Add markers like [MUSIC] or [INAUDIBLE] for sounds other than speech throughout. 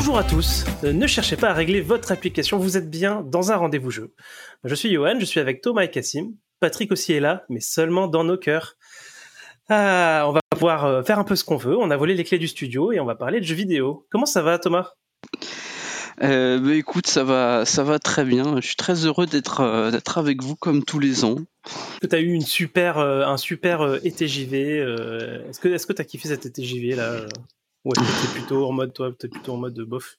Bonjour à tous, Euh, ne cherchez pas à régler votre application, vous êtes bien dans un rendez-vous jeu. Je suis Johan, je suis avec Thomas et Cassim. Patrick aussi est là, mais seulement dans nos cœurs. Ah, on va pouvoir euh, faire un peu ce qu'on veut, on a volé les clés du studio et on va parler de jeux vidéo. Comment ça va Thomas? Euh, bah, écoute, ça va, ça va très bien. Je suis très heureux d'être euh, d'être avec vous comme tous les ans. Tu as eu une super, euh, un super été JV Est-ce que est-ce que tu as kiffé cet été JV là? Ou est-ce que plutôt en mode, toi, t'es plutôt en mode de bof?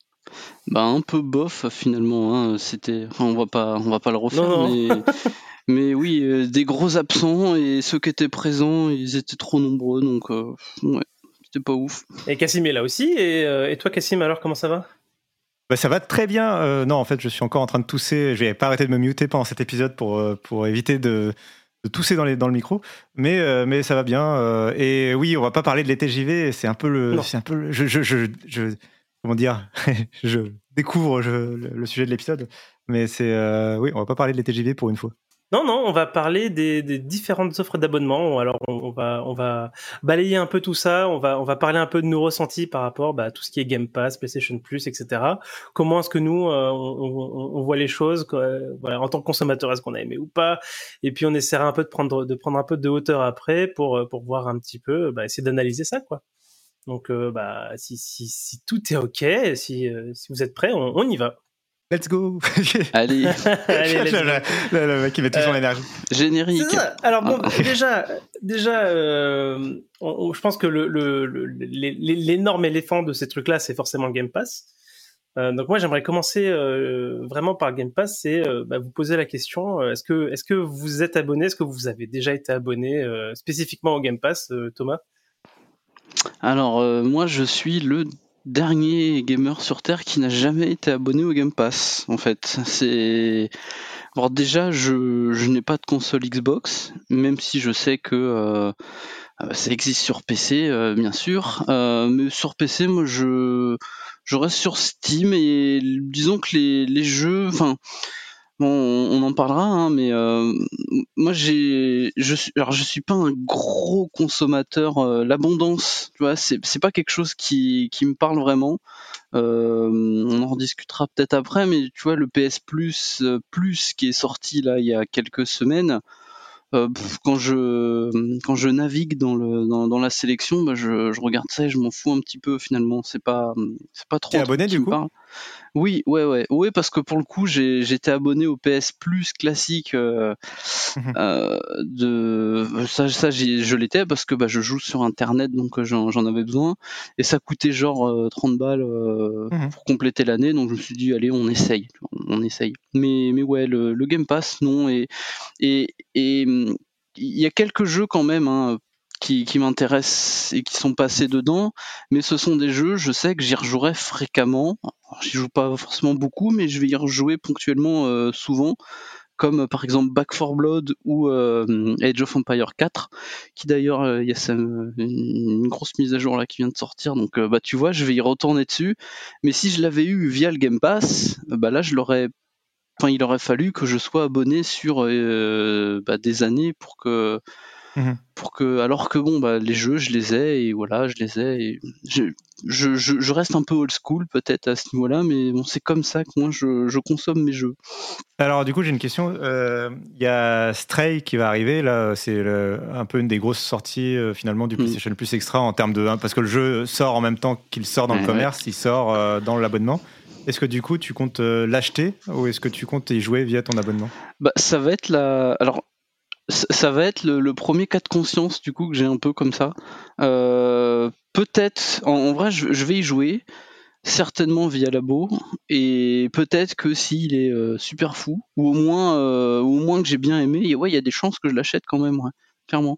Bah un peu bof finalement. hein. C'était, enfin, on va pas, on va pas le refaire, Non, non. mais [LAUGHS] mais oui, euh, des gros absents et ceux qui étaient présents, ils étaient trop nombreux, donc euh, ouais, c'était pas ouf. Et Cassim est là aussi. Et, euh, et toi Cassim, alors comment ça va? Bah, ça va très bien. Euh, non, en fait, je suis encore en train de tousser. Je vais pas arrêter de me muter pendant cet épisode pour, euh, pour éviter de, de tousser dans, les, dans le micro. Mais, euh, mais ça va bien. euh, et oui, on va pas parler de l'été JV. C'est un peu le. C'est un peu le- je, je, je, je- comment dire [LAUGHS] Je découvre le, le sujet de l'épisode. Mais c'est. euh, oui, on va pas parler de l'été JV pour une fois. Non, non, on va parler des, des différentes offres d'abonnement. Alors, on, va, on va balayer un peu tout ça. On va, on va parler un peu de nos ressentis par rapport bah, à tout ce qui est Game Pass, PlayStation Plus, etc. Comment est-ce que nous, euh, on, on- voit les choses, euh, voilà, en tant que consommateur, est-ce qu'on a aimé ou pas? Et puis, on essaiera un peu de prendre, de prendre un peu de hauteur après pour, euh, pour voir un petit peu, bah, essayer d'analyser ça, quoi. Donc, euh, bah, si, si, si tout est ok, si, euh, si vous êtes prêts, on y va. Let's go [LAUGHS] Allez, [LAUGHS] Allez, let's go. le, le- le mec qui met tout son Euh, énergie. générique. Alors bon, Ah. [LAUGHS] déjà, déjà, euh, on- on- je pense que le- le- le- l'é- l'é- l'énorme éléphant de ces trucs-là, c'est forcément Game Pass. Euh, donc moi, j'aimerais commencer euh, vraiment par Game Pass, c'est euh, bah, vous poser la question est-ce que est-ce que vous êtes abonné? Est-ce que vous avez déjà été abonné euh, spécifiquement au Game Pass, euh, Thomas? Alors euh, moi, je suis le dernier gamer sur Terre qui n'a jamais été abonné au Game Pass. En fait, c'est Alors déjà, je, n'ai pas de console Xbox, même si je sais que euh, euh, ça existe sur PC, euh, bien sûr. Euh, mais sur PC, moi, je, je reste sur Steam et disons que les, les jeux, enfin, bon, on, on en parlera, hein, mais euh, moi, j'ai, je suis, alors je suis pas un gros consommateur. euh, L'abondance, tu vois, c'est, c'est pas quelque chose qui, qui me parle vraiment. Euh, on en rediscutera peut-être après, mais tu vois, le PS Plus, Plus qui est sorti là il y a quelques semaines, quand je quand je navigue dans le dans, dans la sélection, bah, je, je regarde ça et je m'en fous un petit peu finalement. C'est pas c'est pas trop. T'es abonné, du coup? parle. Oui, ouais, ouais, ouais, parce que pour le coup, j'étais abonné au PS Plus classique euh, Mhm. euh, de ça, je l'étais parce que bah, je joue sur internet donc euh, j'en avais besoin. Et ça coûtait genre euh, 30 balles Mhm. pour compléter l'année. Donc je me suis dit allez on essaye. On, on essaye. Mais mais ouais le, le Game Pass non. Et et et hum, il y a quelques jeux quand même hein, qui, m'intéressent et qui sont passés dedans mais ce sont des jeux je sais que j'y rejouerai fréquemment j'y joue pas forcément beaucoup mais je vais y rejouer ponctuellement euh, souvent comme euh, par exemple Back 4 Blood ou euh, Age of Empire 4, qui d'ailleurs euh, il y a une grosse mise à jour là qui vient de sortir, donc bah tu vois, je vais y retourner dessus. Mais si je l'avais eu via le Game Pass, bah là je l'aurais, enfin il aurait fallu que je sois abonné sur bah, des années pour que Mhm. pour que alors que bon bah les jeux je les ai et voilà je les ai et je, je, je, je reste un peu old school peut-être à ce niveau-là mais bon c'est comme ça que moi je, je consomme mes jeux Alors, du coup, j'ai une question. Euh, Il y a Stray qui va arriver. Là, c'est un peu une des grosses sorties euh, finalement du Mm. PlayStation Plus Extra en termes de. hein, Parce que le jeu sort en même temps qu'il sort dans Ouais, le commerce, il sort euh, dans l'abonnement. Est-ce que du coup, tu comptes l'acheter ou est-ce que tu comptes y jouer via ton abonnement? Bah, ça va être la. Alors, ça va être le, le premier cas de conscience du coup que j'ai un peu comme ça. Euh, Peut-être, en, en vrai, je, je vais y jouer. certainement via labo et peut-être que s'il est super fou ou au moins au moins que j'ai bien aimé ouais il y a des chances que je l'achète quand même clairement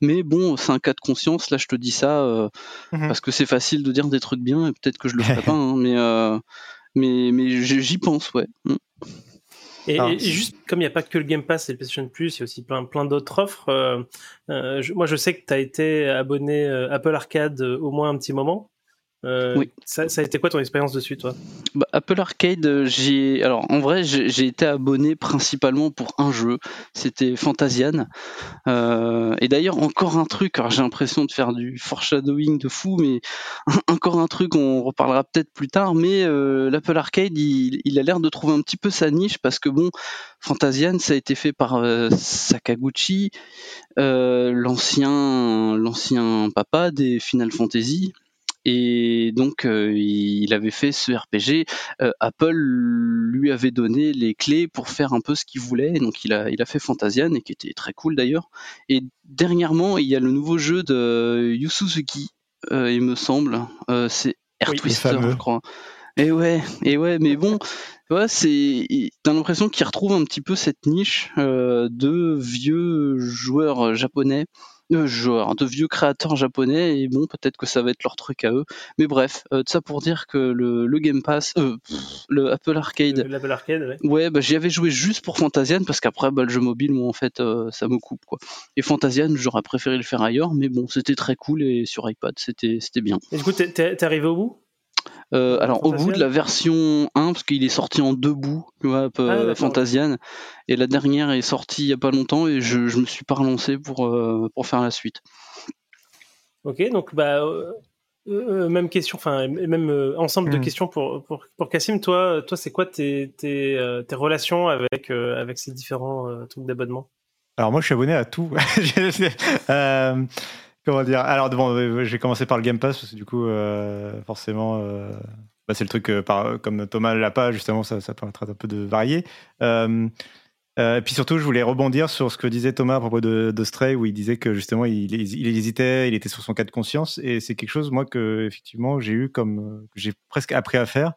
mais bon c'est un cas de conscience là je te dis ça mmh parce que c'est facile de dire des trucs bien et peut-être que je le ferai [LAUGHS] pas hein, mais mais mais j'y pense ouais mmh. Et, juste comme il n'y a pas que le Game Pass et le PlayStation Plus, il y a aussi plein, plein d'autres offres. Euh, euh, moi, je sais que tu as été abonné euh, Apple Arcade au moins un petit moment. Euh, oui. Ça, ça, a été quoi ton expérience dessus, toi? Bah, Apple Arcade, euh, j'ai alors en vrai j'ai été abonné principalement pour un jeu, c'était Fantasian. Euh, et d'ailleurs encore un truc, alors j'ai l'impression de faire du foreshadowing de fou, mais encore un truc, on reparlera peut-être plus tard. Mais euh, l'Apple Arcade, il, il a l'air de trouver un petit peu sa niche parce que bon, Fantasian, ça a été fait par Sakaguchi, l'ancien l'ancien papa des Final Fantasy. Et donc, euh, il avait fait ce RPG. Euh, Apple lui avait donné les clés pour faire un peu ce qu'il voulait. Et donc, il a, il a fait Fantasian, et qui était très cool d'ailleurs. Et dernièrement, il y a le nouveau jeu de Yu Suzuki, euh, il me semble. c'est Air Twister, je crois. Et ouais, et ouais, mais bon, ouais, c'est, t'as l'impression qu'il retrouve un petit peu cette niche de vieux joueurs japonais de joueurs, de vieux créateurs japonais, et bon, peut-être que ça va être leur truc à eux. Mais bref, euh, ça pour dire que le, le Game Pass, euh, le Apple Arcade, L'Apple Arcade, ouais. ouais bah, j'y avais joué juste pour Fantasian, parce qu'après, bah, le jeu mobile, moi, en fait, euh, ça me coupe, quoi. Et Fantasian, j'aurais préféré le faire ailleurs, mais bon, c'était très cool, et sur iPad, c'était, c'était bien. Et du coup, t'es arrivé au bout? Euh, alors au bout de la version 1, parce qu'il est sorti en deux bouts, tu vois, ah, Fantasian, et la dernière est sortie il y a pas longtemps et je, je me suis pas relancé pour, euh, pour faire la suite. Ok, donc bah euh, même question, enfin même ensemble de hmm. questions pour, pour, pour Cassim. Toi, toi c'est quoi tes, tes, tes, relations avec, avec ces différents trucs d'abonnement? Alors moi je suis abonné à tout. [LAUGHS] Comment dire? Alors, bon, euh, j'ai commencé par le Game Pass parce que du coup, euh, forcément, euh, bah, c'est le truc comme Thomas l'a pas, justement, ça, ça permettra un peu de varier. et puis surtout, je voulais rebondir sur ce que disait Thomas à propos de, Stray, où il disait que justement, il, il, hésitait, il était sur son cas de conscience, et c'est quelque chose, moi, que effectivement, j'ai eu comme que j'ai presque appris à faire.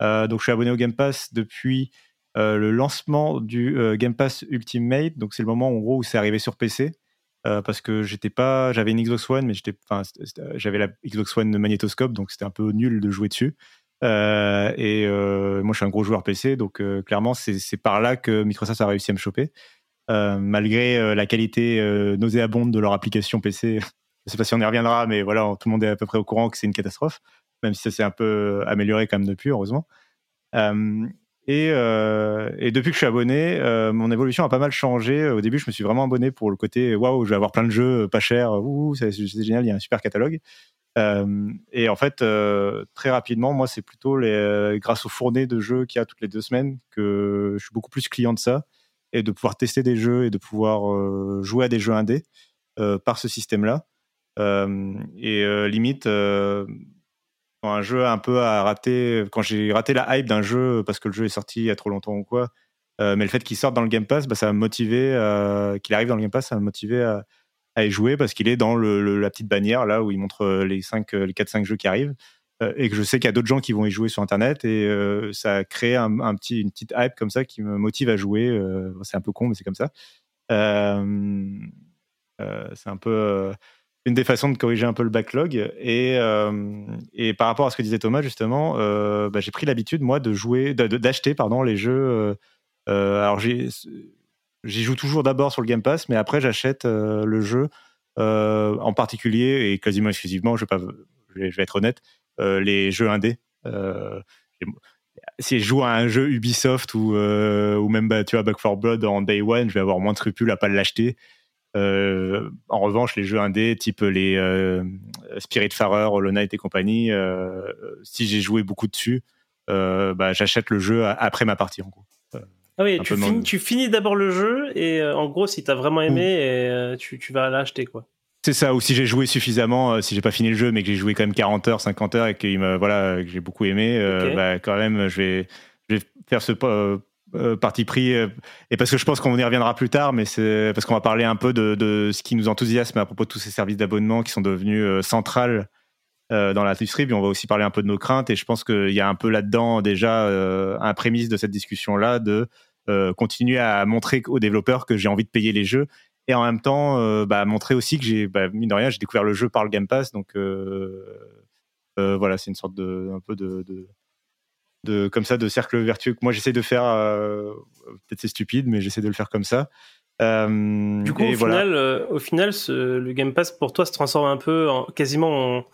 donc, je suis abonné au Game Pass depuis le lancement du Game Pass Ultimate. Donc, c'est le moment en gros où c'est arrivé sur PC. Euh, parce que j'étais pas, j'avais une Xbox One, mais j'étais, enfin, j'avais la Xbox One de magnétoscope, donc c'était un peu nul de jouer dessus. Euh, et euh, moi, je suis un gros joueur PC, donc clairement, c'est par là que Microsoft a réussi à me choper, malgré la qualité nauséabonde de leur application PC. [LAUGHS] je sais pas si on y reviendra, mais voilà, tout le monde est à peu près au courant que c'est une catastrophe, même si ça s'est un peu amélioré quand même depuis, heureusement. Euh, et, depuis que je suis abonné, euh, mon évolution a pas mal changé. Au début, je me suis vraiment abonné pour le côté waouh, je vais avoir plein de jeux pas chers, ouh, c'est génial, il y a un super catalogue. Euh, et en fait, très rapidement, moi, c'est plutôt les, grâce aux fournées de jeux qu'il y a toutes les deux semaines que je suis beaucoup plus client de ça et de pouvoir tester des jeux et de pouvoir jouer à des jeux indés par ce système-là. et limite, un jeu un peu à rater, quand j'ai raté la hype d'un jeu parce que le jeu est sorti il y a trop longtemps ou quoi, euh, mais le fait qu'il sorte dans le Game Pass, bah, ça m'a motivé, euh, qu'il arrive dans le Game Pass, ça m'a motivé à, y jouer parce qu'il est dans le, la petite bannière là où il montre euh, les, 5, les 4-5 jeux qui arrivent et que je sais qu'il y a d'autres gens qui vont y jouer sur Internet et ça a créé un, petit, une petite hype comme ça qui me motive à jouer. c'est un peu con, mais c'est comme ça. c'est un peu une des façons de corriger un peu le backlog. Et, euh, et par rapport à ce que disait Thomas, justement, euh, bah, j'ai pris l'habitude, moi, de jouer, d'acheter pardon, les jeux. Euh, alors, j'y joue toujours d'abord sur le Game Pass, mais après, j'achète le jeu en particulier et quasiment exclusivement, je vais, pas, je vais, être honnête, les jeux indés. si je joue à un jeu Ubisoft ou, ou même bah, tu vois, Back 4 Blood en Day One, je vais avoir moins de scrupules à pas l'acheter. Euh, en revanche, les jeux indés, type les euh, Spiritfarer, Hollow Knight et compagnie, euh, si j'ai joué beaucoup dessus, bah, j'achète le jeu après ma partie en gros. Ah oui, tu, finis, tu finis d'abord le jeu et en gros, si tu as vraiment aimé, tu, tu, vas l'acheter quoi. C'est ça, ou si j'ai joué suffisamment, si j'ai pas fini le jeu, mais que j'ai joué quand même 40 heures, 50 heures et que, voilà, que j'ai beaucoup aimé, bah, quand même, je vais, je vais faire ce euh, parti pris euh, et parce que je pense qu'on y reviendra plus tard mais c'est parce qu'on va parler un peu de, ce qui nous enthousiasme à propos de tous ces services d'abonnement qui sont devenus euh, centrales dans l'industrie, puis on va aussi parler un peu de nos craintes. Et je pense qu'il y a un peu là-dedans déjà un prémisse de cette discussion-là de continuer à montrer aux développeurs que j'ai envie de payer les jeux et en même temps bah, montrer aussi que j'ai bah, mine de rien j'ai découvert le jeu par le Game Pass donc voilà c'est une sorte de un peu de comme ça de cercle vertueux que moi j'essaie de faire. Euh, peut-être c'est stupide, mais j'essaie de le faire comme ça. Euh, du coup, au, final, euh, au final, le Game Pass pour toi se transforme un peu en, quasiment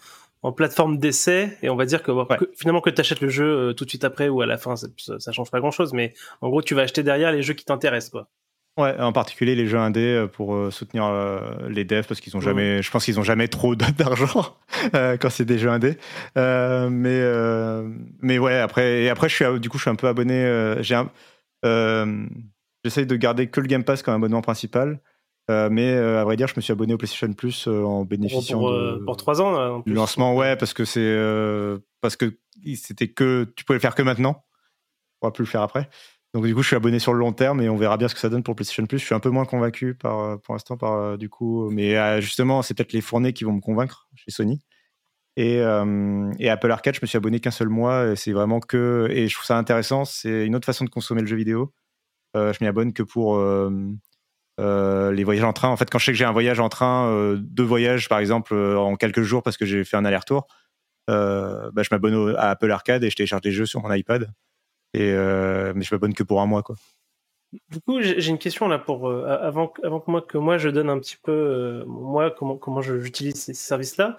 en, plateforme d'essai et on va dire que, finalement que tu achètes le jeu tout de suite après ou à la fin, ça, ça change pas grand chose, mais en gros, tu vas acheter derrière les jeux qui t'intéressent, quoi. Ouais, en particulier les jeux indés euh, pour euh, soutenir euh, les devs parce qu'ils ont jamais, je pense qu'ils ont jamais trop [LAUGHS] d'argent quand c'est des jeux indés. mais mais ouais, après et après je suis du coup je suis un peu abonné. j'ai j'essaye de garder que le Game Pass comme abonnement principal. mais à vrai dire, je me suis abonné au PlayStation Plus en bénéficiant pour, de, pour 3 ans du lancement. Ouais, parce que c'est parce que c'était que tu pouvais le faire que maintenant. On va plus le faire après. Donc du coup, je suis abonné sur le long terme et on verra bien ce que ça donne pour PlayStation Plus. Je suis un peu moins convaincu euh, pour l'instant euh, du coup, mais euh, justement, c'est peut-être les fournées qui vont me convaincre chez Sony. Et, et Apple Arcade, je me suis abonné qu'un seul mois. C'est vraiment que et je trouve ça intéressant. C'est une autre façon de consommer le jeu vidéo. je m'y abonne que pour les voyages en train. En fait, quand je sais que j'ai un voyage en train, deux voyages par exemple en quelques jours parce que j'ai fait un aller-retour, bah, je m'abonne à Apple Arcade et je télécharge des jeux sur mon iPad. Euh, mais je m'abonne que pour un mois, quoi. Du coup, j'ai une question là pour euh, avant, que moi que moi je donne un petit peu euh, moi comment comment j'utilise ces services-là.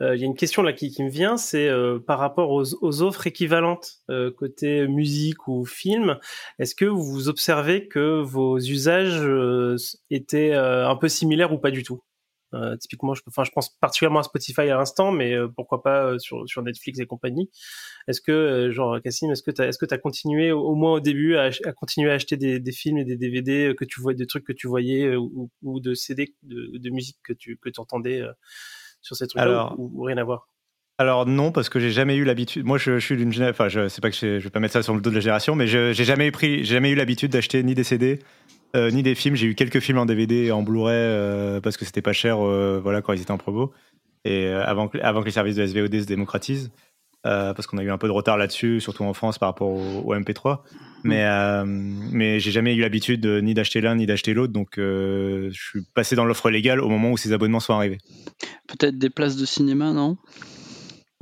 Il y a une question là qui, me vient, c'est par rapport aux, offres équivalentes côté musique ou film. Est-ce que vous observez que vos usages étaient un peu similaires ou pas du tout? Euh, typiquement, je, enfin, je pense particulièrement à Spotify à l'instant, mais euh, pourquoi pas euh, sur, sur Netflix et compagnie. Est-ce que, genre, Cassim, est-ce que tu as, est-ce que as continué, au, moins au début, à, à, continuer à acheter des, des, films et des DVD que tu vois, des trucs que tu voyais ou, ou de CD de, de, musique que tu que entendais sur ces trucs-là ou, rien à voir? Alors non, parce que j'ai jamais eu l'habitude. Moi, je, je suis d'une génération. Enfin, je sais pas que je, je vais pas mettre ça sur le dos de la génération, mais j'ai jamais pris, j'ai jamais eu l'habitude d'acheter ni des CD, euh, ni des films. J'ai eu quelques films en DVD et en Blu-ray euh, parce que c'était pas cher euh, voilà, quand ils étaient en promo. Et avant, que, avant que les services de SVOD se démocratisent. parce qu'on a eu un peu de retard là-dessus, surtout en France par rapport au, MP3. Mais, mais j'ai jamais eu l'habitude ni d'acheter l'un ni d'acheter l'autre, donc je suis passé dans l'offre légale au moment où ces abonnements sont arrivés. Peut-être des places de cinéma, non?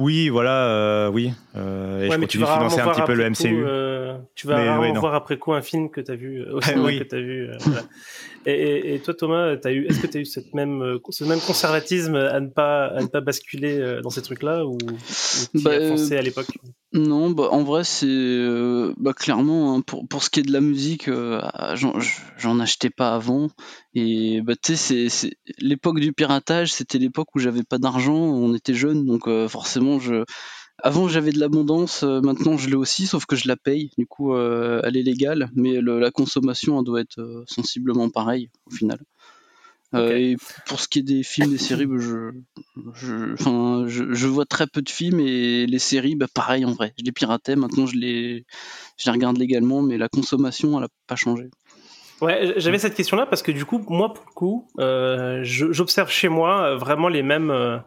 Oui, voilà, euh, oui. Euh, et je continue de financer un petit peu le MCU. Euh, tu vas voir après coup un film que tu as vu au [LAUGHS] cinéma que tu as vu. [LAUGHS] et, et, toi, Thomas, as eu, est-ce que tu as eu cette même, ce même conservatisme à ne pas, à ne pas basculer dans ces trucs-là ou, tu bah, à l'époque? Non, bah, en vrai, c'est euh, bah, clairement hein, pour, pour ce qui est de la musique, euh, j'en achetais pas avant. Et bah, tu sais, c'est l'époque du piratage, c'était l'époque où j'avais pas d'argent, on était jeunes, donc euh, forcément, je avant j'avais de l'abondance, maintenant je l'ai aussi, sauf que je la paye. Du coup, elle est légale, mais la consommation elle doit être sensiblement pareille au final. Euh, et pour ce qui est des films, des séries, bah, je, je, enfin, je, je, vois très peu de films et les séries, bah, pareil en vrai. Je les piratais, maintenant je les, je les regarde légalement, mais la consommation, elle n'a pas changé. Ouais, j'avais cette question-là parce que du coup, moi, pour le coup, euh, j'observe chez moi euh, vraiment les mêmes, euh,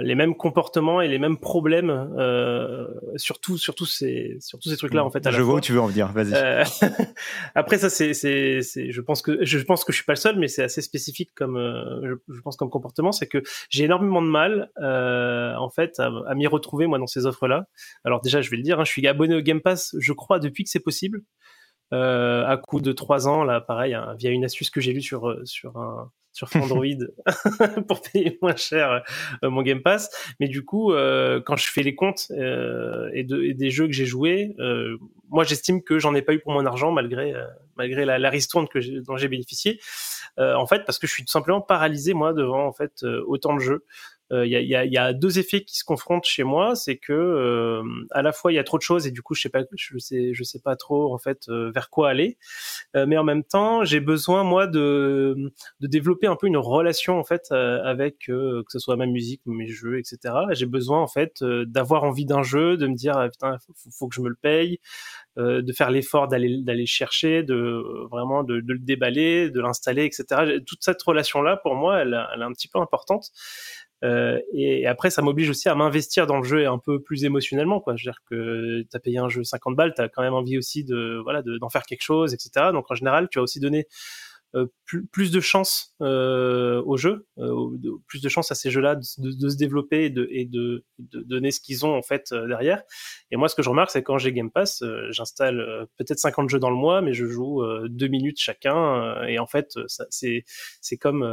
les mêmes comportements et les mêmes problèmes euh, sur tout, sur tous ces, sur tous ces trucs-là en fait. je vois où tu veux en venir. Vas-y. Euh, [LAUGHS] après ça, c'est, c'est, c'est, je pense que je pense que je suis pas le seul, mais c'est assez spécifique comme, euh, je, je, pense comme comportement, c'est que j'ai énormément de mal euh, en fait à, à m'y retrouver moi dans ces offres-là. Alors déjà, je vais le dire, hein, je suis abonné au Game Pass, je crois depuis que c'est possible. Euh, à coup de trois ans, là, pareil, hein, via une astuce que j'ai lue sur sur un sur Android [LAUGHS] [LAUGHS] pour payer moins cher euh, mon Game Pass. Mais du coup, euh, quand je fais les comptes euh, et, de, et, des jeux que j'ai joués, moi j'estime que j'en ai pas eu pour mon argent malgré malgré la, la ristourne que dont j'ai bénéficié. en fait, parce que je suis tout simplement paralysé moi devant en fait autant de jeux il euh, y, a, deux effets qui se confrontent chez moi, c'est que euh, à la fois il y a trop de choses et du coup je sais pas, je sais, je sais pas trop en fait euh, vers quoi aller, mais en même temps j'ai besoin moi de, de développer un peu une relation en fait avec que ce soit ma musique, mes jeux, etc. J'ai besoin en fait d'avoir envie d'un jeu, de me dire ah, putain faut, faut que je me le paye, de faire l'effort d'aller d'aller chercher, de vraiment de, le déballer, de l'installer, etc. Toute cette relation là pour moi elle est un petit peu importante. Euh, et, après, ça m'oblige aussi à m'investir dans le jeu un peu plus émotionnellement, quoi. Je veux dire que t'as payé un jeu 50 balles, t'as quand même envie aussi de, voilà, d'en faire quelque chose, etc. Donc en général, tu vas aussi donner plus, plus, de chance euh, au jeu, euh, plus de chance à ces jeux-là de, de, se développer et de, et de, de donner ce qu'ils ont en fait euh, derrière. Et moi, ce que je remarque, c'est quand j'ai Game Pass, euh, j'installe peut-être 50 jeux dans le mois, mais je joue deux minutes chacun. et en fait, c'est comme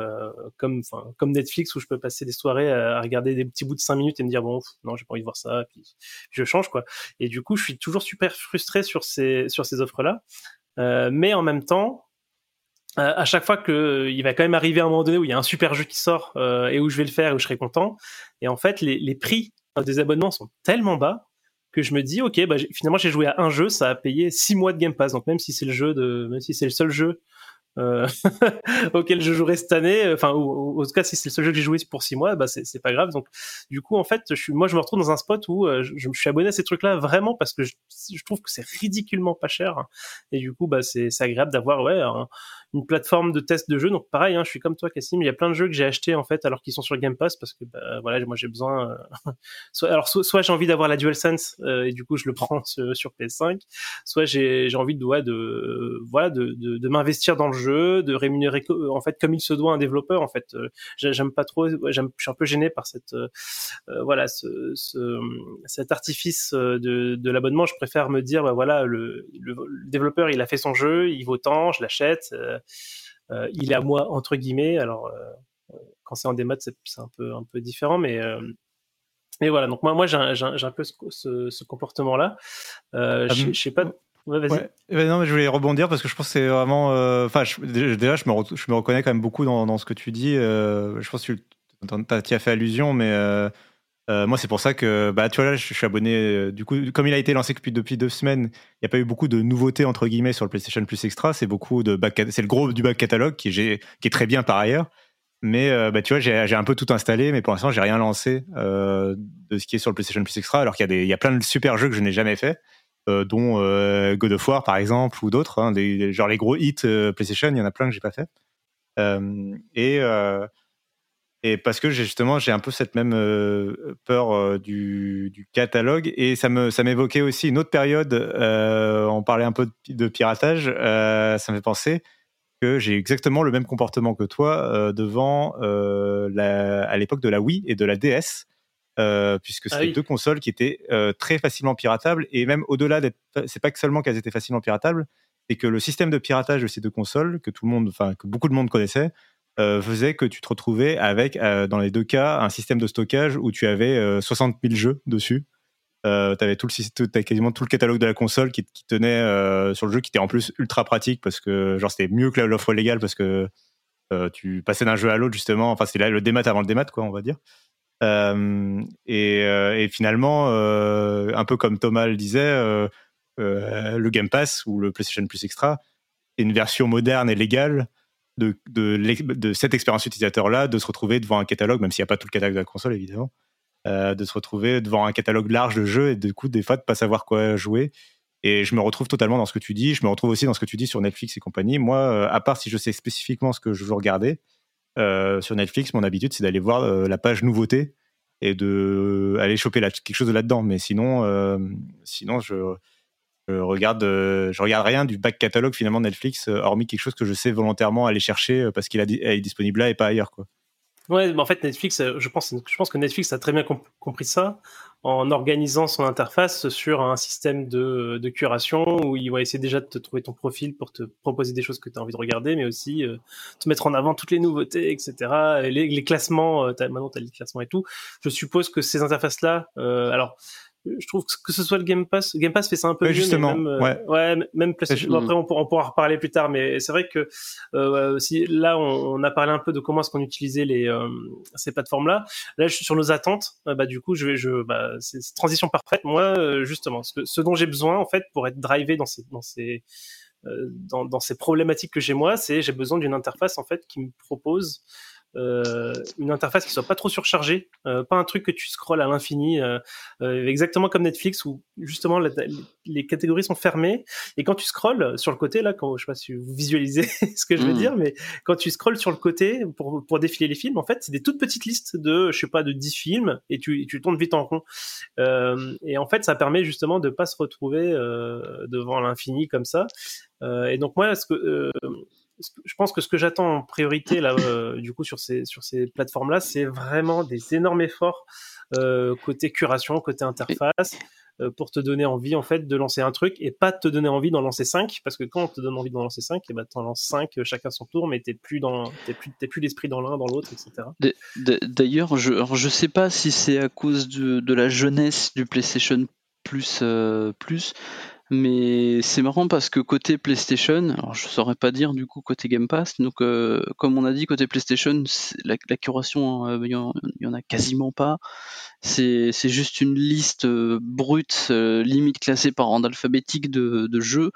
comme comme Netflix où je peux passer des soirées à, regarder des petits bouts de 5 minutes et me dire bon non j'ai pas envie de voir ça, puis, je change quoi. Et du coup, je suis toujours super frustré sur ces sur ces offres là. mais en même temps, euh, à chaque fois que euh, il va quand même arriver un moment donné où il y a un super jeu qui sort euh, et où je vais le faire et où je serai content. Et en fait, les, les prix des abonnements sont tellement bas que je me dis ok bah finalement j'ai joué à un jeu ça a payé six mois de Game Pass donc même si c'est le jeu de même si c'est le seul jeu euh, [LAUGHS] auquel je jouerai cette année. Enfin, ou, en tout cas, si c'est le seul jeu que j'ai joué pour six mois, bah c'est pas grave. Donc, du coup, en fait, je suis, moi, je me retrouve dans un spot où euh, je, je, suis abonné à ces trucs-là vraiment parce que je, je trouve que c'est ridiculement pas cher. Et du coup, bah c'est agréable d'avoir ouais une plateforme de test de jeux. Donc, pareil, hein, je suis comme toi, Cassim. Il y a plein de jeux que j'ai achetés en fait alors qu'ils sont sur Game Pass parce que bah, voilà, moi j'ai besoin. Euh, [LAUGHS] soit, alors, soit, j'ai envie d'avoir la DualSense euh, et du coup je le [LAUGHS] prends sur, sur PS5. Soit j'ai envie de ouais, de voilà de, de, de m'investir dans le jeu de rémunérer en fait comme il se doit un développeur en fait euh, j'aime pas trop j'aime je suis un peu gêné par cette euh, euh, voilà ce, ce, cet artifice de, de l'abonnement je préfère me dire bah voilà le, le, développeur il a fait son jeu il vaut tant je l'achète il est à moi entre guillemets alors quand c'est en démat c'est un peu un peu différent mais mais voilà, donc moi, moi j'ai un, un, peu ce, ce, comportement-là. Euh, je sais pas. Ouais, vas-y. non, mais je voulais rebondir parce que je pense que c'est vraiment. Euh, enfin, déjà, je me, reconnais quand même beaucoup dans, ce que tu dis. Euh, je pense que tu as fait allusion, mais euh, moi, c'est pour ça que, bah, tu vois, là, je suis abonné. du coup, comme il a été lancé depuis, depuis deux semaines, il n'y a pas eu beaucoup de nouveautés, entre guillemets, sur le PlayStation Plus Extra. C'est le gros du back catalogue qui, qui est très bien par ailleurs. Mais bah, tu vois, j'ai un peu tout installé, mais pour l'instant, j'ai rien lancé de ce qui est sur le PlayStation Plus Extra, alors qu'il y, a y a plein de super jeux que je n'ai jamais fait. Euh, dont euh, God of War par exemple ou d'autres, hein, genre les gros hits euh, PlayStation, il y en a plein que j'ai pas fait. et et parce que justement j'ai un peu cette même peur du, catalogue et ça me ça m'évoquait aussi une autre période on parlait un peu de, piratage ça me fait penser que j'ai exactement le même comportement que toi devant à l'époque de la Wii et de la DS euh, puisque ah c'était deux consoles qui étaient euh, très facilement piratables et même au-delà d'être, c'est pas que seulement qu'elles étaient facilement piratables, c'est que le système de piratage de ces deux consoles que tout le monde, enfin que beaucoup de monde connaissait, euh, faisait que tu te retrouvais avec, dans les deux cas, un système de stockage où tu avais 60 000 jeux dessus. Euh, avais tout le avais quasiment tout le catalogue de la console qui, qui tenait sur le jeu, qui était en plus ultra pratique parce que genre c'était mieux que l'offre légale parce que tu passais d'un jeu à l'autre justement. Enfin, c'était le démat avant le démat, quoi, on va dire. Euh, et, euh, et, finalement, euh, un peu comme Thomas le disait, le Game Pass ou le PlayStation Plus Extra est une version moderne et légale de, de, cette expérience utilisateur-là, de se retrouver devant un catalogue, même s'il n'y a pas tout le catalogue de la console, évidemment, de se retrouver devant un catalogue large de jeux et du coup, des fois, de pas savoir quoi jouer. Et je me retrouve totalement dans ce que tu dis. Je me retrouve aussi dans ce que tu dis sur Netflix et compagnie. Moi, à part si je sais spécifiquement ce que je veux regarder, euh, sur Netflix, mon habitude, c'est d'aller voir euh, la page nouveauté et de aller choper quelque chose là-dedans. Mais sinon, euh, sinon je, regarde, je regarde rien du back catalogue finalement Netflix, hormis quelque chose que je sais volontairement aller chercher parce qu'il est disponible là et pas ailleurs, quoi. Ouais, mais en fait, Netflix, je pense, je pense que Netflix a très bien compris ça en organisant son interface sur un système de, de, curation où il va essayer déjà de te trouver ton profil pour te proposer des choses que tu as envie de regarder, mais aussi euh, te mettre en avant toutes les nouveautés, etc. les, les classements, euh, maintenant tu as les classements et tout. Je suppose que ces interfaces-là, euh, alors je trouve que ce soit le Game Pass, Game Pass fait ça un peu mieux, justement, même, euh, ouais. ouais, même PlayStation. Après, on, on, pourra reparler plus tard, mais c'est vrai que euh, si là, on, on, a parlé un peu de comment est-ce qu'on utilisait les euh, ces plateformes-là. Là, je suis sur nos attentes. Euh, bah, du coup, je vais, je, bah, c'est transition parfaite. Moi, euh, justement, ce, ce, dont j'ai besoin en fait pour être drivé dans ces dans ces dans, dans ces problématiques que j'ai moi, c'est j'ai besoin d'une interface en fait qui me propose une interface qui soit pas trop surchargée, euh, pas un truc que tu scrolles à l'infini, euh, exactement comme Netflix où justement les catégories sont fermées et quand tu scrolls sur le côté là, quand je sais pas si vous visualisez [LAUGHS] ce que je veux mmh. dire, mais quand tu scrolls sur le côté pour, pour défiler les films, en fait c'est des toutes petites listes de je sais pas de 10 films et tu, tu tournes vite en rond et en fait ça permet justement de pas se retrouver devant l'infini comme ça. et donc moi, ce que je pense que ce que j'attends en priorité là, euh, du coup sur ces sur ces plateformes là, c'est vraiment des énormes efforts euh, côté curation, côté interface, euh, pour te donner envie en fait de lancer un truc et pas te donner envie d'en lancer 5 parce que quand on te donne envie d'en lancer 5 et ben t'en lances 5 chacun son tour mais t'es plus dans t'es plus t'es plus l'esprit dans l'un dans l'autre etc d'ailleurs je je sais pas si c'est à cause de, de la jeunesse du PlayStation plus plus mais c'est marrant parce que côté PlayStation, alors je saurais pas dire du coup côté Game Pass, donc euh, comme on a dit côté PlayStation, la, la, curation, euh, il y, en a quasiment pas. C'est juste une liste euh, brute, limite classée par ordre alphabétique de, de jeux,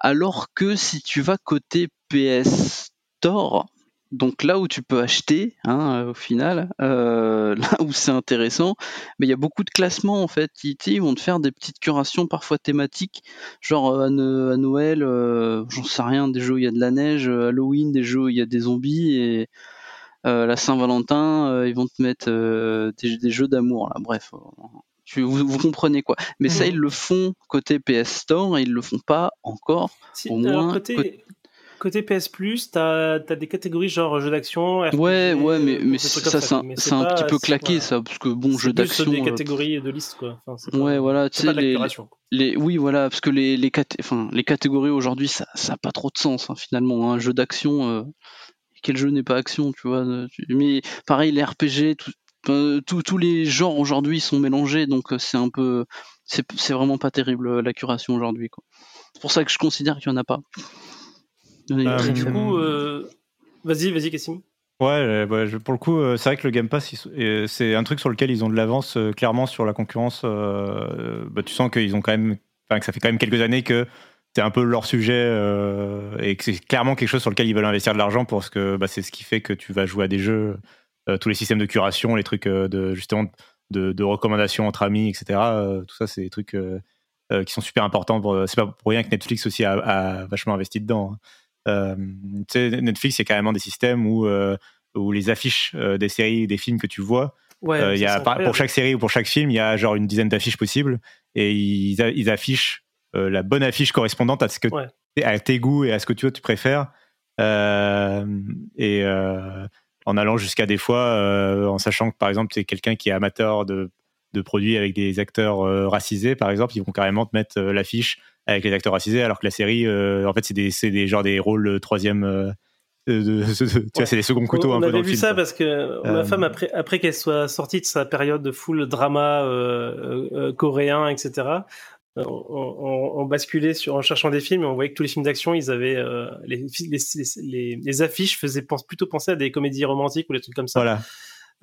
alors que si tu vas côté PS Store, donc là où tu peux acheter, hein, au final, euh, [LAUGHS] là où c'est intéressant, mais il y a beaucoup de classements en fait. Ils, vont te faire des petites curations parfois thématiques, genre euh, à, Noël, euh, j'en sais rien, des jeux où il y a de la neige, Halloween, des jeux où il y a des zombies, et la Saint-Valentin, ils vont te mettre des, jeux d'amour. Là, bref. vous, comprenez quoi. Mais ça, ils le font côté PS Store et ils le font pas encore. au moins, côté, côté PS Plus, t'as as des catégories genre jeux d'action. Ouais, ouais, mais, mais ça, c'est un, petit peu claqué, ça, parce que bon, jeux d'action. des euh, catégories de liste, quoi. ouais, voilà, tu sais, les, les, oui, voilà, parce que les, les, enfin, les catégories aujourd'hui, ça n'a pas trop de sens, hein, finalement. Un jeu d'action, euh, quel jeu n'est pas action, tu vois. Euh, mais pareil, les RPG, tous les genres aujourd'hui sont mélangés, donc c'est un peu. C'est vraiment pas terrible la curation aujourd'hui, quoi. C'est pour ça que je considère qu'il n'y en a pas. Euh, du coup, euh, vas-y, vas-y, Cassim. Ouais, pour le coup, euh, c'est vrai que le Game Pass, c'est un truc sur lequel ils ont de l'avance clairement sur la concurrence. Bah, tu sens qu'ils ont quand même, que ça fait quand même quelques années que c'est un peu leur sujet et que c'est clairement quelque chose sur lequel ils veulent investir de l'argent parce que bah, c'est ce qui fait que tu vas jouer à des jeux, tous les systèmes de curation, les trucs de justement de, recommandations entre amis, etc. tout ça, c'est des trucs qui sont super importants. C'est pas pour rien que Netflix aussi a, vachement investi dedans. Hein. Euh, Netflix, a carrément des systèmes où, euh, où les affiches euh, des séries, des films que tu vois, y a, pour chaque série ou pour chaque film, il y a genre une dizaine d'affiches possibles et ils, ils affichent la bonne affiche correspondante à ce que à tes goûts et à ce que tu, tu préfères. et en allant jusqu'à des fois, en sachant que par exemple, tu es quelqu'un qui est amateur de, de produits avec des acteurs racisés, par exemple, ils vont carrément te mettre l'affiche avec les acteurs racisés, alors que la série, euh, en fait, c'est des, des, genre des rôles euh, troisième. Euh, de, tu vois, c'est des seconds couteaux on, un peu avait vu ça parce que ma femme après après qu'elle soit sortie de sa période de full drama coréen etc on, basculait sur en cherchant des films et on voyait que tous les films d'action ils avaient les, les, les, affiches faisaient plutôt penser à des comédies romantiques ou des trucs comme ça. Voilà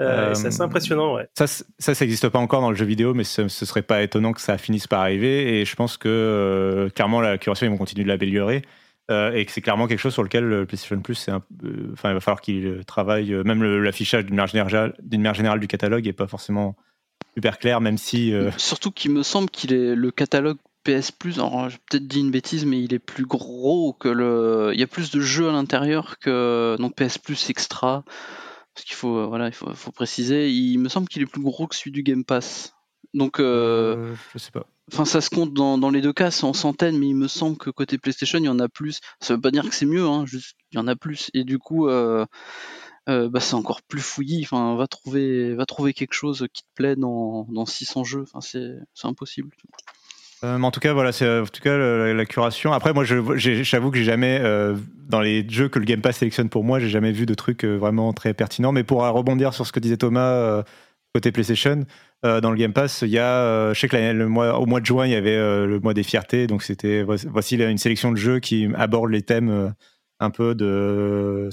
euh, c'est assez impressionnant, ouais. Ça, ça, n'existe pas encore dans le jeu vidéo, mais ce, ce serait pas étonnant que ça finisse par arriver. Et je pense que euh, clairement, la curation, ils vont continuer de l'améliorer. Euh, et que c'est clairement quelque chose sur lequel le PlayStation Plus, enfin, il va falloir qu'il travaille. Même l'affichage d'une manière générale, du catalogue est pas forcément super clair, même si. Surtout qu'il me semble qu'il est le catalogue PS Plus, alors j'ai peut-être dit une bêtise, mais il est plus gros que le. Il y a plus de jeux à l'intérieur que donc PS Plus Extra parce qu'il faut, euh, voilà, il faut, faut, préciser. Il me semble qu'il est plus gros que celui du Game Pass. Donc, euh, euh, je sais pas. Enfin, ça se compte dans, dans, les deux cas, c'est en centaines, mais il me semble que côté PlayStation, il y en a plus. Ça veut pas dire que c'est mieux, hein, juste il y en a plus. Et du coup, euh, euh, bah, c'est encore plus fouillis. Enfin, va trouver, va trouver quelque chose qui te plaît dans, dans 600 jeux. Enfin, c'est, c'est impossible. Euh, en tout cas, voilà, c'est en tout cas la, curation. Après, moi, j'avoue que j'ai jamais, euh, dans les jeux que le Game Pass sélectionne pour moi, j'ai jamais vu de trucs euh, vraiment très pertinents. Mais pour rebondir sur ce que disait Thomas côté PlayStation, dans le Game Pass, il y a, je sais que le mois, au mois de juin, il y avait le mois des fiertés, donc c'était voici une sélection de jeux qui abordent les thèmes un peu de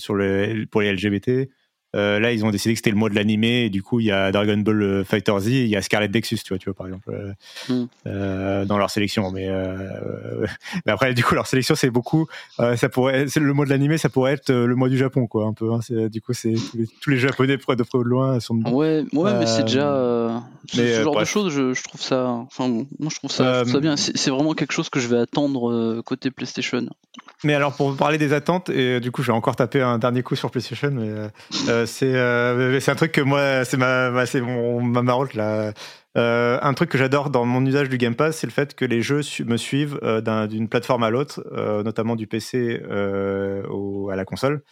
pour les LGBT. Euh, là, ils ont décidé que c'était le mois de l'animé, et du coup, il y a Dragon Ball euh, Fighter Z, il y a Scarlet Nexus, tu vois, tu vois par exemple, euh, Mm. euh, dans leur sélection. Mais, euh, [LAUGHS] mais après, du coup, leur sélection, c'est beaucoup. ça pourrait, c'est le mois de l'animé, ça pourrait être le mois du Japon, quoi, un peu. hein. C'est- du coup, c'est tous les, tous les Japonais de près ou de loin sont. dedans. Ouais, ouais, mais c'est déjà ce, mais, ce genre de choses. Je, je trouve ça. Enfin, moi, je trouve ça, je trouve ça bien. C'est vraiment quelque chose que je vais attendre côté PlayStation. Mais alors pour parler des attentes, et euh, du coup je vais encore taper un dernier coup sur PlayStation, mais euh, euh, c'est euh, c'est un truc que moi c'est ma, ma- ma marotte là. Un truc que j'adore dans mon usage du Game Pass, c'est le fait que les jeux me suivent d'un- d'une plateforme à l'autre, notamment du PC à la console.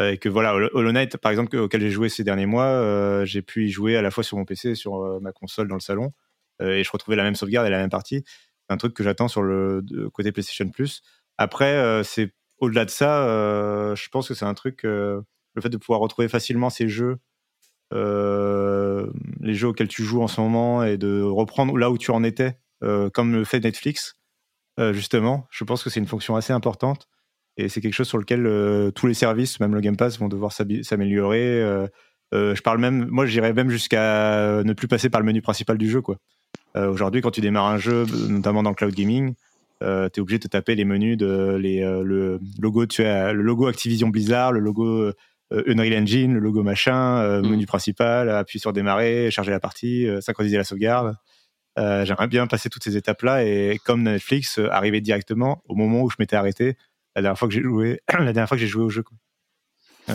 Et que voilà, Hollow Knight, par exemple, auquel j'ai joué ces derniers mois, j'ai pu y jouer à la fois sur mon PC et sur ma console dans le salon. Et je retrouvais la même sauvegarde et la même partie. C'est un truc que j'attends sur le côté PlayStation Plus. Après, euh, c'est au-delà de ça, euh, je pense que c'est un truc, euh, le fait de pouvoir retrouver facilement ces jeux, les jeux auxquels tu joues en ce moment, et de reprendre là où tu en étais, comme le fait Netflix, justement. Je pense que c'est une fonction assez importante. Et c'est quelque chose sur lequel tous les services, même le Game Pass, vont devoir s'améliorer. Je parle même, moi, j'irais même jusqu'à ne plus passer par le menu principal du jeu, quoi. Aujourd'hui, quand tu démarres un jeu, notamment dans le cloud gaming, euh, tu es obligé de te taper les menus de les, euh, le logo tu as le logo Activision Blizzard le logo euh, Unreal Engine le logo machin euh, Mm. menu principal appuyer sur démarrer charger la partie synchroniser la sauvegarde j'aimerais bien passer toutes ces étapes là et comme Netflix arriver directement au moment où je m'étais arrêté la dernière fois que j'ai joué [CLEARS THROAT] la dernière fois que j'ai joué au jeu quoi.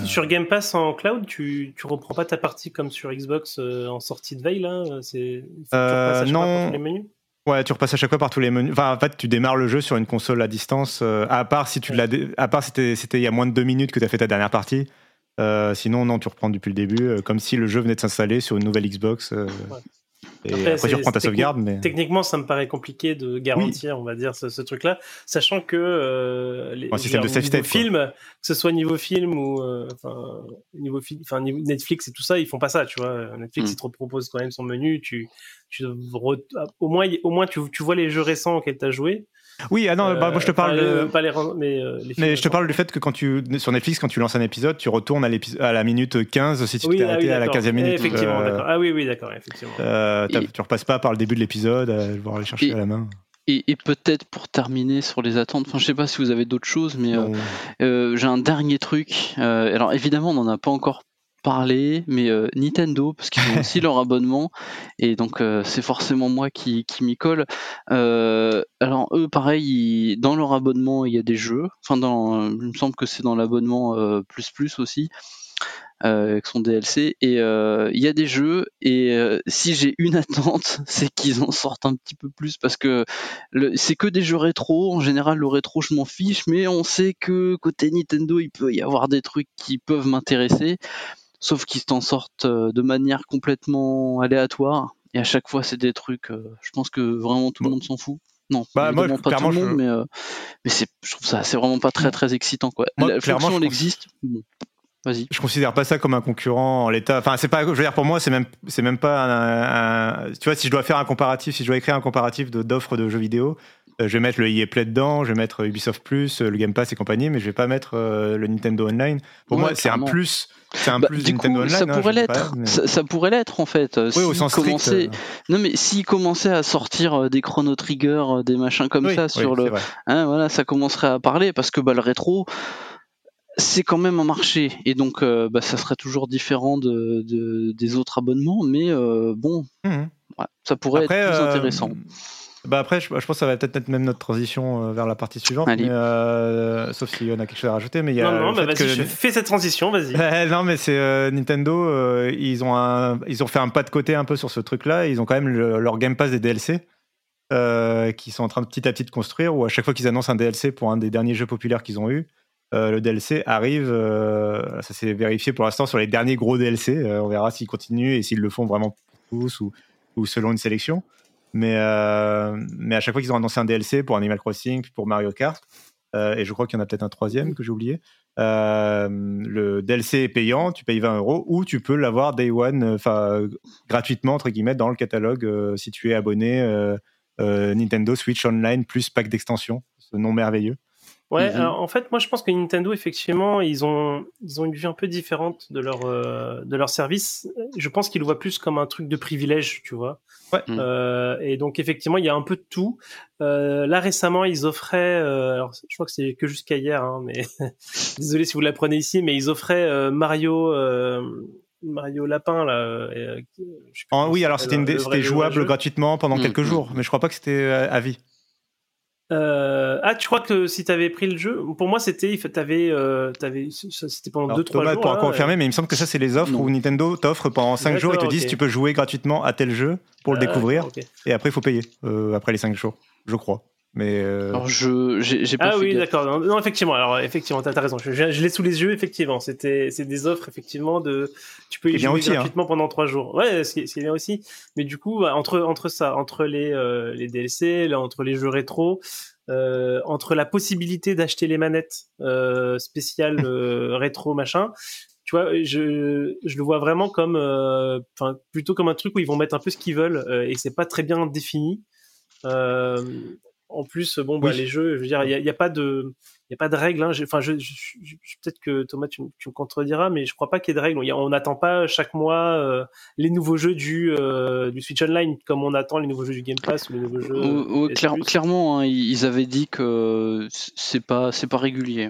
Sur Game Pass en cloud, tu, tu reprends pas ta partie comme sur Xbox en sortie de veille là C'est non. tous les menus? Ouais, tu repasses à chaque fois par tous les menus. Enfin, en fait, tu démarres le jeu sur une console à distance. euh, à part si tu l'as, dé- à part si c'était c'était il y a moins de deux minutes que tu as fait ta dernière partie. Euh, sinon, non, tu reprends depuis le début, euh, comme si le jeu venait de s'installer sur une nouvelle Xbox. Ouais. Et Après, après, c'est- tu reprends ta c'est sauvegarde, mais Techniquement, ça me paraît compliqué de garantir, on va dire, ce, ce truc-là, sachant que euh, les, Un système de safe quoi. film, que ce soit niveau film ou euh, niveau Netflix et tout ça, ils font pas ça, tu vois. Netflix, Mm. il te propose quand même son menu, tu, tu re- au moins, au moins, tu, tu vois les jeux récents auxquels tu as joué. Oui, ah non, bah, moi je te Euh, parle de. pas les, mais euh, les films Mais je te parle du fait que quand tu sur Netflix, quand tu lances un épisode, tu retournes à, à la minute 15 si tu Oui, t'es ah arrêté oui, à la d'accord. 15e minute. Effectivement, Euh. Ah oui, oui, d'accord, effectivement. euh, Et- Tu repasses pas par le début de l'épisode, à devoir aller chercher Et- à la main. Et, et peut-être pour terminer sur les attentes, enfin je sais pas si vous avez d'autres choses, mais euh, euh, j'ai un dernier truc. Euh, alors évidemment on n'en a pas encore parlé, mais euh, Nintendo, parce qu'ils ont aussi [LAUGHS] leur abonnement, et donc euh, c'est forcément moi qui, qui m'y colle. Euh, alors eux pareil, ils- dans leur abonnement il y a des jeux, enfin dans, il me semble que c'est dans l'abonnement plus plus aussi. avec son DLC et il y a des jeux. Et si j'ai une attente [LAUGHS] c'est qu'ils en sortent un petit peu plus. Parce que c'est que des jeux rétro. En général le rétro je m'en fiche. Mais on sait que côté Nintendo il peut y avoir des trucs qui peuvent m'intéresser sauf qu'ils t'en sortent euh, de manière complètement aléatoire. Et à chaque fois c'est des trucs euh, je pense que vraiment tout le monde s'en fout. Non Bah, moi, pas tout le monde je- mais euh, mais c'est je trouve ça c'est vraiment pas très très excitant quoi. Moi, la clairement, fonction elle existe. Bon vas-y. Je considère pas ça comme un concurrent en l'état. Enfin, c'est pas. Je veux dire, pour moi, c'est même, c'est même pas un, un- Tu vois, si je dois faire un comparatif, si je dois écrire un comparatif de- d'offres de, jeux vidéo, je vais mettre le EA Play dedans, je vais mettre Ubisoft Plus, euh, le Game Pass et compagnie, mais je vais pas mettre euh, le Nintendo Online. Pour Ouais, moi, c'est un plus. C'est un Bah, plus du Nintendo coup, Online. ça hein, pourrait l'être. mais- Ça, ça pourrait l'être en fait. euh, Oui, au sens strict. commençaient- euh, Non mais s'ils commençaient à sortir euh, des Chrono Trigger, euh, des machins comme oui, ça oui, sur c'est le, hein, voilà, ça commencerait à parler parce que bah, le rétro, c'est quand même un marché et donc euh, bah, ça serait toujours différent de, de- des autres abonnements, mais euh, bon, ouais, ça pourrait Après, être plus euh, intéressant. Bah après, je, je pense que ça va peut-être être même notre transition euh, vers la partie suivante, mais, euh, sauf s'il y en a quelque chose à rajouter. Mais il y a non, non, bah fait vas-y, que- je fais cette transition, vas-y. [LAUGHS] Euh, non, mais c'est euh, Nintendo. euh, ils ont un, ils ont fait un pas de côté un peu sur ce truc-là. Ils ont quand même le- leur Game Pass des DLC euh, qui sont en train de petit à petit de construire. Où à chaque fois qu'ils annoncent un DLC pour un des derniers jeux populaires qu'ils ont eu, euh, le DLC arrive. euh, ça s'est vérifié pour l'instant sur les derniers gros DLC. Euh, on verra s'ils continuent et s'ils le font vraiment pour tous ou, ou selon une sélection. Mais, euh, mais à chaque fois qu'ils ont annoncé un DLC pour Animal Crossing, puis pour Mario Kart, euh, et je crois qu'il y en a peut-être un troisième que j'ai oublié. Euh, le DLC est payant, tu payes 20 euros, ou tu peux l'avoir day one, enfin gratuitement entre guillemets dans le catalogue euh, si tu es abonné euh, euh, Nintendo Switch Online plus pack d'extension, ce nom merveilleux. Ouais, mhm. en fait, moi je pense que Nintendo, effectivement, ils ont, ils ont une vue un peu différente de leur, euh, de leur service. Je pense qu'ils le voient plus comme un truc de privilège, tu vois. Ouais. Mhm. Euh, et donc, effectivement, il y a un peu de tout. Euh, là, récemment, ils offraient, euh, alors je crois que c'est que jusqu'à hier, hein, mais [LAUGHS] désolé si vous l'apprenez ici, mais ils offraient euh, Mario. Mario Lapin là. Ah oui, alors c'était jouable gratuitement pendant mm, quelques mm. jours, mais je crois pas que c'était à vie. Euh, ah, tu crois que si tu avais pris le jeu, pour moi c'était, t'avais, euh, c'était pendant 2-3 jours. pour confirmer, mais il me semble que ça c'est les offres où Nintendo t'offre pendant 5 jours et te disent tu peux jouer gratuitement à tel jeu pour le ah, découvrir et après il faut payer euh, après les 5 jours, je crois. Mais alors je j'ai pas ah oui d'accord. Non, effectivement. Alors effectivement t'as as raison. Je, je, l'ai sous les yeux effectivement. C'était c'est des offres effectivement de tu peux y jouer hein. gratuitement pendant trois jours. Ouais c'est bien aussi. Mais du coup entre entre ça entre les les DLC là entre les jeux rétro euh, entre la possibilité d'acheter les manettes euh, spéciales [LAUGHS] euh, rétro machin tu vois je, je le vois vraiment comme euh, enfin plutôt comme un truc où ils vont mettre un peu ce qu'ils veulent et c'est pas très bien défini en plus bon bah, les jeux je veux dire il y a, a, pas de il n'y a pas de règles. Hein. Enfin, je, peut-être que Thomas, tu, tu, me contrediras, mais je crois pas qu'il y ait de règles. On n'attend pas chaque mois euh, les nouveaux jeux du, euh, du Switch Online comme on attend les nouveaux jeux du Game Pass ou les nouveaux jeux. clairement, hein, ils avaient dit que c'est pas c'est pas régulier.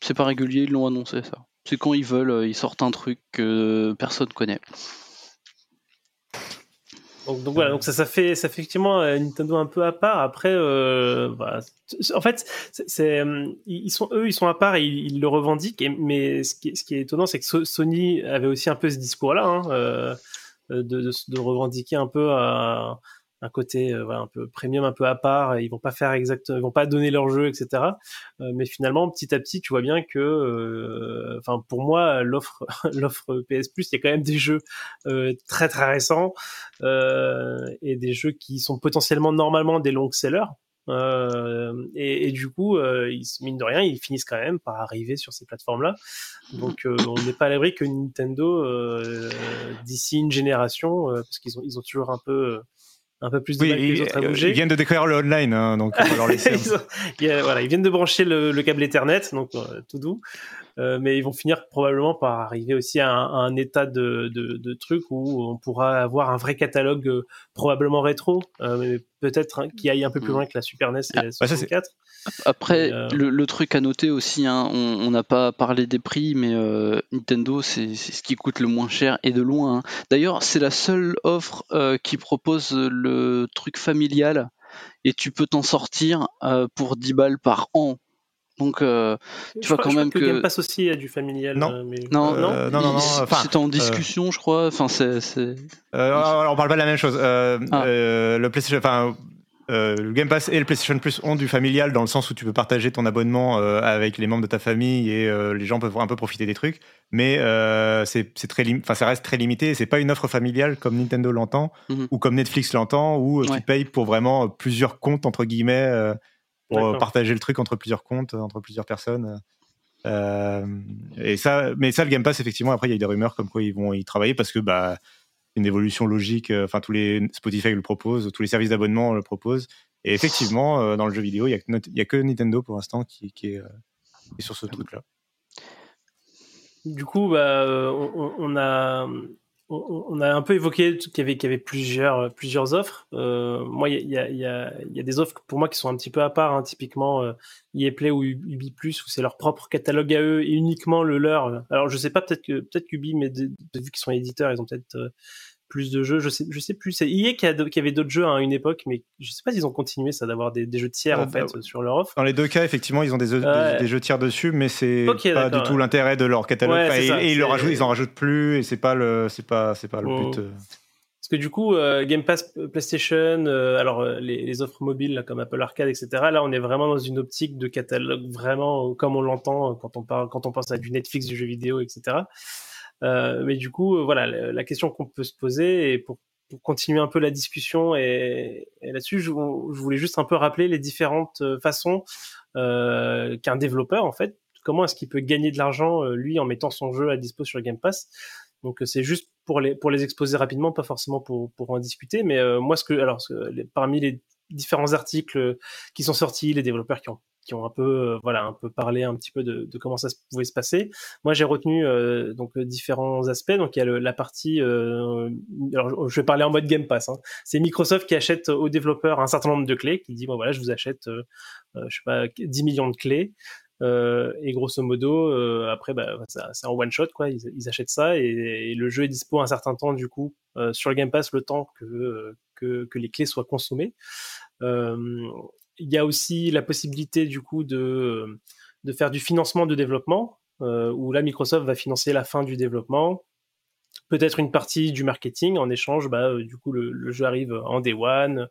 C'est pas régulier, ils l'ont annoncé ça. C'est quand ils veulent, euh, ils sortent un truc que personne connaît. Donc, donc, voilà, donc ça, ça fait, ça fait effectivement euh, Nintendo un peu à part. Après, euh, voilà. en fait, c'est, euh, ils sont eux, ils sont à part et ils, le revendiquent. Et, mais ce qui, ce qui est étonnant, c'est que Sony avait aussi un peu ce discours-là, hein, euh, de, de, de, revendiquer un peu à, un côté euh, voilà, un peu premium, un peu à part. Ils vont pas faire exact, ils vont pas donner leur jeu, etc. Euh, mais finalement, petit à petit, tu vois bien que, euh, enfin, pour moi, l'offre, [LAUGHS] l'offre PS Plus, il y a quand même des jeux très très récents et des jeux qui sont potentiellement normalement des long sellers. Euh, et, et, du coup, euh, ils, mine de rien, ils finissent quand même par arriver sur ces plateformes-là. Donc, euh, on n'est pas à l'abri que Nintendo, d'ici une génération, parce qu'ils ont, ils ont toujours un peu un peu plus de à bouger. Ils viennent de découvrir le online, hein, donc on va leur [LAUGHS] laisser. ils, voilà, ils viennent de brancher le, le câble Ethernet, donc euh, tout doux. Euh, mais ils vont finir probablement par arriver aussi à un, à un état de, de, de, truc où on pourra avoir un vrai catalogue euh, probablement rétro, euh, mais peut-être hein, qui aille un peu plus mm. loin que la Super NES et la 64. Après, euh, le, le, truc à noter aussi, hein, on n'a pas parlé des prix, mais euh, Nintendo, c'est ce qui coûte le moins cher et de loin. Hein. D'ailleurs, c'est la seule offre euh, qui propose le truc familial et tu peux t'en sortir pour 10 balles par an. Donc, tu vois quand même que, que Game Pass aussi a du familial. Non, mais... non, non, non, non, c'est en discussion, je crois. Enfin, c'est. alors, on parle pas de la même chose. Ah. le PlayStation, enfin, euh, le Game Pass et le PlayStation Plus ont du familial dans le sens où tu peux partager ton abonnement euh, avec les membres de ta famille et euh, les gens peuvent un peu profiter des trucs. Mais c'est très, enfin ça reste très limité. C'est pas une offre familiale comme Nintendo l'entend mhm. ou comme Netflix l'entend où tu payes pour vraiment plusieurs comptes entre guillemets pour partager le truc entre plusieurs comptes, entre plusieurs personnes. et ça, mais ça le Game Pass effectivement après il y a des rumeurs comme quoi ils vont y travailler parce que bah une évolution logique. Euh, enfin, tous les Spotify le proposent, tous les services d'abonnement le proposent. Et effectivement, euh, dans le jeu vidéo, il n'y a, que Nintendo pour l'instant qui, qui, est, euh, qui, est, sur ce truc-là. Du coup, bah, on, on, a, on a un peu évoqué qu'il y avait, qu'il y avait plusieurs, plusieurs offres. Euh, moi, il y a, des offres pour moi qui sont un petit peu à part, hein, typiquement euh, Play ou Ubi Plus, où c'est leur propre catalogue à eux et uniquement le leur. Alors, je sais pas, peut-être que peut-être qu'Ubi, mais vu qu'ils sont éditeurs, ils ont peut-être euh, plus de jeux. Je sais, je sais plus. C'est EA qui, qui, avait d'autres jeux à une époque, mais je sais pas s'ils ont continué ça d'avoir des, des, jeux tiers en fait sur leur offre. Dans les deux cas, effectivement, ils ont des, des, jeux tiers dessus, mais c'est pas du tout l'intérêt de leur catalogue. et, ils, le rajoutent, ils en rajoutent plus, et c'est pas le, c'est pas, c'est pas le but. Euh. Parce que du coup, euh, Game Pass, euh, PlayStation, alors les, les, offres mobiles là, comme Apple Arcade, etc. Là, on est vraiment dans une optique de catalogue vraiment comme on l'entend quand on parle, quand on pense à du Netflix du jeu vidéo, etc. Euh, mais du coup, euh, voilà, la, question qu'on peut se poser et pour, continuer un peu la discussion et, là-dessus, je, voulais juste un peu rappeler les différentes euh, façons qu'un développeur, en fait, comment est-ce qu'il peut gagner de l'argent lui en mettant son jeu à dispo sur Game Pass. Donc c'est juste pour les pour les exposer rapidement, pas forcément pour pour en discuter. Mais moi, ce que alors parmi les différents articles qui sont sortis, les développeurs qui ont qui ont un peu, voilà, un peu parlé un petit peu de, comment ça pouvait se passer. Moi, j'ai retenu donc différents aspects. Donc, il y a la partie, alors je vais parler en mode Game Pass. Hein. C'est Microsoft qui achète aux développeurs un certain nombre de clés, qui dit bon voilà, je vous achète, je sais pas, 10 millions de clés. Euh, et grosso modo, euh, après, bah, c'est un one shot, quoi. Ils, achètent ça et, le jeu est dispo un certain temps, du coup, euh, sur le Game Pass, le temps que, que les clés soient consommées. Il y a aussi la possibilité, du coup, de, de faire du financement de développement, où là, Microsoft va financer la fin du développement, peut-être une partie du marketing. En échange, bah, du coup, le, jeu arrive en day one.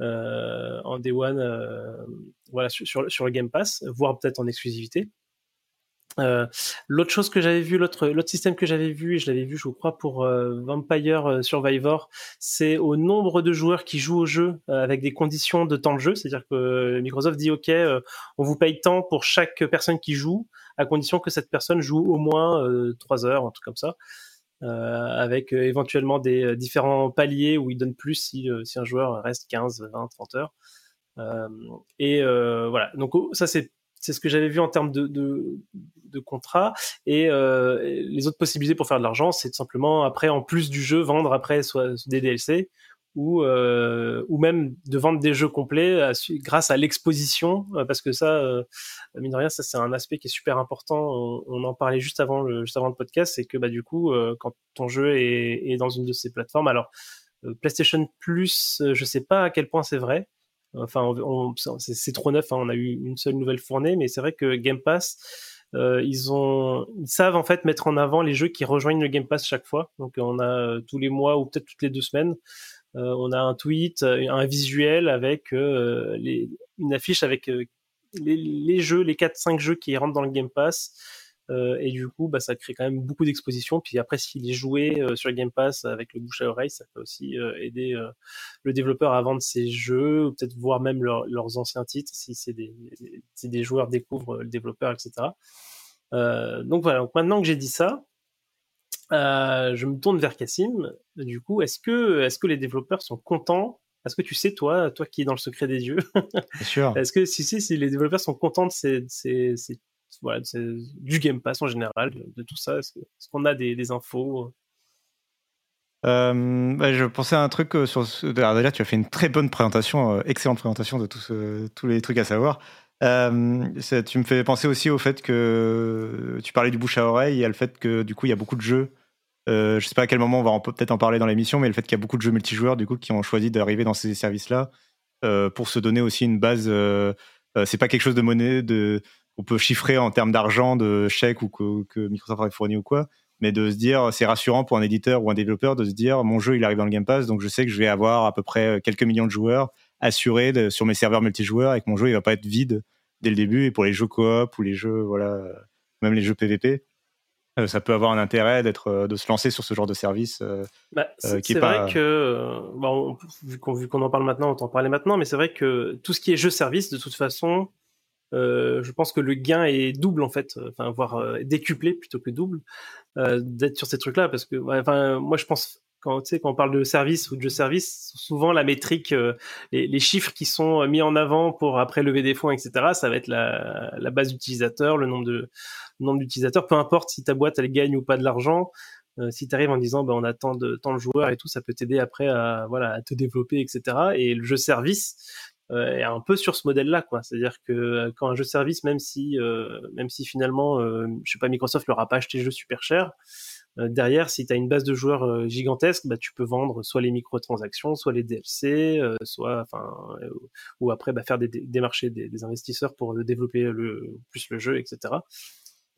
Euh, en Day One euh, voilà, sur, sur, le Game Pass, voire peut-être en exclusivité. Euh, l'autre chose que j'avais vu, l'autre l'autre système que j'avais vu, et je l'avais vu, je crois, pour Vampire Survivor, c'est au nombre de joueurs qui jouent au jeu avec des conditions de temps de jeu. C'est-à-dire que Microsoft dit OK, on vous paye tant pour chaque personne qui joue, à condition que cette personne joue au moins 3 heures, un truc comme ça. Euh, avec euh, éventuellement des euh, différents paliers où il donne plus si, si un joueur reste 15, 20, 30 heures. et voilà, donc oh, ça c'est c'est ce que j'avais vu en termes de, de, de contrat. Et les autres possibilités pour faire de l'argent, c'est tout simplement après, en plus du jeu, vendre après soit des DLC ou euh, ou même de vendre des jeux complets grâce à l'exposition euh, parce que ça euh, mine de rien ça c'est un aspect qui est super important on, en parlait juste avant le juste avant le podcast c'est que bah du coup euh, quand ton jeu est, est, dans une de ces plateformes alors PlayStation Plus je sais pas à quel point c'est vrai enfin on, c'est trop neuf hein, on a eu une seule nouvelle fournée mais c'est vrai que Game Pass ils ont ils savent en fait mettre en avant les jeux qui rejoignent le Game Pass chaque fois donc on a tous les mois ou peut-être toutes les deux semaines euh, on a un tweet, euh, un visuel avec euh, les, une affiche avec les, les, jeux, les 4-5 jeux qui rentrent dans le Game Pass. Euh, et du coup, bah, ça crée quand même beaucoup d'exposition. Puis après, s'il est joué euh, sur Game Pass avec le bouche à oreille, ça peut aussi euh, aider le développeur à vendre ses jeux, ou peut-être voir même leurs anciens titres si c'est des, si des joueurs découvrent le développeur, etc. donc voilà. Donc maintenant que j'ai dit ça, euh, je me tourne vers Cassim. Du coup, est-ce que, est-ce que les développeurs sont contents? Est-ce que tu sais, toi, toi qui es dans le secret des dieux, sûr. [LAUGHS] est-ce que si, si, si les développeurs sont contents de ces, ces, ces voilà, du Game Pass en général, de, tout ça Est-ce, qu'on a des, infos euh, bah, je pensais à un truc euh, sur. Alors déjà, tu as fait une très bonne présentation, euh, excellente présentation de tous tous les trucs à savoir. Euh, tu me fais penser aussi au fait que tu parlais du bouche à oreille et le fait que du coup il y a beaucoup de jeux euh, je sais pas à quel moment on va peut-être en parler dans l'émission, mais le fait qu'il y a beaucoup de jeux multijoueurs du coup qui ont choisi d'arriver dans ces services-là euh, pour se donner aussi une base. Euh, euh c'est pas quelque chose de monnaie de qu'on peut chiffrer en termes d'argent, de chèques ou que, que Microsoft aurait fourni ou quoi, mais de se dire c'est rassurant pour un éditeur ou un développeur de se dire mon jeu il arrive dans le Game Pass, donc je sais que je vais avoir à peu près quelques millions de joueurs assurés de, sur mes serveurs multijoueurs et que mon jeu il va pas être vide dès le début. Et pour les jeux coop ou les jeux voilà même les jeux PVP, euh, ça peut avoir un intérêt d'être euh, de se lancer sur ce genre de service euh, bah, c'est vrai que bon, vu qu'on en parle maintenant on t'en parler maintenant mais c'est vrai que tout ce qui est jeu service de toute façon je pense que le gain est double en fait enfin voire décuplé plutôt que double d'être sur ces trucs là parce que enfin moi je pense quand, on parle de service ou de jeu service, souvent la métrique, euh, les, chiffres qui sont mis en avant pour après lever des fonds, etc., ça va être la, base d'utilisateurs, le nombre de nombre d'utilisateurs, peu importe si ta boîte elle gagne ou pas de l'argent. Euh, si tu arrives en disant ben, on a tant de, joueurs et tout, ça peut t'aider après à, voilà, à te développer, etc. Et le jeu service euh, est un peu sur ce modèle-là, quoi. C'est-à-dire que quand un jeu service, même si, même si finalement, je sais pas, Microsoft leur a pas acheté le jeu super cher, euh, derrière, si tu as une base de joueurs euh, gigantesque, bah, tu peux vendre soit les microtransactions, soit les DLC, euh, soit, enfin, ou après bah, faire des, marchés des, des, investisseurs pour développer le, plus le jeu, etc.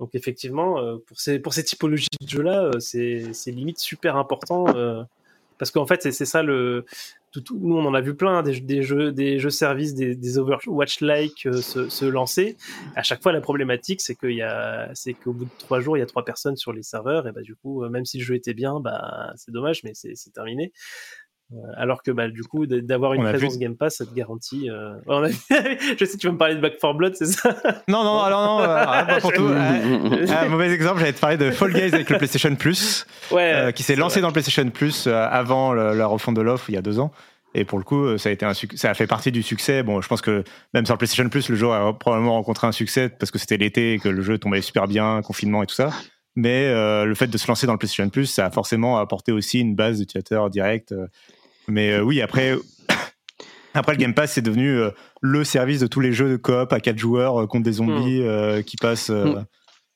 Donc effectivement, pour ces pour ces typologies de jeux-là, c'est limite super important parce qu'en fait c'est ça le nous on en a vu plein des, des jeux des jeux services des, des Overwatch like euh, se, se, lancer. À chaque fois la problématique c'est qu'il y a c'est qu'au bout de trois jours il y a trois personnes sur les serveurs. Et bah du coup euh, même si le jeu était bien bah c'est dommage mais c'est terminé alors que bah, du coup, d'avoir une présence Game Pass, ça te garantit. Euh... [LAUGHS] je sais, tu vas me parler de Back 4 Blood, c'est ça? Non, non, alors non, pas pour [LAUGHS] tout. un mauvais exemple, j'allais te parler de Fall Guys avec le PlayStation Plus, ouais, euh, qui s'est lancé dans le PlayStation Plus avant la refonte de l'offre il y a deux ans. Et pour le coup, ça a été un ça a fait partie du succès. Bon, je pense que même sur le PlayStation Plus, le jeu a probablement rencontré un succès parce que c'était l'été et que le jeu tombait super bien, confinement et tout ça. Mais euh, le fait de se lancer dans le PlayStation Plus, ça a forcément apporté aussi une base d'utilisateurs direct. Mais euh, oui, après, [COUGHS] après le Game Pass, c'est devenu euh, le service de tous les jeux de coop à 4 joueurs contre des zombies hmm. qui passent. Hmm.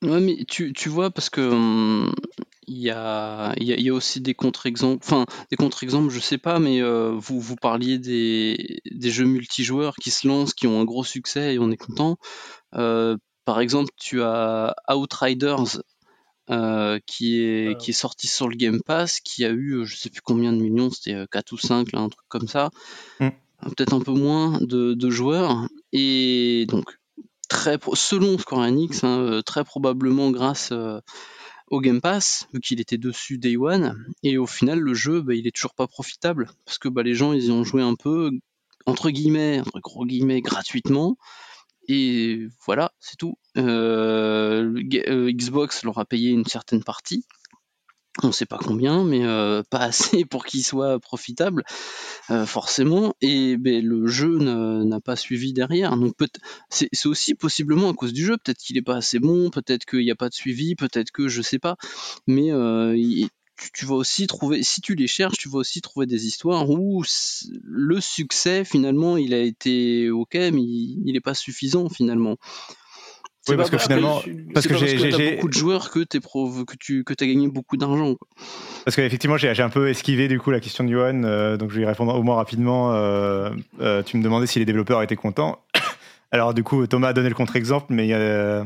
Ouais, mais tu, tu vois, parce que hum, il y a, y, a, y a aussi des contre-exemples, enfin des contre-exemples, je sais pas, mais vous, vous parliez des, des jeux multijoueurs qui se lancent, qui ont un gros succès et on est content. par exemple, tu as Outriders euh, qui est qui est sorti sur le Game Pass, qui a eu je sais plus combien de millions, c'était 4 euh, ou 5 là, un truc comme ça, mm. peut-être un peu moins de, de, joueurs. Et donc très selon Square Enix, hein, euh, très probablement grâce au Game Pass, vu qu'il était dessus Day One, et au final le jeu bah, il est toujours pas profitable. Parce que bah, les gens ils y ont joué un peu entre guillemets, entre gros guillemets gratuitement. Et voilà, c'est tout. Euh, euh, Xbox leur a payé une certaine partie. On ne sait pas combien, mais euh, pas assez [LAUGHS] pour qu'il soit profitable, forcément. Et ben, le jeu n'a pas suivi derrière. Donc c'est aussi possiblement à cause du jeu. Peut-être qu'il n'est pas assez bon, peut-être qu'il n'y a pas de suivi, peut-être que je sais pas. Mais tu, vas aussi trouver, si tu les cherches, tu vas aussi trouver des histoires où le succès, finalement, il a été ok, mais il n'est pas suffisant, finalement. Oui, parce que finalement, parce que j'ai beaucoup de joueurs que, que tu que as gagné beaucoup d'argent. Parce qu'effectivement, j'ai un peu esquivé du coup la question de Johan, euh, donc je vais y répondre au moins rapidement. Euh, euh, tu me demandais si les développeurs étaient contents. [COUGHS] Alors du coup, Thomas a donné le contre-exemple, mais il y a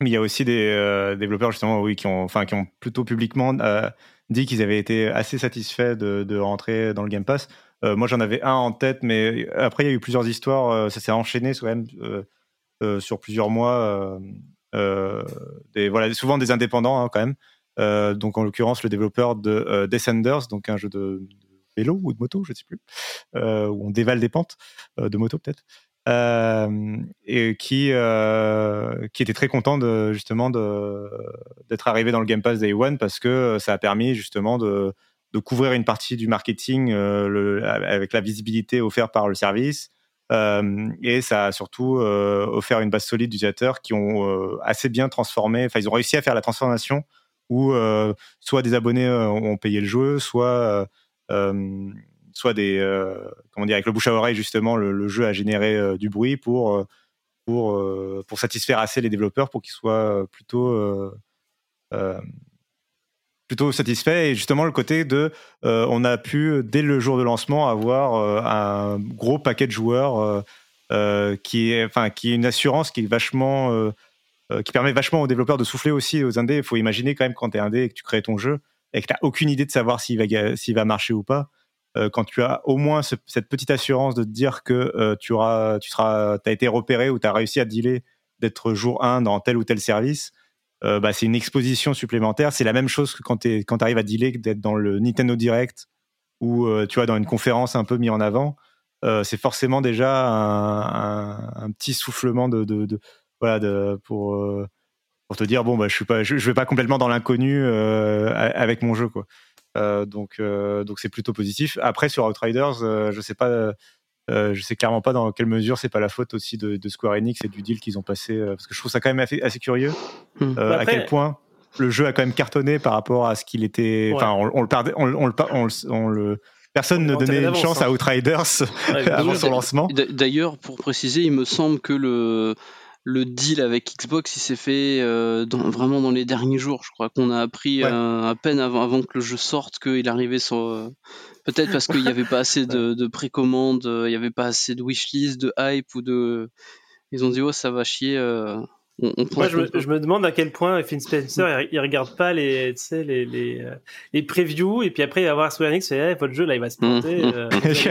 mais il y a aussi des développeurs justement, oui, qui ont, enfin, qui ont plutôt publiquement dit qu'ils avaient été assez satisfaits de, de, rentrer dans le Game Pass. Moi, j'en avais un en tête, mais après, il y a eu plusieurs histoires. ça s'est enchaîné quand même sur plusieurs mois. Des, voilà, souvent des indépendants hein, quand même. donc, en l'occurrence, le développeur de Descenders, donc un jeu de, vélo ou de moto, je ne sais plus, où on dévale des pentes de moto peut-être. Euh, et qui euh, qui était très content justement d'être arrivé dans le Game Pass Day One parce que ça a permis justement de couvrir une partie du marketing euh, avec la visibilité offerte par le service et ça a surtout offert une base solide d'utilisateurs qui ont assez bien transformé enfin ils ont réussi à faire la transformation où soit des abonnés ont payé le jeu soit soit des comment dire avec le bouche à oreille justement le, jeu a généré du bruit pour pour pour satisfaire assez les développeurs pour qu'ils soient plutôt plutôt satisfaits et justement le côté de on a pu dès le jour de lancement avoir un gros paquet de joueurs qui est enfin qui est une assurance qui est vachement qui permet vachement aux développeurs de souffler aussi aux indés. Il faut imaginer quand même quand tu es indé et que tu crées ton jeu et que tu n'as aucune idée de savoir s'il va, s'il va marcher ou pas. Euh, quand tu as au moins cette petite assurance de te dire que euh, tu auras, tu seras, as été repéré ou tu as réussi à dealer d'être jour 1 dans tel ou tel service, euh, bah, c'est une exposition supplémentaire. C'est la même chose que quand tu arrives à dealer d'être dans le Nintendo Direct ou tu vois dans une conférence un peu mis en avant. c'est forcément déjà un, petit soufflement de, de, voilà de, pour pour te dire bon bah je suis pas je, je vais pas complètement dans l'inconnu avec mon jeu quoi. Euh, donc, euh, donc c'est plutôt positif. Après, sur Outriders, euh, je sais pas. Je sais clairement pas dans quelle mesure c'est pas la faute aussi de, Square Enix et du deal qu'ils ont passé parce que je trouve ça quand même assez, curieux hmm. bah, à quel point le jeu a quand même cartonné par rapport à ce qu'il était enfin on, le perdait on, le on, le personne ne donnait une chance à hein. Outriders [LAUGHS] avant son lancement d'ailleurs pour préciser il me semble que le le deal avec Xbox, il s'est fait euh, vraiment dans les derniers jours. Je crois qu'on a appris euh, à peine avant, que le jeu sorte qu'il arrivait sur. Euh, peut-être parce qu'il n'y avait pas assez de, [LAUGHS] de précommandes, il n'y avait pas assez de wishlist, de hype ou de. Ils ont dit oh ça va chier. Moi, je me, demande à quel point Finn Spencer il, regarde pas les, les, les, les, previews et puis après il va voir Square Enix et votre jeu là il va se planter, mmh.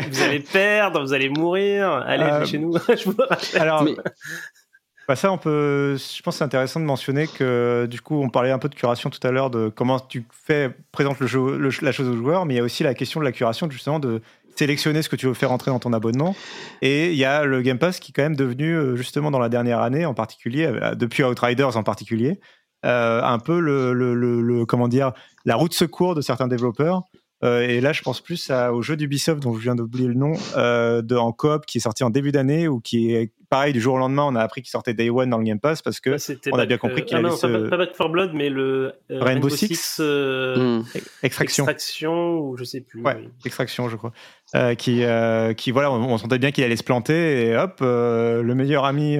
vous, allez, perdre, vous allez mourir, allez chez nous. [LAUGHS] je vous Alors, bah ça, on peut. Je pense c'est intéressant de mentionner que du coup, on parlait un peu de curation tout à l'heure, de comment tu fais présente la chose au joueur, mais il y a aussi la question de la curation, justement, de sélectionner ce que tu veux faire entrer dans ton abonnement. Et il y a le Game Pass qui est quand même devenu, euh, justement, dans la dernière année, en particulier, euh, depuis Outriders en particulier, euh, un peu le, comment dire, la route secours de certains développeurs. Et là, je pense plus à, au jeu d'Ubisoft dont je viens d'oublier le nom, de, en coop qui est sorti en début d'année ou qui est pareil du jour au lendemain. On a appris qu'il sortait Day One dans le Game Pass parce que on a bien compris qu'il ah allait non, se... pas, Back 4 Blood, mais le Rainbow, Six, hmm. Extraction. Extraction ou je sais plus. Ouais, Extraction, je crois. qui, qui voilà, on, on sentait bien qu'il allait se planter et hop, le meilleur ami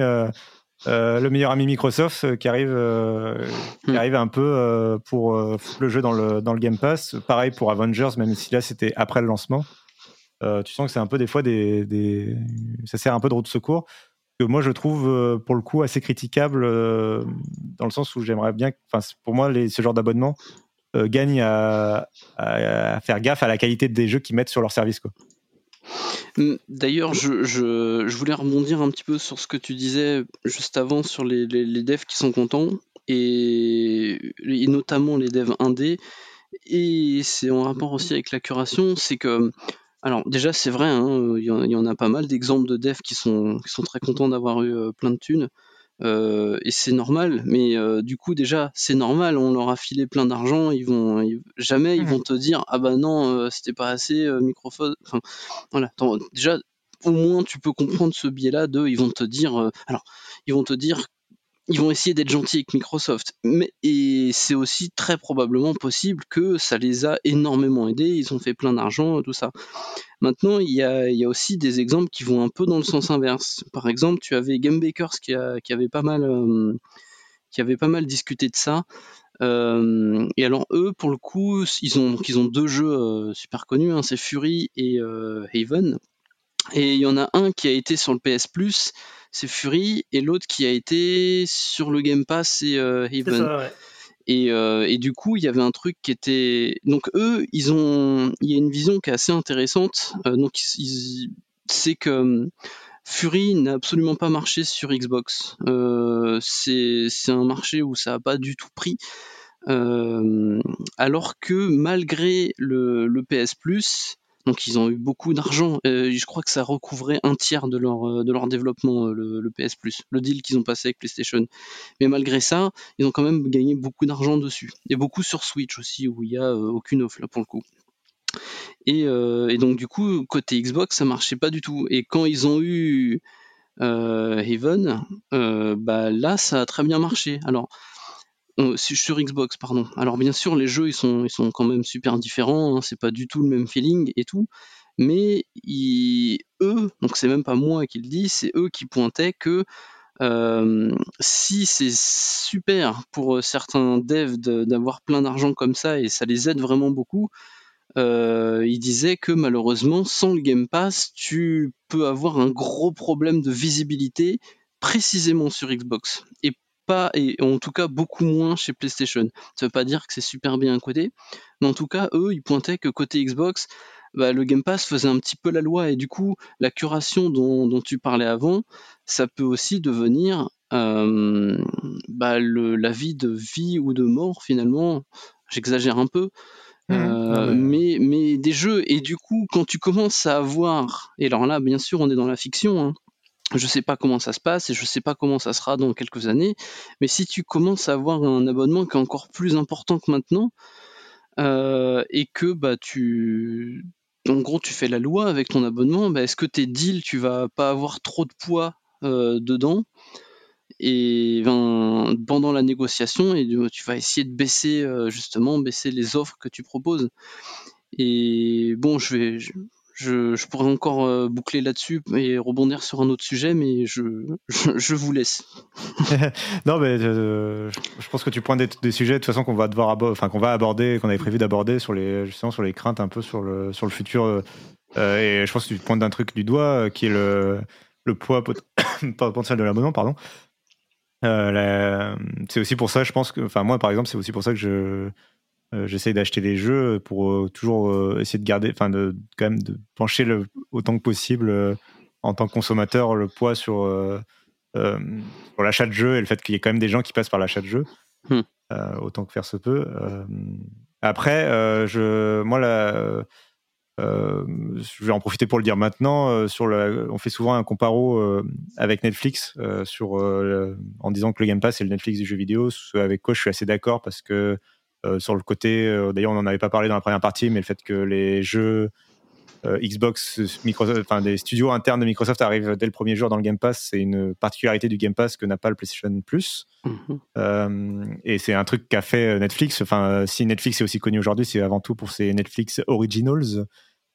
euh, le meilleur ami Microsoft euh, qui arrive, euh, qui hmm. arrive un peu pour le jeu dans le, dans le Game Pass. Pareil pour Avengers, même si là c'était après le lancement. tu sens que c'est un peu des fois des, des, ça sert un peu de roue de secours que moi je trouve pour le coup assez critiquable dans le sens où j'aimerais bien, enfin pour moi les, ce genre d'abonnement gagne à, à, faire gaffe à la qualité des jeux qu'ils mettent sur leur service quoi. Hum, d'ailleurs, je, voulais rebondir un petit peu sur ce que tu disais juste avant sur les, devs qui sont contents, et, notamment les devs indés. Et c'est en rapport aussi avec la curation, c'est que, alors déjà c'est vrai, hein, il y, en a pas mal d'exemples de devs qui sont, très contents d'avoir eu euh, plein de thunes. Euh, et c'est normal, mais euh, du coup déjà c'est normal, on leur a filé plein d'argent, ils vont jamais ils mmh. vont te dire ah bah non euh, c'était pas assez microphone, enfin voilà déjà au moins tu peux comprendre ce biais-là de ils vont te dire alors ils vont te dire ils vont essayer d'être gentils avec Microsoft. Mais, et c'est aussi très probablement possible que ça les a énormément aidés, ils ont fait plein d'argent, tout ça. Maintenant, il y a, aussi des exemples qui vont un peu dans le sens inverse. Par exemple, tu avais Game Bakers qui, a, qui avait pas mal, euh, avait pas mal discuté de ça. Euh, et alors eux, pour le coup, ils ont, ils ont deux jeux euh, super connus, hein, c'est Fury et Haven. Et il y en a un qui a été sur le PS Plus, c'est Fury, et l'autre qui a été sur le Game Pass, c'est euh, Haven. Et, euh, et, du coup, il y avait un truc qui était. Donc eux, ils ont. Il y a une vision qui est assez intéressante. Euh, donc c'est que hum, Fury n'a absolument pas marché sur Xbox. c'est un marché où ça n'a pas du tout pris. alors que malgré le, le PS Plus, donc ils ont eu beaucoup d'argent. Euh, je crois que ça recouvrait un tiers de leur, euh, de leur développement, euh, le, PS Plus, le deal qu'ils ont passé avec PlayStation. Mais malgré ça, ils ont quand même gagné beaucoup d'argent dessus. Et beaucoup sur Switch aussi, où il n'y a aucune offre là pour le coup. Et, donc du coup, côté Xbox, ça marchait pas du tout. Et quand ils ont eu Heaven, bah là, ça a très bien marché. Alors, euh, sur Xbox, pardon. Alors bien sûr, les jeux ils sont, ils quand même super différents, hein, c'est pas du tout le même feeling et tout, mais eux, donc c'est même pas moi qui le dis, c'est eux qui pointaient que euh, si c'est super pour certains devs d'avoir plein d'argent comme ça et ça les aide vraiment beaucoup, euh, ils disaient que malheureusement sans le Game Pass, tu peux avoir un gros problème de visibilité précisément sur Xbox. Et pas, et en tout cas beaucoup moins chez PlayStation. Ça veut pas dire que c'est super bien côté, mais en tout cas, eux, ils pointaient que côté Xbox, bah, le Game Pass faisait un petit peu la loi, et du coup, la curation dont, tu parlais avant, ça peut aussi devenir euh, bah, le, la vie de vie ou de mort, finalement. J'exagère un peu. Mmh. Euh, mais, mais des jeux, et du coup, quand tu commences à avoir, et alors là, bien sûr, on est dans la fiction, hein, je sais pas comment ça se passe et je sais pas comment ça sera dans quelques années, mais si tu commences à avoir un abonnement qui est encore plus important que maintenant, euh, et que bah tu en gros tu fais la loi avec ton abonnement, bah, est-ce que tes deals tu vas pas avoir trop de poids euh, dedans? Et ben, pendant la négociation et tu vas essayer de baisser euh, justement baisser les offres que tu proposes. Et bon je vais pourrais encore euh, boucler là-dessus et rebondir sur un autre sujet, mais je, je, vous laisse. [LAUGHS] non, mais euh, je pense que tu pointes des, sujets de toute façon qu'on va devoir enfin qu'on va aborder, qu'on avait prévu d'aborder sur les justement sur les craintes un peu sur le sur le futur. Euh, et je pense que tu pointes d'un truc du doigt qui est le le poids [COUGHS] potentiel de l'abonnement, pardon. c'est aussi pour ça, je pense que, enfin moi par exemple, c'est aussi pour ça que je euh, j'essaye d'acheter des jeux pour euh, toujours euh, essayer de garder, enfin, de quand même de pencher le, autant que possible en tant que consommateur le poids sur, l'achat de jeux et le fait qu'il y ait quand même des gens qui passent par l'achat de jeux, hmm. autant que faire se peut. après, je, moi, là, je vais en profiter pour le dire maintenant. sur le, on fait souvent un comparo avec Netflix sur, en disant que le Game Pass est le Netflix du jeu vidéo, ce avec quoi je suis assez d'accord parce que sur le côté, d'ailleurs on n'en avait pas parlé dans la première partie, mais le fait que les jeux Xbox, Microsoft, enfin des studios internes de Microsoft arrivent dès le premier jour dans le Game Pass, c'est une particularité du Game Pass que n'a pas le PlayStation Plus. Mhm. et c'est un truc qu'a fait Netflix. Enfin, si Netflix est aussi connu aujourd'hui, c'est avant tout pour ses Netflix Originals,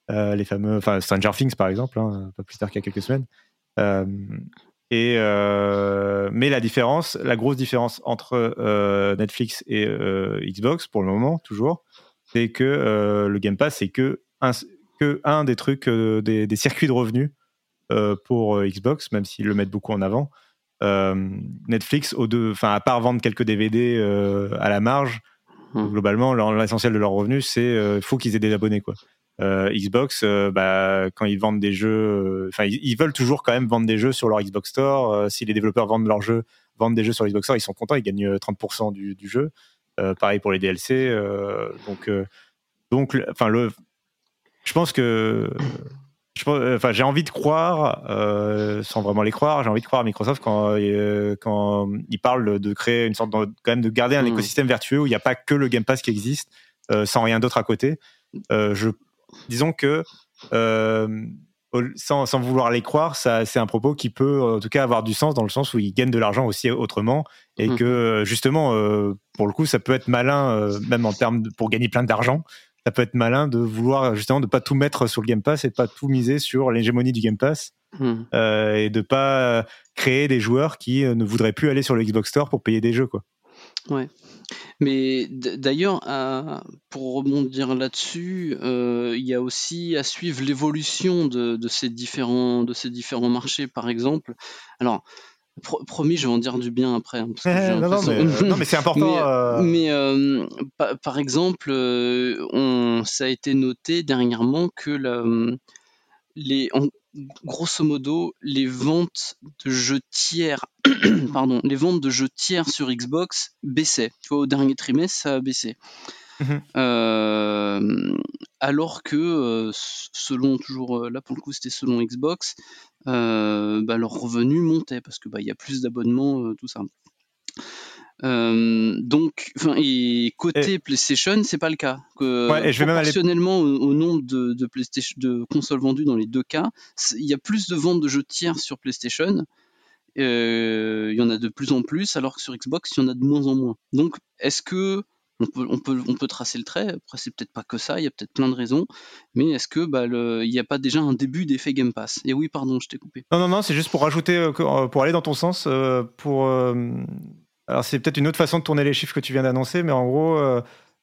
les fameux, enfin Stranger Things par exemple, hein, pas plus tard qu'il y a quelques semaines. Et euh, mais la différence, la grosse différence entre euh, Netflix et euh, Xbox pour le moment toujours, c'est que le Game Pass c'est que un, que un des trucs des, des, circuits de revenus pour Xbox, même s'ils le mettent beaucoup en avant. Netflix, deux, enfin à part vendre quelques DVD à la marge, mmh. globalement l'essentiel de leurs revenus c'est faut qu'ils aient des abonnés quoi. Euh, Xbox, euh, bah, quand ils vendent des jeux, euh, enfin, ils, veulent toujours quand même vendre des jeux sur leur Xbox Store. si les développeurs vendent leurs jeux, vendent des jeux sur Xbox Store, ils sont contents, ils gagnent 30% du, du, jeu. pareil pour les DLC. donc, donc, enfin, le, je pense que enfin, j'ai envie de croire, sans vraiment les croire, j'ai envie de croire à Microsoft quand, quand ils parlent de créer une sorte de, quand même de garder un hmm. écosystème vertueux où il n'y a pas que le Game Pass qui existe, sans rien d'autre à côté. je disons que euh, sans, sans, vouloir les croire, ça, c'est un propos qui peut en tout cas avoir du sens dans le sens où ils gagnent de l'argent aussi autrement et mmh. que justement, euh, pour le coup, ça peut être malin, euh, même en termes de, pour gagner plein d'argent, ça peut être malin de vouloir justement de pas tout mettre sur le Game Pass et de pas tout miser sur l'hégémonie du Game Pass mmh. et de pas créer des joueurs qui ne voudraient plus aller sur le Xbox Store pour payer des jeux, quoi. Ouais. Mais d'ailleurs, pour rebondir là-dessus, euh, il y a aussi à suivre l'évolution de, ces différents, de ces différents marchés, par exemple. Alors, promis, je vais en dire du bien après. Hein, non, mais, c'est important. Mais, euh. euh, par, exemple, on, ça a été noté dernièrement que la, les, grosso modo, les ventes de jeux tiers, [COUGHS] pardon, les ventes de jeux tiers sur Xbox baissaient. Tu vois, au dernier trimestre, ça a baissé. Mhm. Euh, alors que, euh, selon toujours, euh, là pour le coup c'était selon Xbox, bah, leurs revenus montaient parce que bah il y a plus d'abonnements, tout ça. Euh, donc, enfin, et côté PlayStation, c'est pas le cas. Que, ouais, et je vais proportionnellement au, nombre de, de, PlayStation, de consoles vendues dans les deux cas, il y a plus de ventes de jeux tiers sur PlayStation. Euh, il y en a de plus en plus, alors que sur Xbox, il y en a de moins en moins. Donc, est-ce que on peut, on peut, on peut tracer le trait? Après, c'est peut-être pas que ça, il y a peut-être plein de raisons. Mais est-ce que bah, il n'y a pas déjà un début d'effet Game Pass? Et oui, pardon, je t'ai coupé. Non, non, non, c'est juste pour rajouter, euh, pour aller dans ton sens, pour alors c'est peut-être une autre façon de tourner les chiffres que tu viens d'annoncer, mais en gros, euh,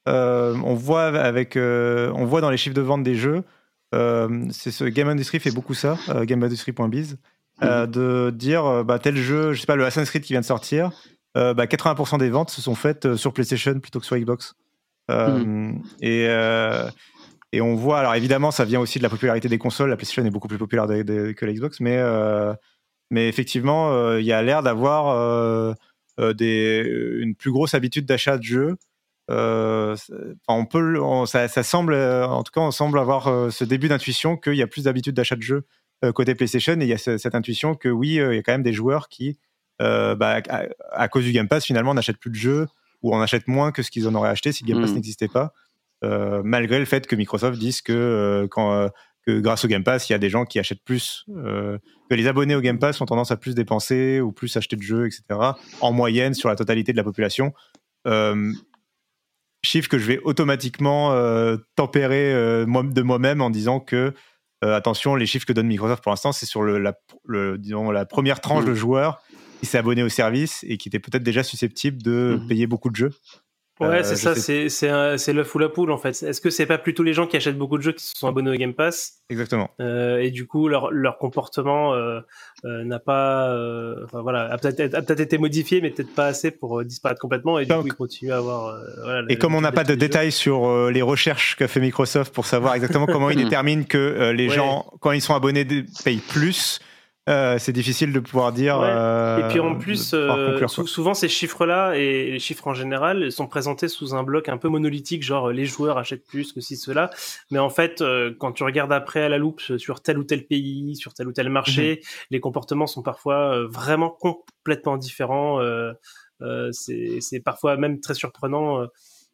euh, on voit avec, euh, on voit dans les chiffres de vente des jeux, c'est ce Game Industry fait beaucoup ça, GameIndustry.biz, mhm. de dire bah, tel jeu, je sais pas le Assassin's Creed qui vient de sortir, bah, 80% des ventes se sont faites sur PlayStation plutôt que sur Xbox. Mhm. Et et on voit, alors évidemment, ça vient aussi de la popularité des consoles. La PlayStation est beaucoup plus populaire que la Xbox, mais, mais effectivement, il y a l'air d'avoir des, une plus grosse habitude d'achat de jeux. Euh, on peut, ça, semble, en tout cas, on semble avoir euh, ce début d'intuition qu'il y a plus d'habitude d'achat de jeux côté PlayStation et il y a cette intuition que oui, il y a quand même des joueurs qui, bah, à, cause du Game Pass, finalement, n'achètent plus de jeux ou en achètent moins que ce qu'ils en auraient acheté si le Game Pass hmm. n'existait pas. malgré le fait que Microsoft dise que quand que grâce au Game Pass, il y a des gens qui achètent plus, euh, que les abonnés au Game Pass ont tendance à plus dépenser ou plus acheter de jeux, etc. En moyenne sur la totalité de la population. Euh, chiffre que je vais automatiquement euh, tempérer de moi-même en disant que attention, les chiffres que donne Microsoft pour l'instant, c'est sur le, la, disons, la première tranche mmh. de joueurs qui s'est abonné au service et qui était peut-être déjà susceptible de mmh. payer beaucoup de jeux. Ouais, euh, c'est ça, c'est c'est l'œuf ou la poule en fait. Est-ce que c'est pas plutôt les gens qui achètent beaucoup de jeux qui se sont abonnés au Game Pass? Exactement. Euh, et du coup, leur, leur comportement euh, euh n'a pas, euh, enfin voilà, a peut-être peut été modifié, mais peut-être pas assez pour disparaître complètement. Et du coup, ils continuent à avoir. Voilà, et comme on n'a pas de détails sur les recherches qu'a fait Microsoft pour savoir exactement comment ils [LAUGHS] déterminent que les gens, quand ils sont abonnés, payent plus. Euh, c'est difficile de pouvoir dire. et puis en euh, plus, euh, souvent ces chiffres-là et les chiffres en général sont présentés sous un bloc un peu monolithique, genre les joueurs achètent plus que si cela. Mais en fait, quand tu regardes après à la loupe sur tel ou tel pays, sur tel ou tel marché, mhm. les comportements sont parfois vraiment complètement différents. c'est parfois même très surprenant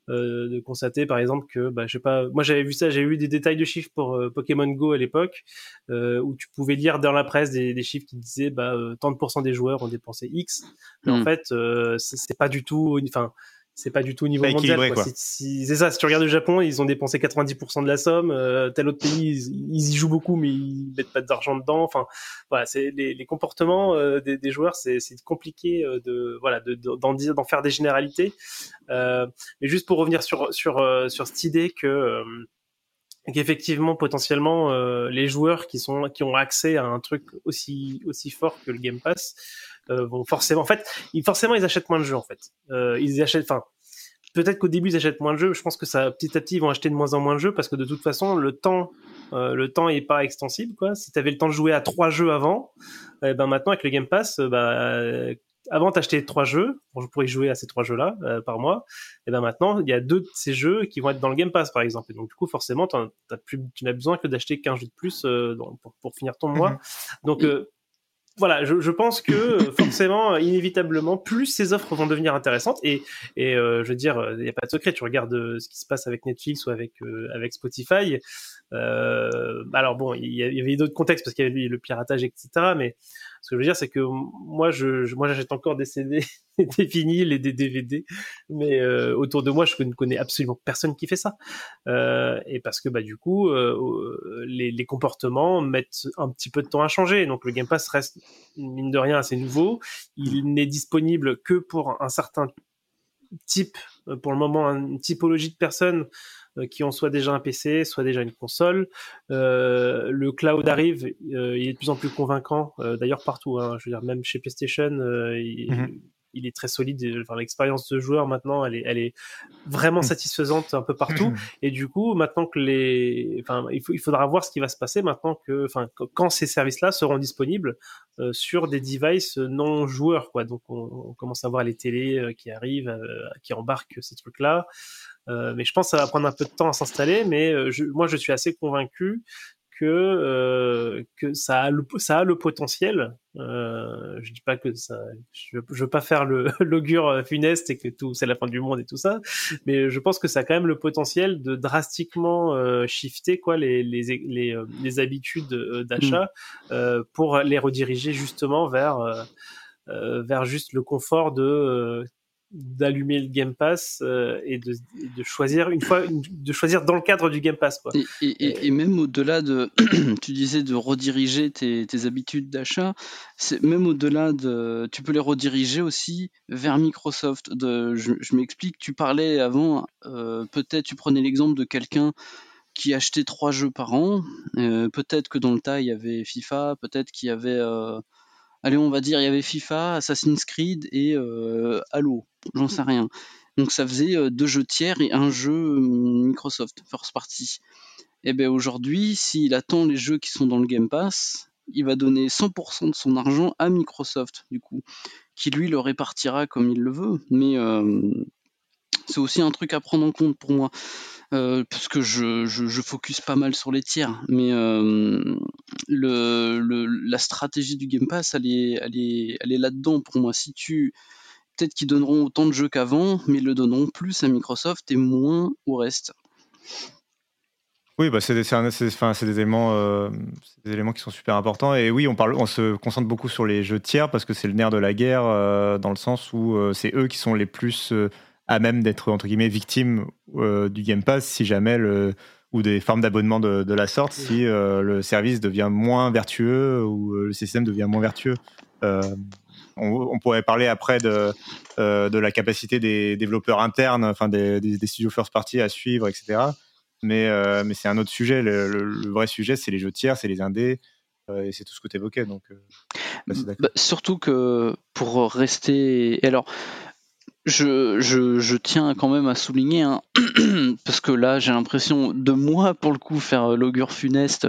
euh, de constater par exemple que, bah, je sais pas, moi j'avais vu ça, j'ai eu des détails de chiffres pour euh, Pokémon Go à l'époque, euh, où tu pouvais lire dans la presse des, des chiffres qui disaient bah, tant de des joueurs ont dépensé X, mais en hmm. fait c'est pas du tout, enfin c'est pas du tout au niveau mondial. C'est ça, si tu regardes le Japon, ils ont dépensé 90% de la somme. Euh, tel autre pays, ils, y jouent beaucoup, mais ils mettent pas d'argent dedans. Enfin, voilà, c'est les, les, comportements euh, des, des, joueurs, c'est compliqué euh, de voilà d'en dire, d'en faire des généralités. Euh, mais juste pour revenir sur sur sur cette idée que qu'effectivement potentiellement les joueurs qui sont qui ont accès à un truc aussi aussi fort que le Game Pass euh, vont forcément, en fait, ils, forcément, ils achètent moins de jeux, en fait. Euh, ils achètent, enfin, peut-être qu'au début ils achètent moins de jeux. Je pense que ça, petit à petit, ils vont acheter de moins en moins de jeux parce que de toute façon, le temps, euh, le temps est pas extensible, quoi. Si tu avais le temps de jouer à trois jeux avant, eh ben maintenant avec le Game Pass, bah, avant t'achetais trois jeux, pour, pourrais jouer à ces trois jeux-là par mois. Et ben maintenant, il y a deux de ces jeux qui vont être dans le Game Pass, par exemple. Et donc du coup, forcément, as plus, tu n'as besoin que d'acheter qu'un jeu de plus pour, pour, finir ton mois. Mhm. Donc voilà, je, je, pense que euh, [COUGHS] forcément, inévitablement, plus ces offres vont devenir intéressantes. Et, et euh, je veux dire, il n'y a pas de secret. Tu regardes euh, ce qui se passe avec Netflix ou avec avec Spotify. Euh, alors bon, il y, avait d'autres contextes parce qu'il y avait le piratage, etc. Mais ce que je veux dire, c'est que moi, je, moi, j'achète encore des CD, [LAUGHS] des vinyles et des DVD, mais euh, autour de moi, je ne connais absolument personne qui fait ça. Euh, et parce que bah du coup, euh, les, les, comportements mettent un petit peu de temps à changer. Donc le Game Pass reste mine de rien assez nouveau. Il n'est disponible que pour un certain type, pour le moment, une typologie de personnes euh, qui ont soit déjà un PC, soit déjà une console. Euh, le cloud arrive, euh, il est de plus en plus convaincant, d'ailleurs partout. Hein, je veux dire, même chez PlayStation, il, mhm. il, est très solide. Enfin, l'expérience de joueur maintenant, elle est, elle est vraiment mhm. satisfaisante un peu partout. Mhm. Et du coup, maintenant que les, enfin, il, faut, il faudra voir ce qui va se passer maintenant que, enfin, quand ces services-là seront disponibles sur des devices non joueurs, quoi. Donc, on, on commence à voir les télés qui arrivent, qui embarquent ces trucs-là. Euh, mais je pense que ça va prendre un peu de temps à s'installer. Mais euh, je, moi, je suis assez convaincu que euh, que ça a le ça a le potentiel. Euh, je dis pas que ça, je, je veux pas faire le [LAUGHS] l'augure funeste et que tout c'est la fin du monde et tout ça, mais je pense que ça a quand même le potentiel de drastiquement euh, shifter quoi les les les, les habitudes d'achat mmh. pour les rediriger justement vers vers juste le confort de d'allumer le Game Pass euh, et, de, de, choisir une fois de choisir dans le cadre du Game Pass quoi. Et, et, même au-delà de [CLEARS THROAT] tu disais de rediriger tes, tes habitudes d'achat c'est même au-delà de tu peux les rediriger aussi vers Microsoft de je, m'explique tu parlais avant euh, peut-être tu prenais l'exemple de quelqu'un qui achetait trois jeux par an euh, peut-être que dans le tas il y avait FIFA peut-être qu'il y avait allez, on va dire, il y avait FIFA, Assassin's Creed et euh, Halo, j'en sais rien. Donc ça faisait euh, deux jeux tiers et un jeu hum, Microsoft, first party. Et eh bien aujourd'hui, s'il attend les jeux qui sont dans le Game Pass, il va donner 100% de son argent à Microsoft, du coup, qui lui le répartira comme il le veut. Mais euh, c'est aussi un truc à prendre en compte pour moi. Euh, parce que je, je, focus pas mal sur les tiers, mais euh, la stratégie du Game Pass, elle est, elle là-dedans pour moi. Si tu, peut-être qu'ils donneront autant de jeux qu'avant, mais le donneront plus à Microsoft et moins au reste. Oui, bah c'est des, des, éléments, euh, des éléments qui sont super importants. Et oui, on se concentre beaucoup sur les jeux tiers parce que c'est le nerf de la guerre, dans le sens où c'est eux qui sont les plus à même d'être entre guillemets victime euh, du Game Pass si jamais le ou des formes d'abonnement de, la sorte si euh, le service devient moins vertueux ou euh, le système devient moins vertueux. On, pourrait parler après de, de la capacité des développeurs internes, enfin des, des, studios first party à suivre, etc. Mais, mais c'est un autre sujet. Le, vrai sujet, c'est les jeux tiers, c'est les indés, et c'est tout ce que tu évoquais. Donc, bah, surtout que pour rester. Alors, je, je, je, tiens quand même à souligner, hein, [CLEARS THROAT] parce que là j'ai l'impression de moi pour le coup faire l'augure funeste,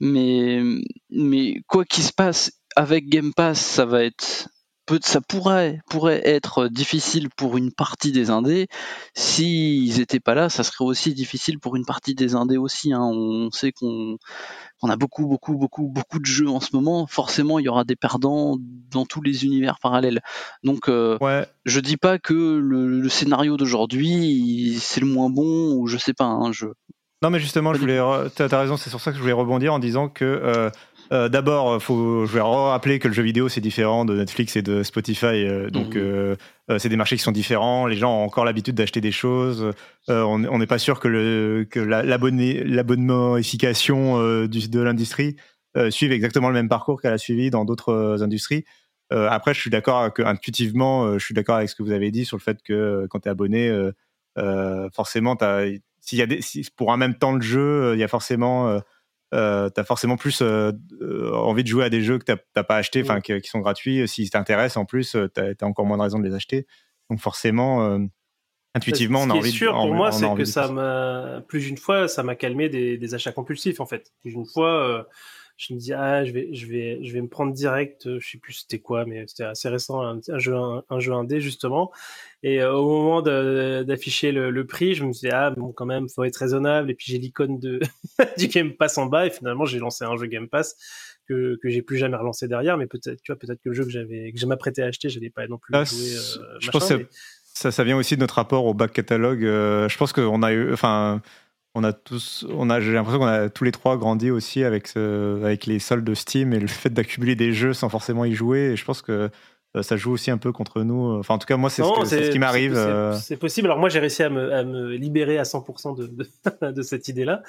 mais, mais quoi qu'il se passe avec Game Pass, ça va être peut, ça pourrait, pourrait être difficile pour une partie des indés. S'ils étaient pas là, ça serait aussi difficile pour une partie des indés aussi. Hein. On sait qu'on on a beaucoup, beaucoup, beaucoup, beaucoup de jeux en ce moment. Forcément, il y aura des perdants dans tous les univers parallèles. Donc, euh, Ouais. je dis pas que le, le scénario d'aujourd'hui c'est le moins bon ou je sais pas. Hein, je... Non, mais justement, je voulais. T'as t'as raison, c'est sur ça que je voulais rebondir en disant que. euh, euh, D'abord, faut, je vais rappeler que le jeu vidéo c'est différent de Netflix et de Spotify, euh, donc Mhm. euh, euh, c'est des marchés qui sont différents. Les gens ont encore l'habitude d'acheter des choses. Euh, on n'est pas sûr que le que la- euh, de l'industrie euh, suive exactement le même parcours qu'elle a suivi dans d'autres euh, industries. Euh, après, je suis d'accord que intuitivement, euh, je suis d'accord avec ce que vous avez dit sur le fait que euh, quand tu es abonné, euh, euh, forcément, s'il y a des, si- pour un même temps de jeu, euh, il y a forcément, euh, euh, t'as forcément plus euh, euh, envie de jouer à des jeux que t'as t'as pas acheté, enfin qui, qui sont gratuits. S'ils t'intéressent, en plus, euh, t'as as encore moins de raisons de les acheter. Donc forcément, euh, intuitivement, Ce on a qui envie. est de- sûr on- pour moi, on a c'est que ça m'a plus d'une fois, ça m'a calmé des, des achats compulsifs en fait. Plus d'une fois, euh, je me dis ah je vais je vais je vais me prendre direct, euh, je sais plus c'était quoi, mais c'était assez récent un, un jeu un, un jeu indé justement. Et euh, au moment d'afficher le, le prix, je me suis dit ah bon quand même faut être raisonnable. Et puis j'ai l'icône de [LAUGHS] du Game Pass en bas et finalement j'ai lancé un jeu Game Pass que que j'ai plus jamais relancé derrière. Mais peut-être tu vois peut-être que le jeu que j'avais que je m'apprêtais à acheter, j'allais pas non plus Ah, jouer. euh, je machin, pense que mais- Ça, ça vient aussi de notre rapport au back catalogue. Euh, je pense qu'on a eu, enfin, on a tous, on a, j'ai l'impression qu'on a tous les trois grandi aussi avec ce, avec les soldes de Steam et le [LAUGHS] fait d'accumuler des jeux sans forcément y jouer. Et je pense que ça joue aussi un peu contre nous. Enfin, en tout cas, moi, c'est ce, qui m'arrive. c'est- euh. C'est possible. Alors moi, j'ai réussi à me, à me libérer à 100% de, de, [LAUGHS] de cette idée-là.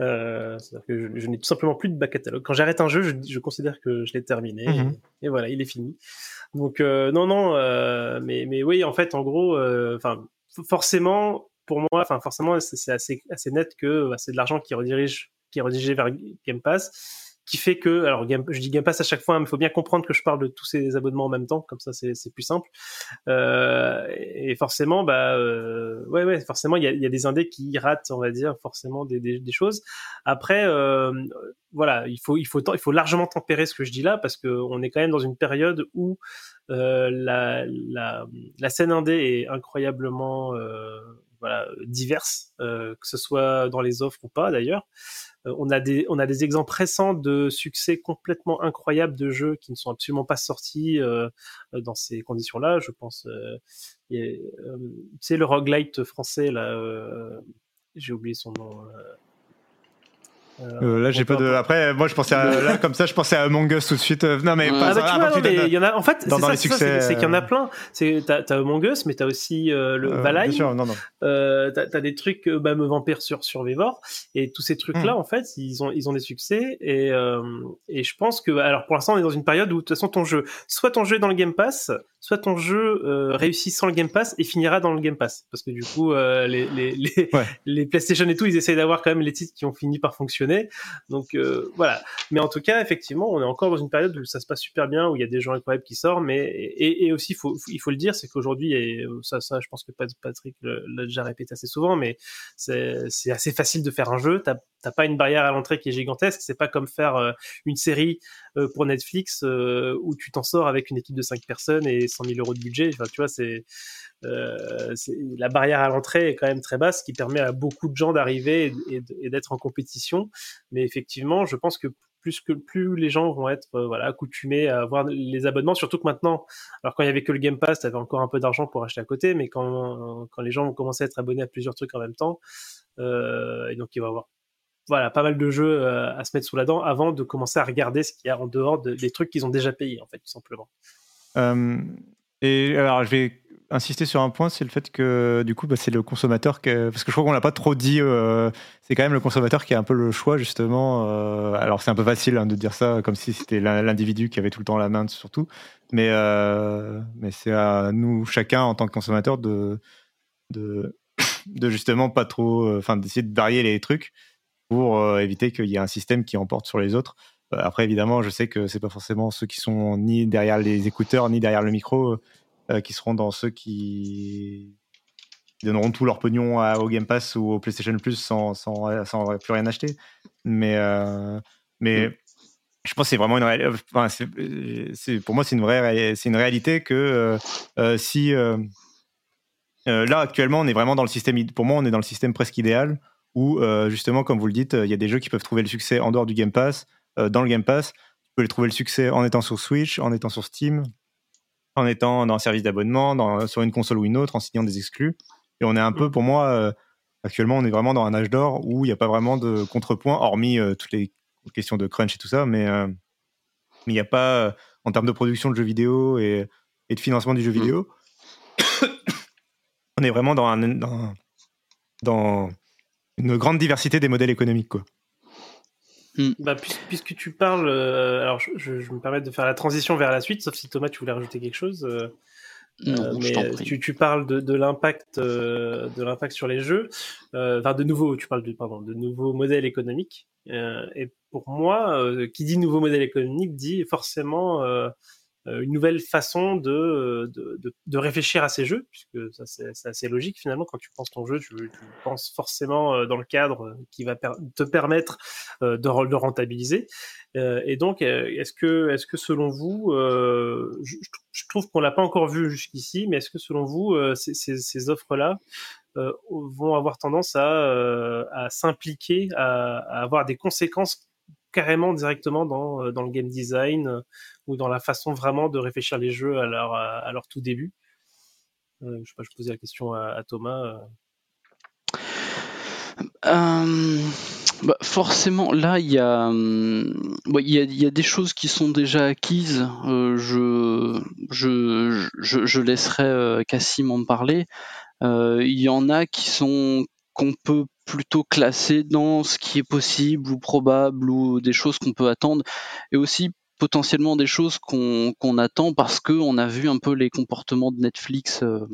Euh, C'est-à-dire que je, je n'ai tout simplement plus de back catalogue. Quand j'arrête un jeu, je, je considère que je l'ai terminé. Mhm. et, et voilà, il est fini. Donc euh, non, non, euh, mais, mais oui, en fait, en gros, euh, enfin, forcément, pour moi, enfin, forcément, c'est c'est assez, assez net que bah, c'est de l'argent qui redirige, qui est redirigé vers Game Pass qui fait que, alors je dis Game Pass à chaque fois, hein, mais il faut bien comprendre que je parle de tous ces abonnements en même temps, comme ça c'est plus simple. Euh, et forcément, bah, euh, ouais, ouais, forcément, il y a, y a des indés qui ratent, on va dire, forcément des, des, choses. Après, euh, voilà, il faut, il faut, il faut largement tempérer ce que je dis là, parce que on est quand même dans une période où euh, la, la, la scène indé est incroyablement, euh, voilà, diverse, euh, que ce soit dans les offres ou pas d'ailleurs. Euh, on a des on a des exemples récents de succès complètement incroyables de jeux qui ne sont absolument pas sortis euh, dans ces conditions-là. Je pense, euh, euh, tu sais, le roguelite français là, euh, j'ai oublié son nom. Euh, Euh, là, j'ai pas de. Après, moi, je pensais à, là, comme ça, je pensais à Among Us tout de suite. Euh, Non, mais Ouais. pas ah bah, vois, non, mais il y en a. En fait, dans- c'est dans ça, les c'est qu'il y en a euh, plein. C'est t'as t'as Among Us, mais t'as aussi euh, le euh, Valheim. Bien sûr, non, non. Euh, t'as as des trucs bah, me vampire sur Survivor et tous ces trucs là Hmm. en fait ils ont ils ont des succès et euh, et je pense que alors pour l'instant on est dans une période où de toute façon ton jeu soit ton jeu est dans le Game Pass soit ton jeu euh, réussit sans le Game Pass et finira dans le Game Pass. Parce que du coup euh, les les les, Ouais. [LAUGHS] les PlayStation et tout ils essayent d'avoir quand même les titres qui ont fini par fonctionner. Donc euh, voilà. Mais en tout cas effectivement on est encore dans une période où ça se passe super bien où il y a des jeux incroyables qui sortent. Mais et, et aussi faut, il faut le dire c'est qu'aujourd'hui et ça ça je pense que Pat- Patrick l'a déjà répété assez souvent mais c'est c'est assez facile de faire un jeu. T'as t'as pas une barrière à l'entrée qui est gigantesque c'est pas comme faire euh, une série euh, pour Netflix euh, où tu t'en sors avec une équipe de 5 personnes et 100 000 euros de budget enfin tu vois c'est la barrière à l'entrée est quand même très basse, ce qui permet à beaucoup de gens d'arriver et, d'être en compétition. Mais effectivement, je pense que plus que plus les gens vont être voilà accoutumés à avoir les abonnements, surtout que maintenant, alors quand il y avait que le Game Pass, tu avais encore un peu d'argent pour acheter à côté, mais quand quand les gens vont commencer à être abonnés à plusieurs trucs en même temps, et donc il va y avoir voilà pas mal de jeux euh, à se mettre sous la dent avant de commencer à regarder ce qu'il y a en dehors de- des trucs qu'ils ont déjà payés en fait tout simplement. Euh, et alors, je vais insister sur un point, c'est le fait que du coup, bah, c'est le consommateur que, parce que je crois qu'on l'a pas trop dit. euh, c'est quand même le consommateur qui a un peu le choix justement. alors, c'est un peu facile hein, de dire ça comme si c'était l'in- l'individu qui avait tout le temps la main sur tout, mais mais c'est à nous chacun en tant que consommateur de de [COUGHS] de justement pas trop, enfin d'essayer de varier les trucs pour euh, éviter qu'il y ait un système qui emporte sur les autres. Euh, Après, évidemment, je sais que c'est pas forcément ceux qui sont ni derrière les écouteurs ni derrière le micro euh, qui seront dans ceux qui qui donneront tout leur pognon à- au Game Pass ou au PlayStation Plus sans, sans, sans plus rien acheter. Mais, euh, mais je pense que c'est vraiment une enfin, c'est pour moi c'est une vraie c'est une réalité que si là actuellement on est vraiment dans le système pour moi on est dans le système presque idéal où justement comme vous le dites il y a des jeux qui peuvent trouver le succès en dehors du Game Pass dans le Game Pass tu peux les trouver le succès en étant sur Switch en étant sur Steam en étant dans un service d'abonnement sur une console ou une autre en signant des exclus et on est un peu pour moi actuellement on est vraiment dans un âge d'or où il n'y a pas vraiment de contrepoint hormis toutes les question de crunch et tout ça, mais euh, il n'y a pas, euh, en termes de production de jeux vidéo et, de financement du jeu mm. vidéo, [COUGHS] on est vraiment dans, un, dans, une grande diversité des modèles économiques. Quoi. Mm. Bah, puisque, tu parles, euh, alors je, me permets de faire la transition vers la suite, sauf si Thomas, tu voulais rajouter quelque chose. mais tu, parles de, l'impact de l'impact sur les jeux, enfin de nouveaux, tu parles de pardon, de nouveaux modèles économiques. et pour moi, euh, qui dit nouveau modèle économique dit forcément euh, euh, une nouvelle façon de, de, réfléchir à ces jeux, puisque ça c'est assez logique finalement. Quand tu penses ton jeu, tu, penses forcément dans le cadre qui va te permettre de, de, rentabiliser. et donc, est-ce que, est-ce que selon vous, je, trouve qu'on l'a pas encore vu jusqu'ici, mais est-ce que selon vous, ces, ces, offres-là vont avoir tendance à, à s'impliquer, à, à, avoir des conséquences carrément directement dans, euh, dans le game design euh, ou dans la façon vraiment de réfléchir les jeux à leur, tout début. Euh, je sais pas, je posais la question à, Thomas. Bah, forcément, là, il y, a, hum, il, y a, des choses qui sont déjà acquises. je, je, laisserai Cassim en parler. Il y en a qui sont qu'on peut plutôt classer dans ce qui est possible ou probable ou des choses qu'on peut attendre et aussi potentiellement des choses qu'on attend parce qu'on a vu un peu les comportements de Netflix euh,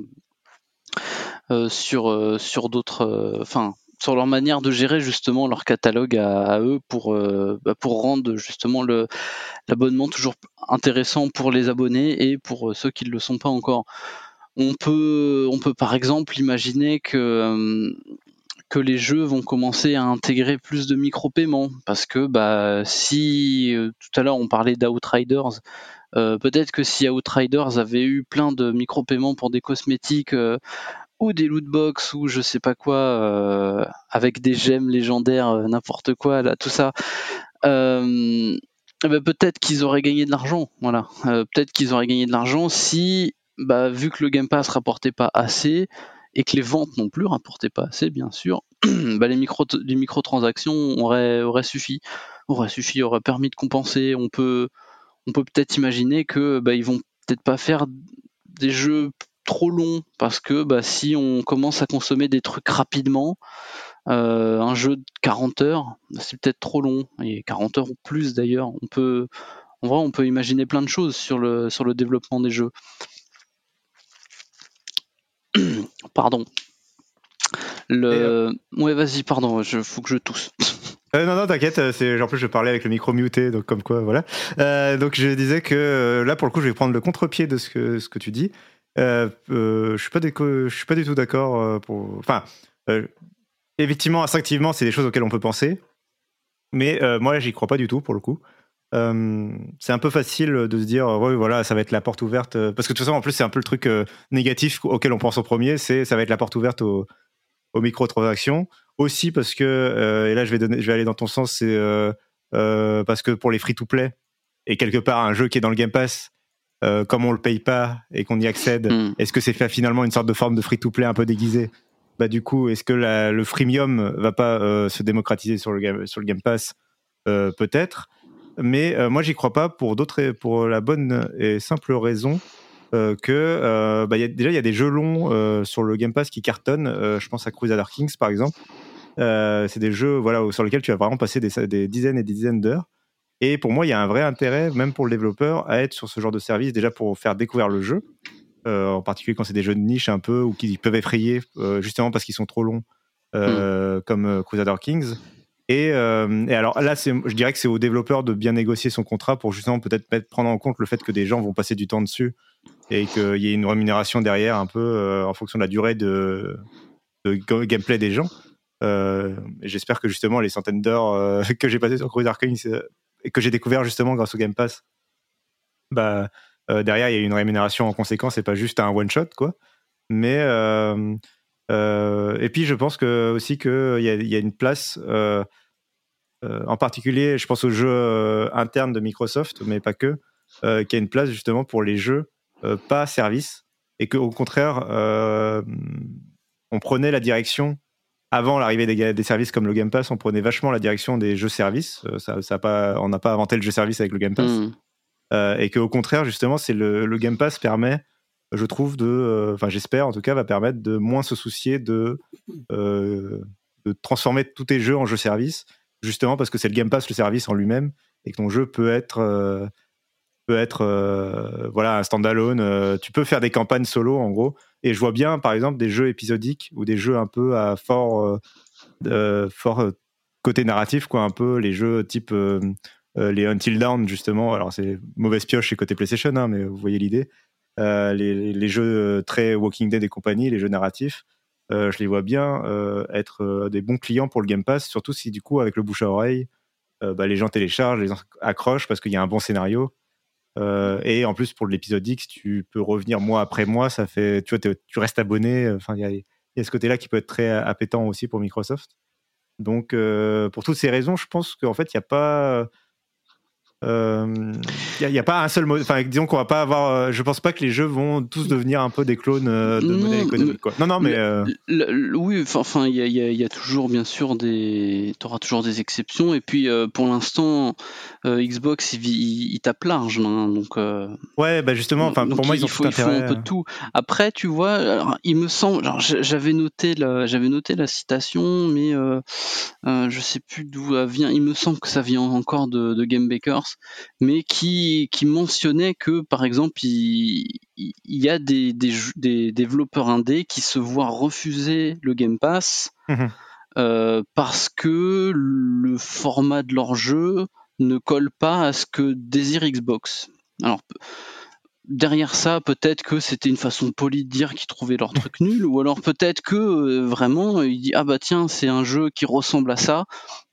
euh, sur, euh, sur d'autres enfin sur leur manière de gérer justement leur catalogue à, eux pour, bah, pour rendre justement l'abonnement toujours intéressant pour les abonnés et pour ceux qui ne le sont pas encore. On peut, on peut par exemple imaginer que que les jeux vont commencer à intégrer plus de micro-paiements. Parce que bah si euh, tout à l'heure on parlait d'Outriders euh, peut-être que si Outriders avait eu plein de micro-paiements pour des cosmétiques euh, ou des loot box ou je sais pas quoi avec des gemmes légendaires n'importe quoi là tout ça ben, peut-être qu'ils auraient gagné de l'argent voilà. Peut-être qu'ils auraient gagné de l'argent si bah, vu que le Game Pass rapportait pas assez et que les ventes non plus rapportaient pas assez, bien sûr, [CLEARS THROAT] bah les, micro, les microtransactions auraient, suffi, auraient suffi, auraient permis de compenser. On peut, on peut peut-être imaginer que bah, ils vont peut-être pas faire des jeux trop longs parce que bah, si on commence à consommer des trucs rapidement, euh, un jeu de 40 heures, c'est peut-être trop long. Et 40 heures ou plus d'ailleurs. On peut, en vrai, on peut imaginer plein de choses sur le, sur le développement des jeux. [CLEARS THROAT] pardon. Le... Euh, ouais, vas-y, pardon, il faut que je tousse. Euh, non, non, t'inquiète, euh, en plus je parlais avec le micro muté, donc comme quoi, voilà. donc je disais que là, pour le coup, je vais prendre le contre-pied de ce que, ce que tu dis. je suis pas, je suis pas du tout d'accord pour. Enfin, effectivement, instinctivement, c'est des choses auxquelles on peut penser, mais moi, j'y crois pas du tout pour le coup. Euh, c'est un peu facile de se dire ouais voilà ça va être la porte ouverte euh, parce que de toute façon en plus c'est un peu le truc euh, négatif auquel on pense au premier c'est ça va être la porte ouverte aux, aux microtransactions aussi parce que et là je vais donner je vais aller dans ton sens c'est parce que pour les free to play et quelque part un jeu qui est dans le Game Pass comme on le paye pas et qu'on y accède hmm. est-ce que c'est finalement une sorte de forme de free to play un peu déguisée? Bah du coup est-ce que le freemium va pas se démocratiser sur le sur le Game Pass? Peut-être mais euh, moi j'y crois pas pour d'autres pour la bonne et simple raison euh, que euh, bah, déjà il y a des jeux longs sur le Game Pass qui cartonnent. je pense à Crusader Kings par exemple. c'est des jeux voilà sur lesquels tu vas vraiment passer des, des dizaines et des dizaines d'heures. Et pour moi, il y a un vrai intérêt, même pour le développeur, à être sur ce genre de service, déjà pour faire découvrir le jeu, en particulier quand c'est des jeux de niche un peu, ou qui peuvent effrayer, justement parce qu'ils sont trop longs, hmm. comme Crusader Kings. Euh, et, alors là, je dirais que c'est au développeur de bien négocier son contrat pour justement peut-être prendre en compte le fait que des gens vont passer du temps dessus et qu'il y ait une rémunération derrière un peu euh, en fonction de la durée de, gameplay des gens. Euh, J'espère que justement les centaines d'heures [LAUGHS] que j'ai passées sur Cruiser Kings et que j'ai découvert justement grâce au Game Pass, bah derrière il y a une rémunération en conséquence et pas juste un one shot quoi. Mais et puis je pense que aussi qu'il y, y, a une place. en particulier, je pense aux jeux internes de Microsoft, mais pas que, euh, qui a une place justement pour les jeux euh, pas service et qu'au contraire, euh, on prenait la direction avant l'arrivée des, services comme le Game Pass, on prenait vachement la direction des jeux services. Ça, ça pas, on n'a pas inventé le jeu service avec le Game Pass. Mm. Euh, et qu'au contraire, justement, c'est le, le, Game Pass permet, je trouve, de, enfin, j'espère en tout cas, va permettre de moins se soucier de, euh, de transformer tous tes jeux en jeux service, justement parce que c'est le Game Pass, le service en lui-même, et que ton jeu peut être peut être euh, voilà un standalone. Euh, tu peux faire des campagnes solo en gros. Et je vois bien par exemple des jeux épisodiques ou des jeux un peu à fort euh, fort côté narratif quoi, un peu les jeux type les Until Dawn justement. Alors c'est mauvaise pioche chez côté PlayStation, hein, mais vous voyez l'idée. Les, les, jeux très Walking Dead et compagnie, les jeux narratifs. je les vois bien être des bons clients pour le Game Pass, surtout si du coup avec le bouche à oreille, bah, les gens téléchargent, les gens accrochent parce qu'il y a un bon scénario euh, et en plus, pour l'épisode X, tu peux revenir mois après mois. Ça fait, tu vois, tu restes abonné. Enfin, il y, a, ce côté-là qui peut être très appétant aussi pour Microsoft. Donc, euh, pour toutes ces raisons, je pense qu'en fait, il n'y a pas il euh, n'y a, pas un seul mode. Enfin, disons qu'on va pas avoir. Euh, je pense pas que les jeux vont tous devenir un peu des clones euh, de monnaie économique. Quoi. Non, non, mais. oui, enfin, il y, y, a toujours, bien sûr, des. Tu auras toujours des exceptions. Et puis, pour l'instant, Xbox, il, il, tape large. Hein, donc, ouais, bah justement, enfin, pour moi, ils ont faut, il faut un peu de tout. Après, tu vois, alors, il me semble. J'avais noté, j'avais noté la citation, mais je sais plus d'où elle vient. Il me semble que ça vient encore de, de Game Bakers mais qui, qui mentionnait que, par exemple, il, y a des, des, développeurs indés qui se voient refuser le Game Pass mmh euh, parce que le format de leur jeu ne colle pas à ce que désire Xbox. Alors, derrière ça, peut-être que c'était une façon polie de dire qu'ils trouvaient leur truc nul, ou alors peut-être que euh, vraiment il dit ah bah tiens c'est un jeu qui ressemble à ça,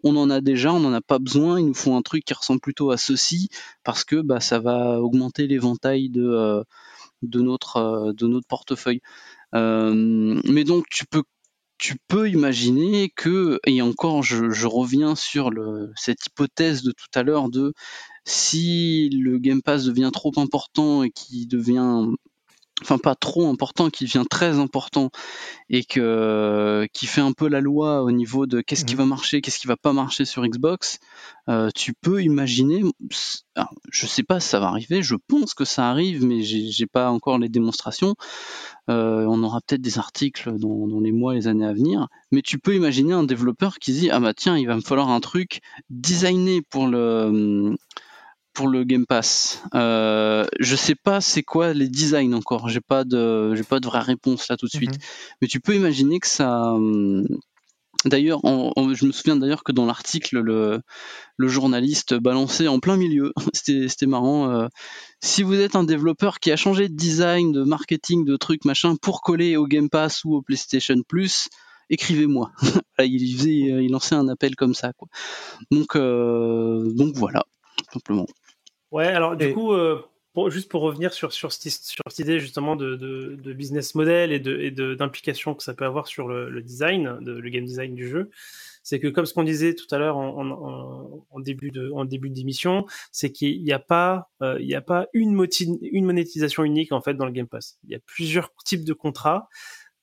on en a déjà, on n'en a pas besoin, il nous faut un truc qui ressemble plutôt à ceci parce que bah ça va augmenter l'éventail de euh, notre euh, portefeuille. mais donc tu peux imaginer que, et encore je, reviens sur cette hypothèse de tout à l'heure de si le Game Pass devient trop important et qui devient enfin pas trop important, qui devient très important et que qui fait un peu la loi au niveau de qu'est-ce qui mmh. va marcher, qu'est-ce qui va pas marcher sur Xbox, euh, tu peux imaginer, alors, je sais pas si ça va arriver, je pense que ça arrive, mais j'ai pas encore les démonstrations. Euh, on aura peut-être des articles dans, dans, les mois, les années à venir, mais tu peux imaginer un développeur qui dit ah bah tiens, il va me falloir un truc designé pour le pour le Game Pass. Euh, je sais pas c'est quoi les designs encore. J'ai pas de j'ai pas de vraie réponse là tout de suite. Mhm. Mais tu peux imaginer que ça. Hum, d'ailleurs, je me souviens d'ailleurs que dans l'article, le, le, journaliste balançait en plein milieu. [LAUGHS] C'était marrant. Euh, si vous êtes un développeur qui a changé de design, de marketing, de trucs machin pour coller au Game Pass ou au PlayStation Plus, écrivez-moi. [LAUGHS] il, faisait, il lançait un appel comme ça. Quoi. Donc, euh, donc voilà, simplement. Ouais, alors du coup, euh, juste pour revenir sur, sur, cette, sur cette idée justement de, de, business model et d'implication que ça peut avoir sur le, design, de, le game design du jeu, c'est que comme ce qu'on disait tout à l'heure en, en, début de en début d'émission, c'est qu'il n'y a pas euh, il y a pas une, une monétisation unique en fait dans le Game Pass. Il y a plusieurs types de contrats.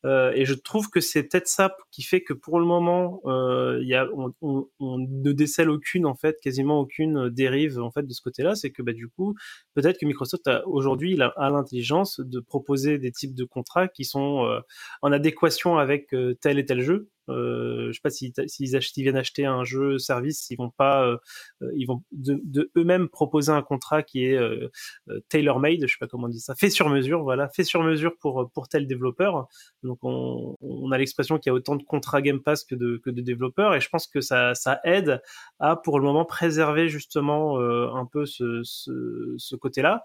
Euh, et je trouve que c'est peut-être ça qui fait que pour le moment, euh, y a, on, on, ne décèle aucune, en fait, quasiment aucune dérive en fait de ce côté-là. C'est que bah, du coup, peut-être que Microsoft a aujourd'hui a, l'intelligence de proposer des types de contrats qui sont euh, en adéquation avec euh, tel et tel jeu. Euh, je sais pas s'ils si, si viennent acheter un jeu service, ils vont pas, euh, euh, ils vont de, de eux-mêmes proposer un contrat qui est euh, tailor made, je sais pas comment on dit ça, fait sur mesure, voilà, fait sur mesure pour pour tel développeur. Donc on, on a l'expression qu'il y a autant de contrats Game Pass que de que de développeurs, et je pense que ça ça aide à pour le moment préserver justement un peu ce ce, ce côté-là.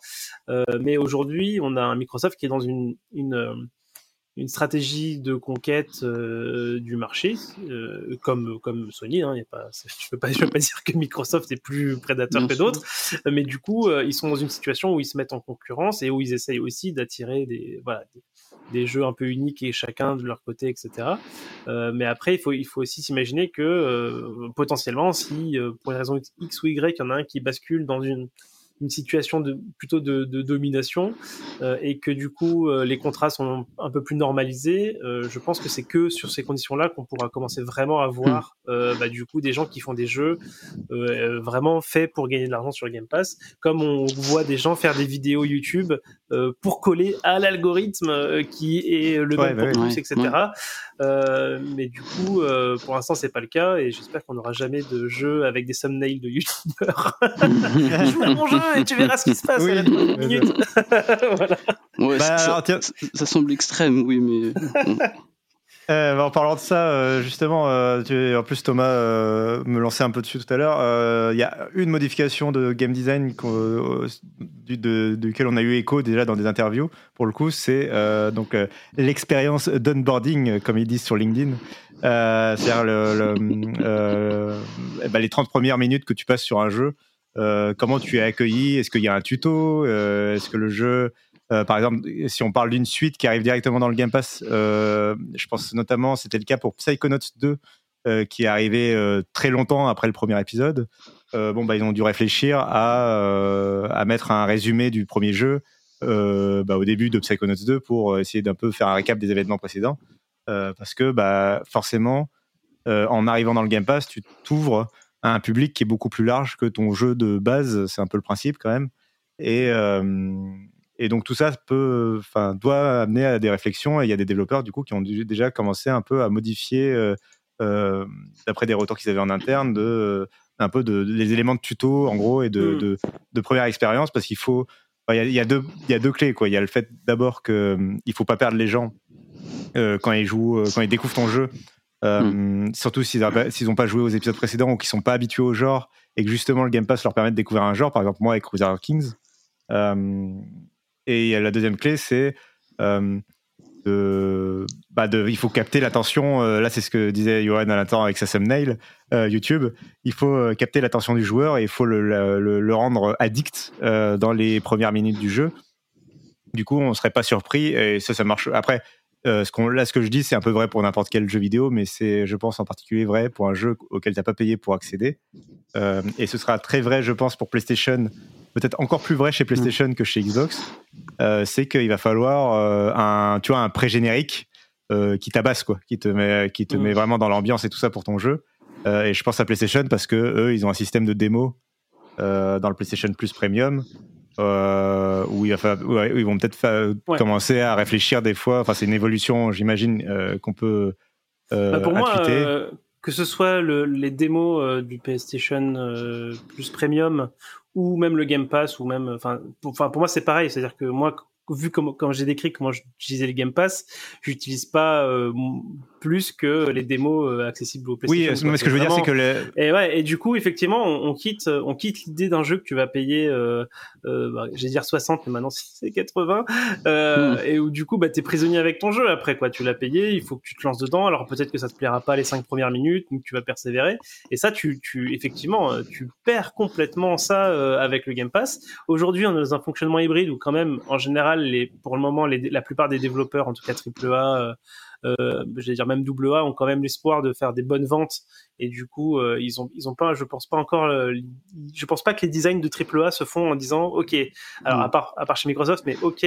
mais aujourd'hui, on a un Microsoft qui est dans une une une stratégie de conquête du marché, comme comme Sony. Hein, y a pas, je ne veux pas, [LAUGHS] je pas dire que Microsoft est plus prédateur que d'autres, mais du coup, ils sont dans une situation où ils se mettent en concurrence et où ils essayent aussi d'attirer des voilà des, jeux un peu uniques et chacun de leur côté, etc. mais après, il faut il faut aussi s'imaginer que potentiellement, si pour une raison X ou Y, il y en a un qui bascule dans une une situation de plutôt de, de domination euh, et que du coup euh, les contrats sont un peu plus normalisés, euh, je pense que c'est que sur ces conditions-là qu'on pourra commencer vraiment à voir hmm. bah, du coup des gens qui font des jeux vraiment faits pour gagner de l'argent sur le Game Pass, comme on voit des gens faire des vidéos YouTube pour coller à l'algorithme qui est le même bah pour tous, etc. mais du coup, pour l'instant, c'est pas le cas et j'espère qu'on n'aura jamais de jeu avec des thumbnails de [LAUGHS] YouTubeurs. [LAUGHS] Joue à mon jeu [LAUGHS] et tu verras ce qui se passe oui, minutes. [LAUGHS] voilà. ouais, bah, ça, alors, tiens... ça, semble extrême, oui, mais. [LAUGHS] Euh, bah, en parlant de ça, euh, justement, euh, tu, en plus Thomas euh, me lançait un peu dessus tout à l'heure. Il y a une modification de game design du, de, duquel on a eu écho déjà dans des interviews. Pour le coup, c'est donc l'expérience d'onboarding, comme ils disent sur LinkedIn. C'est-à-dire le, le bah, les 30 premières minutes que tu passes sur un jeu. Euh, comment tu es accueilli? Est-ce qu'il y a un tuto? Euh, Est-ce que le jeu, euh, par exemple, si on parle d'une suite qui arrive directement dans le Game Pass, je pense notamment, c'était le cas pour Psychonauts 2, qui est arrivé très longtemps après le premier épisode. bon, bah, ils ont dû réfléchir à, à mettre un résumé du premier jeu bah, au début de Psychonauts 2 pour essayer d'un peu faire un récap des événements précédents. parce que bah, forcément, en arrivant dans le Game Pass, tu t'ouvres à un public qui est beaucoup plus large que ton jeu de base. C'est un peu le principe quand même. Et, euh, et donc tout ça peut, enfin, doit amener à des réflexions. Et il y a des développeurs du coup qui ont déjà commencé un peu à modifier, euh, euh, d'après des retours qu'ils avaient en interne, de un peu de, les éléments de tuto en gros et de, mm. de, première expérience parce qu'il faut, il y, a, y, a deux, il y a deux clés quoi. Il y a le fait d'abord que il faut pas perdre les gens quand ils jouent, quand ils découvrent ton jeu. Euh, hmm. Surtout s'ils n'ont pas joué aux épisodes précédents ou qu'ils sont pas habitués au genre et que justement le Game Pass leur permet de découvrir un genre, par exemple moi avec Crusader Kings. Euh, et la deuxième clé, c'est euh, de, bah il faut capter l'attention. là, c'est ce que disait Johan à l'instant avec sa thumbnail YouTube. Il faut capter l'attention du joueur et il faut le, le, le rendre addict dans les premières minutes du jeu. Du coup, on serait pas surpris et ça, ça marche. Après, euh, ce qu'on, là, ce que je dis, c'est un peu vrai pour n'importe quel jeu vidéo, mais c'est, je pense, en particulier vrai pour un jeu auquel tu n'as pas payé pour accéder. Euh, et ce sera très vrai, je pense, pour PlayStation, peut-être encore plus vrai chez PlayStation que chez Xbox. Euh, c'est qu'il va falloir un, tu vois, un pré-générique qui tabasse, quoi, qui te met, qui te met vraiment dans l'ambiance et tout ça pour ton jeu. et je pense à PlayStation parce que eux, ils ont un système de démo dans le PlayStation Plus Premium euh, où, il va ils vont peut-être commencer à réfléchir des fois. Enfin, c'est une évolution, j'imagine, euh, qu'on peut. Euh, bah, pour moi, euh, que ce soit le, les démos du PlayStation Plus Premium ou même le Game Pass ou même, enfin, pour, pour moi c'est pareil. C'est-à-dire que moi, vu comme quand j'ai décrit comment j'utilisais le Game Pass, j'utilise pas euh, plus que les démos euh, accessibles au PlayStation. Oui, mais ce que je veux dire, c'est que les... et ouais, et du coup, effectivement, on, quitte, on quitte l'idée d'un jeu que tu vas payer, euh, euh bah, j'ai dire 60, mais maintenant [LAUGHS] c'est 80, euh, hmm. et où du coup, bah, t'es prisonnier avec ton jeu après quoi. Tu l'as payé, il faut que tu te lances dedans. Alors peut-être que ça te plaira pas les cinq premières minutes, mais tu vas persévérer. Et ça, tu, tu effectivement, tu perds complètement ça avec le Game Pass. Aujourd'hui, on est dans un fonctionnement hybride où quand même, en général pour le moment, la plupart des développeurs, en tout cas AAA, euh, euh, je vais dire même double A, ont quand même l'espoir de faire des bonnes ventes. Et du coup, euh, ils ont, ils ont pas, je pense pas encore, euh, je pense pas que les designs de triple A se font en disant, ok, alors mm. à part, à part chez Microsoft, mais ok,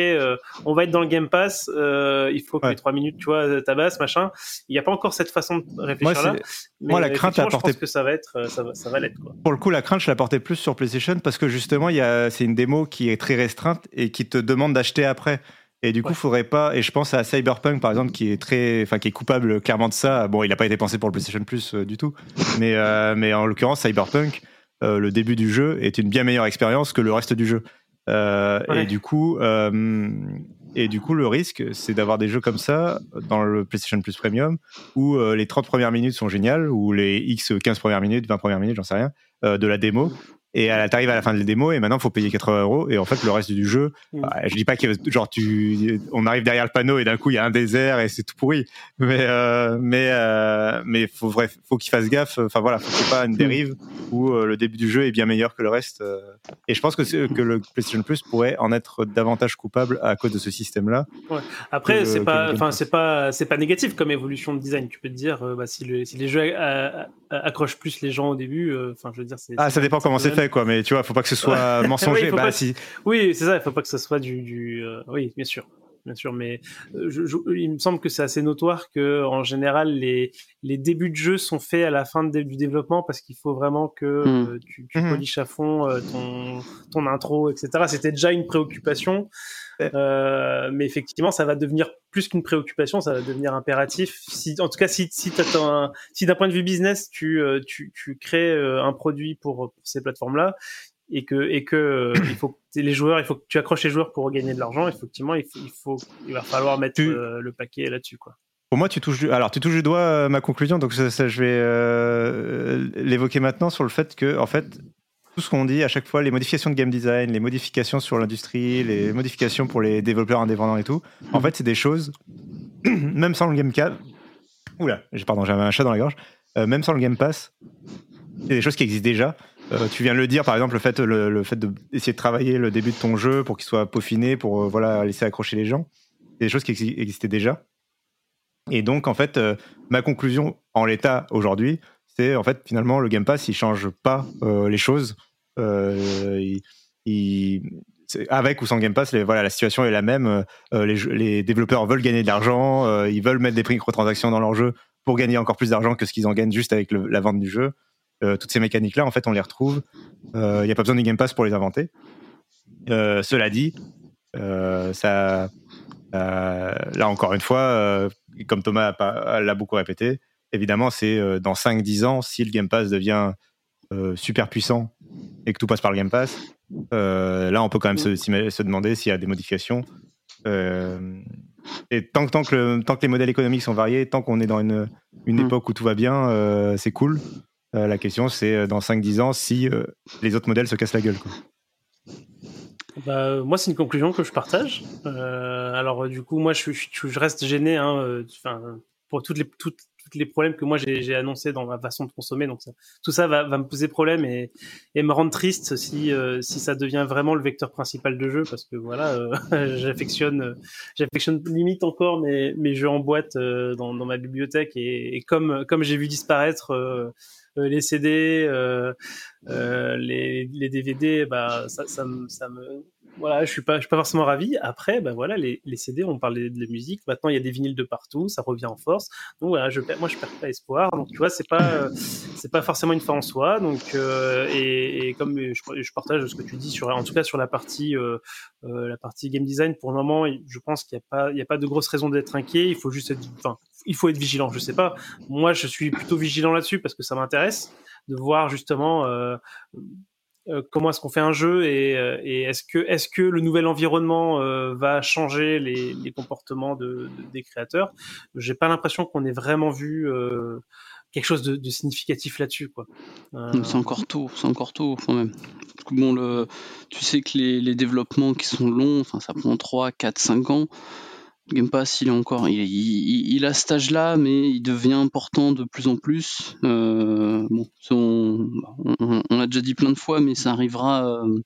on va être dans le Game Pass, il faut que les trois minutes, tu vois, tabasse, machin. Il n'y a pas encore cette façon de réfléchir là. moi, la crainte, je pense que ça va être, ça va, ça va l'être. Pour le coup, la crainte, je la portais plus sur PlayStation parce que justement, il y a, c'est une démo qui est très restreinte et qui te demande d'acheter après. Et du coup, il faudrait pas. Et je pense à Cyberpunk, par exemple, qui est très, enfin, qui est coupable clairement de ça. Bon, il n'a pas été pensé pour le PlayStation Plus euh, du tout, mais euh, mais en l'occurrence, Cyberpunk, euh, le début du jeu est une bien meilleure expérience que le reste du jeu. Et du coup, et du coup, le risque, c'est d'avoir des jeux comme ça dans le PlayStation Plus Premium où les 30 premières minutes sont géniales, ou les X 15 premières minutes, 20 premières minutes, j'en sais rien, de la démo et t'arrives à la fin de la démo et maintenant faut payer 80 euros et en fait le reste du jeu bah, je dis pas que genre tu on arrive derrière le panneau et d'un coup il y a un désert et c'est tout pourri mais euh, mais euh, mais faut vrai faut qu'il fasse gaffe enfin voilà faut qu'il pas une dérive où euh, le début du jeu est bien meilleur que le reste euh. et je pense que que le PlayStation Plus pourrait en être davantage coupable à cause de ce système là Après, c'est pas, enfin, c'est pas, c'est pas négatif comme évolution de design. Tu peux te dire, euh, bah, si, le- si les jeux accrochent plus les gens au début, enfin, je veux dire, c'est. ah ça dépend comment c'est fait quoi mais tu vois faut pas que ce soit [LAUGHS] mensonger Oui, bah si Oui, c'est ça. Il faut pas que ce soit du, du euh, oui, bien sûr, bien sûr. Mais euh, je, je- il me semble que c'est assez notoire que, en général, les les débuts de jeu sont faits à la fin de- du développement parce qu'il faut vraiment que Mm. euh, tu, tu Mhm. poliches à fond euh, ton ton intro, etc. C'était déjà une préoccupation. Euh, mais effectivement, ça va devenir plus qu'une préoccupation, ça va devenir impératif. Si, en tout cas, si, si, t'attends un- si d'un point de vue business, tu, euh, tu, tu crées euh, un produit pour, pour ces plateformes-là, et que, et que il faut que les joueurs, il faut que tu accroches les joueurs pour gagner de l'argent. Effectivement, il faut, il faut, il va falloir mettre Tu- euh, le paquet là-dessus, quoi. Pour moi, tu touches du... alors tu touches du doigt ma conclusion, donc ça, ça, je vais euh, l'évoquer maintenant sur le fait que en fait tout ce qu'on dit à chaque fois, les modifications de game design, les modifications sur l'industrie, les modifications pour les développeurs indépendants et tout, en fait c'est des choses [CLEARS THROAT] même sans le game cave. Oula, pardon, j'avais un chat dans la gorge. Euh, même sans le game pass, c'est des choses qui existent déjà. Euh, tu viens de le dire, par exemple, le fait, le, le d'essayer de travailler le début de ton jeu pour qu'il soit peaufiné, pour euh, voilà laisser accrocher les gens, c'est des choses qui exi- existaient déjà. Et donc, en fait, ma conclusion en l'état aujourd'hui, en fait finalement le Game Pass, il change pas euh, les choses. Euh, avec ou sans Game Pass, voilà, la situation est la même. Euh, les, développeurs veulent gagner de l'argent, ils veulent mettre des microtransactions dans leur jeu pour gagner encore plus d'argent que ce qu'ils en gagnent juste avec la vente du jeu. Toutes ces mécaniques-là, en fait, on les retrouve. Il n'y a pas besoin du Game Pass pour les inventer. Cela dit, ça, là encore une fois, comme Thomas l'a beaucoup répété, évidemment, c'est euh, dans 5-10 ans, si le Game Pass devient euh, super puissant et que tout passe par le Game Pass, euh, là, on peut quand même se, s'ima- se demander s'il y a des modifications. Euh, et tant que, tant, que le- tant que les modèles économiques sont variés, tant qu'on est dans une, une Mm. époque où tout va bien, euh, c'est cool. Euh, la question, c'est dans 5-10 ans, si euh, les autres modèles se cassent la gueule. Quoi. Bah, moi, c'est une conclusion que je partage. Euh, alors, du coup, moi, je, je, je reste gêné hein, euh, enfin, pour toutes les, toutes, les problèmes que moi j'ai annoncés dans ma façon de consommer. Donc, tout ça va, me poser problème et, me rendre triste si, euh, si ça devient vraiment le vecteur principal de jeu, parce que voilà, euh, [LAUGHS] j'affectionne, j'affectionne limite encore mes, mes jeux en boîte euh, dans, ma bibliothèque et, comme, comme j'ai vu disparaître les CD, les, les DVD, bah ça, me, ça me, voilà, je suis pas, je suis pas forcément ravi. Après, bah voilà, les, les CD, on parlait de la musique. Maintenant, il y a des vinyles de partout, ça revient en force. Donc voilà, je, perds- moi, je perds pas espoir. Donc tu vois, c'est pas, euh, c'est pas forcément une fin en soi. Donc euh, et, et comme je, je partage ce que tu dis sur, en tout cas sur la partie, euh, euh, la partie game design, pour le moment, je pense qu'il y a pas, il y a pas de grosse raison d'être inquiet. Il faut juste être, enfin, il faut être vigilant. Je sais pas. Moi, je suis plutôt vigilant là-dessus parce que ça m'intéresse de voir justement euh, comment est-ce qu'on fait un jeu et, euh, est-ce que est-ce que le nouvel environnement euh, va changer les, comportements de, de- des créateurs? J'ai pas l'impression qu'on ait vraiment vu quelque chose de, significatif là-dessus, C'est encore tôt, c'est encore tôt quand même. Bon, tu sais que les, les développements qui sont longs, ça prend 3, 4, 5 ans. Game Pass, il est encore, il, a cet âge-là, mais il devient important de plus en plus. Euh, bon, on, on, l'a déjà dit plein de fois, mais ça arrivera, euh,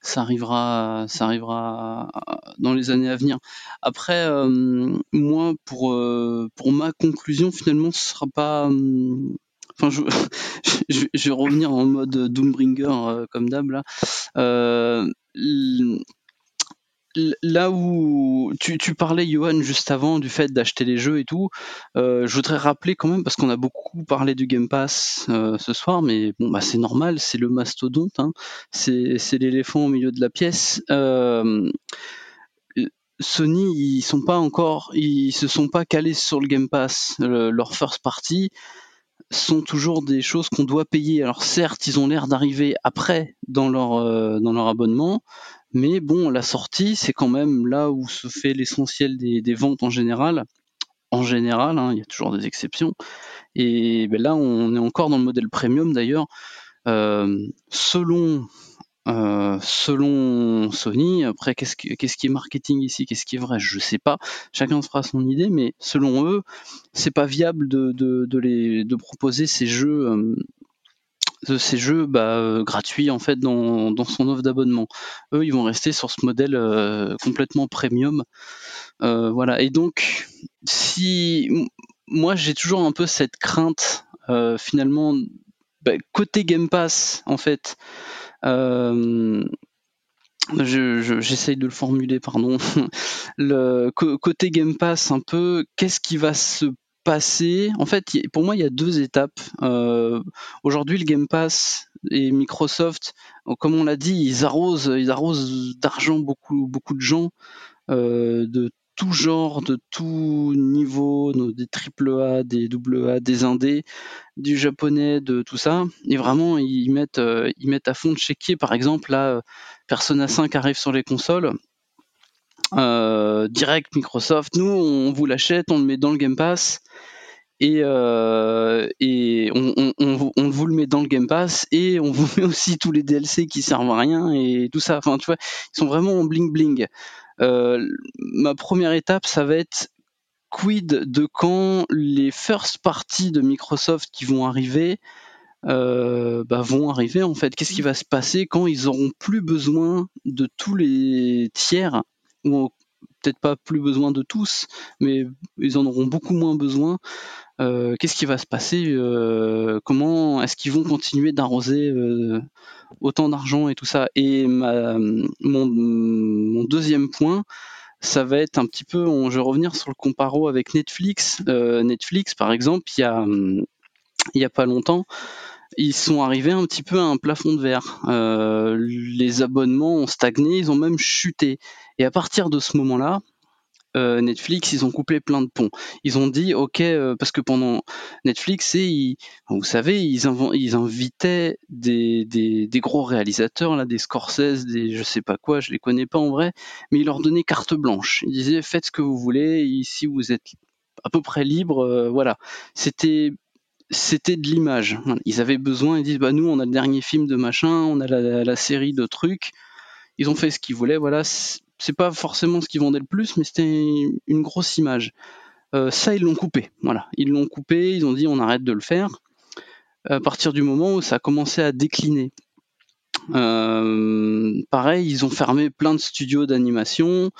ça arrivera, ça arrivera dans les années à venir. Après, euh, moi, pour pour ma conclusion, finalement, ce sera pas. hum, Enfin, je, [LAUGHS] je, vais revenir en mode Doombringer comme d'hab là. Là où tu, parlais, Johan, juste avant du fait d'acheter les jeux et tout, euh, je voudrais rappeler quand même, parce qu'on a beaucoup parlé du Game Pass euh, ce soir, mais bon, bah, c'est normal, c'est le mastodonte, hein, c'est l'éléphant au milieu de la pièce. Euh, Sony, ils sont pas encore, ils se sont pas calés sur le Game Pass. Le- leur first party sont toujours des choses qu'on doit payer. Alors certes, ils ont l'air d'arriver après dans leur euh, abonnement, mais bon, la sortie, c'est quand même là où se fait l'essentiel des, ventes en général. En général, hein, il y a toujours des exceptions. Et ben là, on est encore dans le modèle premium d'ailleurs. selon selon Sony, après qu'est-ce qui, qui est marketing ici, qu'est-ce qui est vrai, je sais pas. Chacun se fera son idée, mais selon eux, c'est pas viable de, proposer ces jeux de ces jeux bah, euh, gratuits en fait dans, son offre d'abonnement. Eux, ils vont rester sur ce modèle euh, complètement premium. Euh, voilà. Et donc, si moi j'ai toujours un peu cette crainte finalement bah, côté Game Pass en fait. J'essaye de le formuler, pardon. [LAUGHS] Côté Game Pass, un peu, qu'est-ce qui va se passer? En fait, pour moi, il y a deux étapes. Euh, aujourd'hui, le Game Pass et Microsoft, comme on l'a dit, ils arrosent, ils arrosent d'argent beaucoup, beaucoup de gens euh, de tout genre, de tout niveau, des triple A, des double A, des indés, du japonais, de tout ça. Et vraiment, ils mettent, euh, ils mettent à fond de chéquier. Par exemple, là, Persona 5 arrive sur les consoles. Euh, direct Microsoft, nous on vous l'achète, on le met dans le Game Pass et, euh, et on, on, on, vous le met dans le Game Pass et on vous [LAUGHS] met aussi tous les DLC qui servent à rien et tout ça. Enfin, tu vois, ils sont vraiment en bling bling. Euh, ma première étape, ça va être quid de quand les first parties de Microsoft qui vont arriver euh, bah, vont arriver en fait? Qu'est-ce qui va se passer quand ils auront plus besoin de tous les tiers ou peut-être pas plus besoin de tous, mais ils en auront beaucoup moins besoin. Euh, qu'est-ce qui va se passer euh, Comment est-ce qu'ils vont continuer d'arroser euh, autant d'argent et tout ça? Et mon, deuxième point, ça va être un petit peu, je vais revenir sur le comparo avec Netflix. Netflix, par exemple, il y y a pas longtemps, ils sont arrivés un petit peu à un plafond de verre. Euh, les abonnements ont stagné, ils ont même chuté. Et à partir de ce moment-là, euh, Netflix, ils ont coupé plein de ponts. Ils ont dit, ok, euh, parce que pendant Netflix, et vous savez, ils, invitaient des, gros réalisateurs, là, des Scorsese, des je sais pas quoi, je les connais pas en vrai, mais ils leur donnaient carte blanche. Ils disaient, faites ce que vous voulez, ici vous êtes à peu près libre, voilà. C'était c'était de l'image. Ils avaient besoin, ils disent bah nous on a le dernier film de machin, on a la, série de trucs. Ils ont fait ce qu'ils voulaient, voilà. C'est pas forcément ce qui vendait le plus, mais c'était une grosse image. Euh, ça ils l'ont coupé, voilà. Ils l'ont coupé, ils ont dit on arrête de le faire. À partir du moment où ça a commencé à décliner. Euh, pareil, ils ont fermé plein de studios d'animation.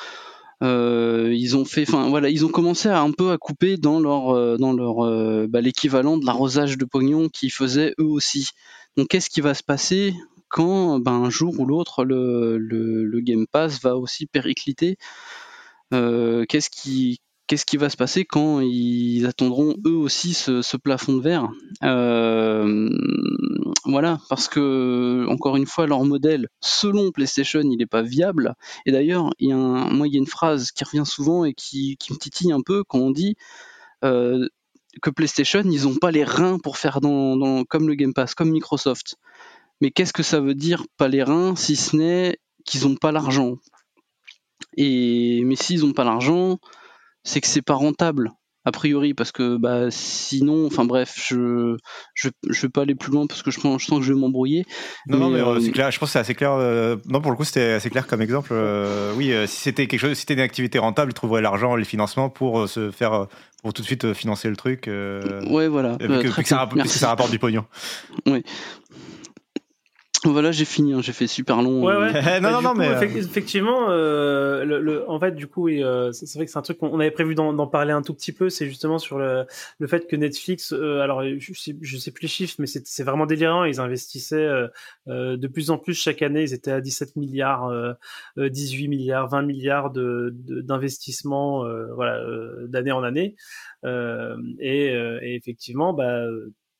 Euh, ils ont fait, enfin voilà, ils ont commencé à un peu à couper dans leur euh, dans leur euh, bah, l'équivalent de l'arrosage de pognon qu'ils faisaient eux aussi. Donc qu'est-ce qui va se passer quand ben, un jour ou l'autre le, le, Game Pass va aussi péricliter? Qu'est-ce qui qu'est-ce qui va se passer quand ils attendront eux aussi ce, plafond de verre? Euh, Voilà, parce que encore une fois, leur modèle, selon PlayStation, il n'est pas viable. Et d'ailleurs, moi, il y a une phrase qui revient souvent et qui, me titille un peu quand on dit euh, que PlayStation, ils n'ont pas les reins pour faire dans, comme le Game Pass, comme Microsoft. Mais qu'est-ce que ça veut dire pas les reins si ce n'est qu'ils n'ont pas l'argent? Et mais s'ils n'ont pas l'argent, c'est que c'est pas rentable a priori parce que bah sinon enfin bref je, je je vais pas aller plus loin parce que je, je sens que je vais m'embrouiller non non mais euh, c'est clair je pense que c'est assez clair euh, non pour le coup c'était assez clair comme exemple euh, oui si c'était quelque chose si c'était une activité rentable ils trouveraient l'argent les financements pour se faire pour tout de suite financer le truc ouais voilà. vu que, ça, ça, rapporte du pognon. Oui voilà, j'ai fini, hein, j'ai fait super long. Ouais, ouais. [LAUGHS] non, bah, non, non, mais euh, effectivement, euh, le, le, en fait, du coup, euh, c'est vrai que c'est un truc qu'on avait prévu d'en parler un tout petit peu. C'est justement sur le, le, fait que Netflix, euh, alors je sais, je sais plus les chiffres, mais c'est vraiment délirant. Ils investissaient euh, de plus en plus chaque année. Ils étaient à 17 milliards, 18 milliards, 20 milliards de d'investissements, voilà, d'année en année. Et, et, effectivement, bah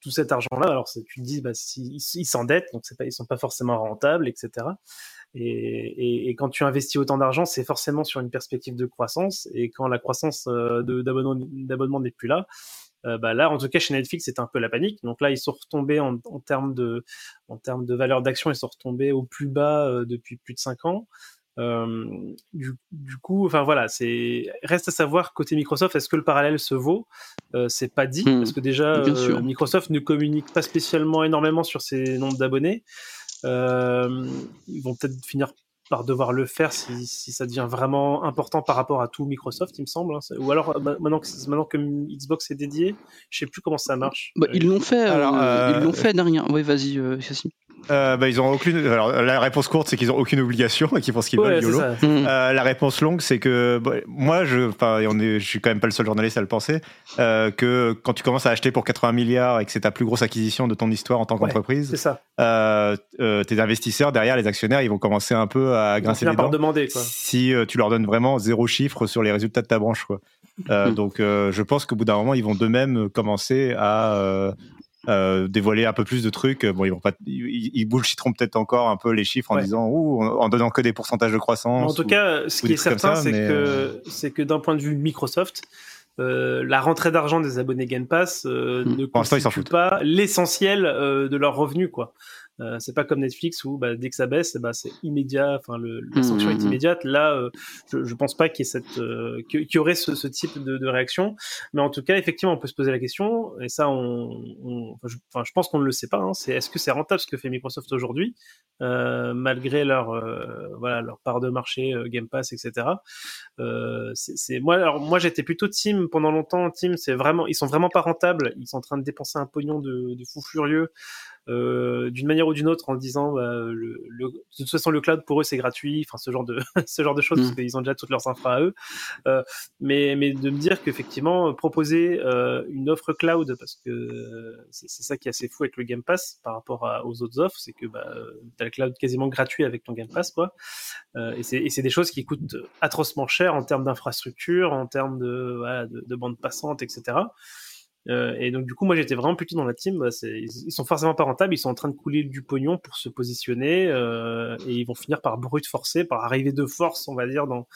tout cet argent-là, alors tu te dis, bah, ils s'endettent, donc pas, ils sont pas forcément rentables, etc. Et, et, quand tu investis autant d'argent, c'est forcément sur une perspective de croissance. Et quand la croissance euh, d'abonnement n'est plus là, euh, bah là, en tout cas, chez Netflix, c'est un peu la panique. Donc là, ils sont retombés en, en termes de, en termes de valeur d'action, ils sont retombés au plus bas euh, depuis plus de cinq ans. Du, du, coup, enfin voilà, c'est reste à savoir côté Microsoft, est-ce que le parallèle se vaut? C'est pas dit hmm. parce que déjà Microsoft ne communique pas spécialement énormément sur ses nombres d'abonnés. ils vont peut-être finir par devoir le faire si, si, ça devient vraiment important par rapport à tout Microsoft, il me semble. Hein. Ou alors bah, maintenant que, maintenant que Xbox est dédié, je sais plus comment ça marche. Bah, ils l'ont fait. Alors, euh, Ils l'ont fait dernière. Oui, vas-y, euh, euh, bah, ils ont aucune. Alors, la réponse courte, c'est qu'ils ont aucune obligation et qu'ils font ce qu'ils veulent, YOLO. Mmh. Euh, la réponse longue, c'est que bah, moi, je, enfin, on est, je suis quand même pas le seul journaliste à le penser, euh, que quand tu commences à acheter pour 80 milliards et que c'est ta plus grosse acquisition de ton histoire en tant qu'entreprise, euh, euh, tes investisseurs derrière, les actionnaires, ils vont commencer un peu à grincer les dents. demander, quoi. Si tu leur donnes vraiment zéro chiffre sur les résultats de ta branche, quoi. Mmh. Donc, je pense qu'au bout d'un moment, ils vont d'eux-mêmes commencer à euh, dévoiler un peu plus de trucs. Bon, ils vont pas, ils, peut-être encore un peu les chiffres en disant ou en donnant que des pourcentages de croissance. En tout cas, ce qui est certain, c'est que euh, c'est que d'un point de vue Microsoft, euh, la rentrée d'argent des abonnés Game Pass euh, hmm. ne constitue pas l'essentiel de leurs revenus, quoi. Euh, c'est pas comme Netflix où bah, dès que ça baisse, bah, c'est immédiat. Enfin, le, la sanction est mmh, mmh, mmh. immédiate. Là, euh, je, je pense pas qu'il y ait cette, euh, qu'il y aurait ce, ce type de, de, réaction. Mais en tout cas, effectivement, on peut se poser la question. Et ça, on, on enfin, je, enfin, je, pense qu'on ne le sait pas. Hein, c'est est-ce que c'est rentable ce que fait Microsoft aujourd'hui, malgré leur, voilà, leur part de marché, Game Pass, etc. c'est moi, alors moi, j'étais plutôt team pendant longtemps. Team, c'est vraiment, ils sont vraiment pas rentables. Ils sont en train de dépenser un pognon de, de fou furieux. Euh, d'une manière ou d'une autre en disant bah, le, le, de toute façon le cloud pour eux c'est gratuit, enfin ce genre de [LAUGHS] ce genre de choses mm. parce qu'ils ont déjà toutes leurs infra à eux. Euh, mais mais de me dire qu'effectivement proposer euh, une offre cloud parce que c'est ça qui est assez fou avec le Game Pass par rapport à, aux autres offres, c'est que bah, t'as le cloud quasiment gratuit avec ton Game Pass quoi. Euh, et c'est des choses qui coûtent atrocement cher en termes d'infrastructure, en termes de, voilà, de, de bande passante, etc. Euh, et donc du coup, moi j'étais vraiment plutôt dans la team. Bah, ils, sont forcément pas rentables, ils sont en train de couler du pognon pour se positionner euh, et ils vont finir par brute forcer, par arriver de force, on va dire, dans,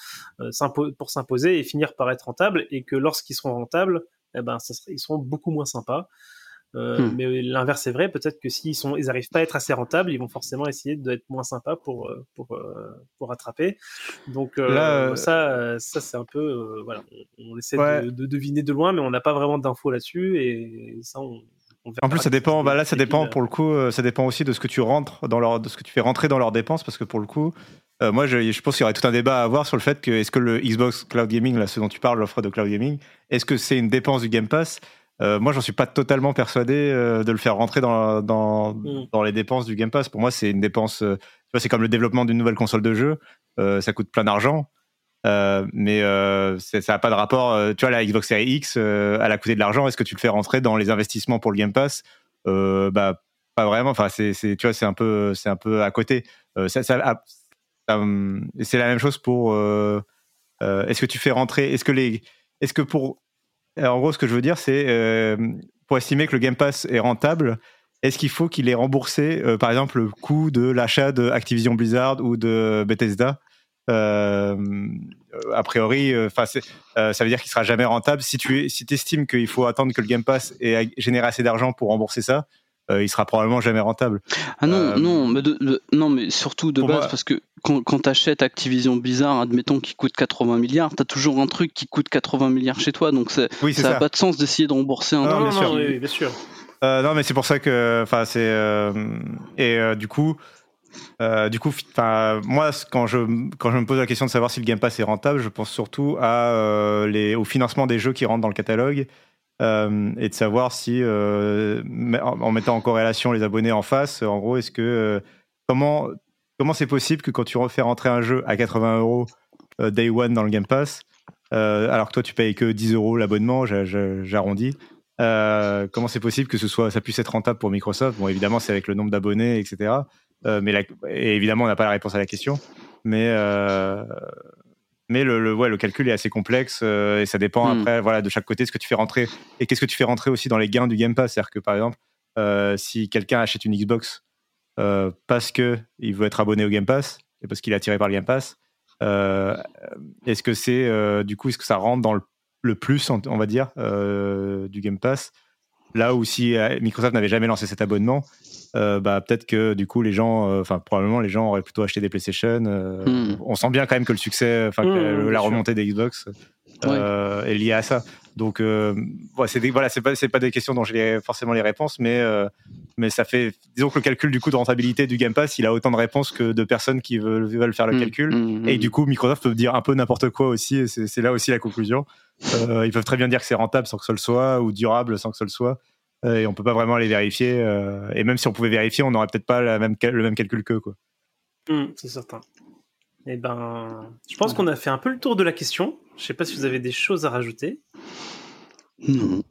euh, pour s'imposer et finir par être rentables. Et que lorsqu'ils seront rentables, eh ben, ils seront beaucoup moins sympas. Euh, hmm. Mais l'inverse est vrai. Peut-être que s'ils sont, ils arrivent pas à être assez rentables, ils vont forcément essayer d'être moins sympas pour euh, pour euh, pour rattraper. Donc Là, ça, ça c'est un peu voilà, on, essaie de, de, deviner de loin, mais on n'a pas vraiment d'infos là-dessus et ça on, en plus, ça dépend. Bah là, ça dépend pour le coup. Ça dépend aussi de ce que tu rentres dans leur, de ce que tu fais rentrer dans leurs dépenses, parce que pour le coup, moi, je, je pense qu'il y aurait tout un débat à avoir sur le fait que est-ce que le Xbox Cloud Gaming, là, ce dont tu parles, l'offre de Cloud Gaming, est-ce que c'est une dépense du Game Pass? Euh, moi, j'en suis pas totalement persuadé euh, de le faire rentrer dans, dans, mm. dans, les dépenses du Game Pass. Pour moi, c'est une dépense. Euh, c'est comme le développement d'une nouvelle console de jeu. Euh, ça coûte plein d'argent, mais ça n'a pas de rapport. tu vois, la Xbox Series X, elle a coûté de l'argent. Est-ce que tu le fais rentrer dans les investissements pour le Game Pass? Bah, pas vraiment. Enfin, c'est, tu vois, c'est un peu, c'est un peu à côté. ça, ça, ah, c'est la même chose pour. est-ce que tu fais rentrer Est-ce que les est-ce que pour en gros, ce que je veux dire, c'est euh, pour estimer que le Game Pass est rentable, est-ce qu'il faut qu'il ait remboursé, euh, par exemple, le coût de l'achat de Activision Blizzard ou de Bethesda? Euh, A priori, enfin, ça veut dire qu'il sera jamais rentable. Si tu estimes qu'il faut attendre que le Game Pass ait généré assez d'argent pour rembourser ça, euh, il sera probablement jamais rentable. Ah non, euh, non, mais non, mais surtout de base parce que quand, quand tu achètes Activision Blizzard, admettons qu'il coûte 80 milliards, tu as toujours un truc qui coûte 80 milliards chez toi, donc ça n'a pas de sens d'essayer de rembourser un non, truc. Bien sûr. Oui, bien sûr. Euh, non, mais c'est pour ça que, enfin, c'est et du coup. du coup, moi, quand je, quand je me pose la question de savoir si le Game Pass est rentable, je pense surtout à, les, au financement des jeux qui rentrent dans le catalogue euh, et de savoir si, euh, en mettant en corrélation les abonnés en face, en gros, est-ce que euh, comment comment c'est possible que quand tu refais rentrer un jeu à 80 euros day one dans le Game Pass, alors que toi tu payes que 10 euros l'abonnement, j'arrondis. comment c'est possible que ça puisse être rentable pour Microsoft? Bon, évidemment, c'est avec le nombre d'abonnés, etc. mais et évidemment, on n'a pas la réponse à la question. Mais mais le, ouais, le calcul est assez complexe euh, et ça dépend hmm. après voilà, de chaque côté ce que tu fais rentrer. Et qu'est-ce que tu fais rentrer aussi dans les gains du Game Pass? C'est-à-dire que par exemple, euh, si quelqu'un achète une Xbox euh, parce qu'il veut être abonné au Game Pass et parce qu'il est attiré par le Game Pass, est-ce que c'est du coup, est-ce que ça rentre dans le, plus, on, va dire, du Game Pass? Là où si Microsoft n'avait jamais lancé cet abonnement, bah, peut-être que du coup les gens, enfin probablement les gens auraient plutôt acheté des PlayStation. Hmm. On sent bien quand même que le succès, enfin hmm, la remontée des Xbox est liée à ça. Donc, euh, c'est voilà, c'est pas, pas des questions dont j'ai forcément les réponses, mais, euh, mais ça fait, disons que le calcul du coup de rentabilité du Game Pass, il a autant de réponses que de personnes qui veulent, veulent faire le mmh, calcul. Mmh, et mmh. du coup, Microsoft peut dire un peu n'importe quoi aussi, c'est là aussi la conclusion. Euh, ils peuvent très bien dire que c'est rentable sans que ce le soit, ou durable sans que ce le soit. Et on peut pas vraiment les vérifier. et même si on pouvait vérifier, on n'aurait peut-être pas la même, le même calcul qu'eux. Quoi. c'est certain. Eh ben, je pense qu'on a fait un peu le tour de la question. Je sais pas si vous avez des choses à rajouter. Non.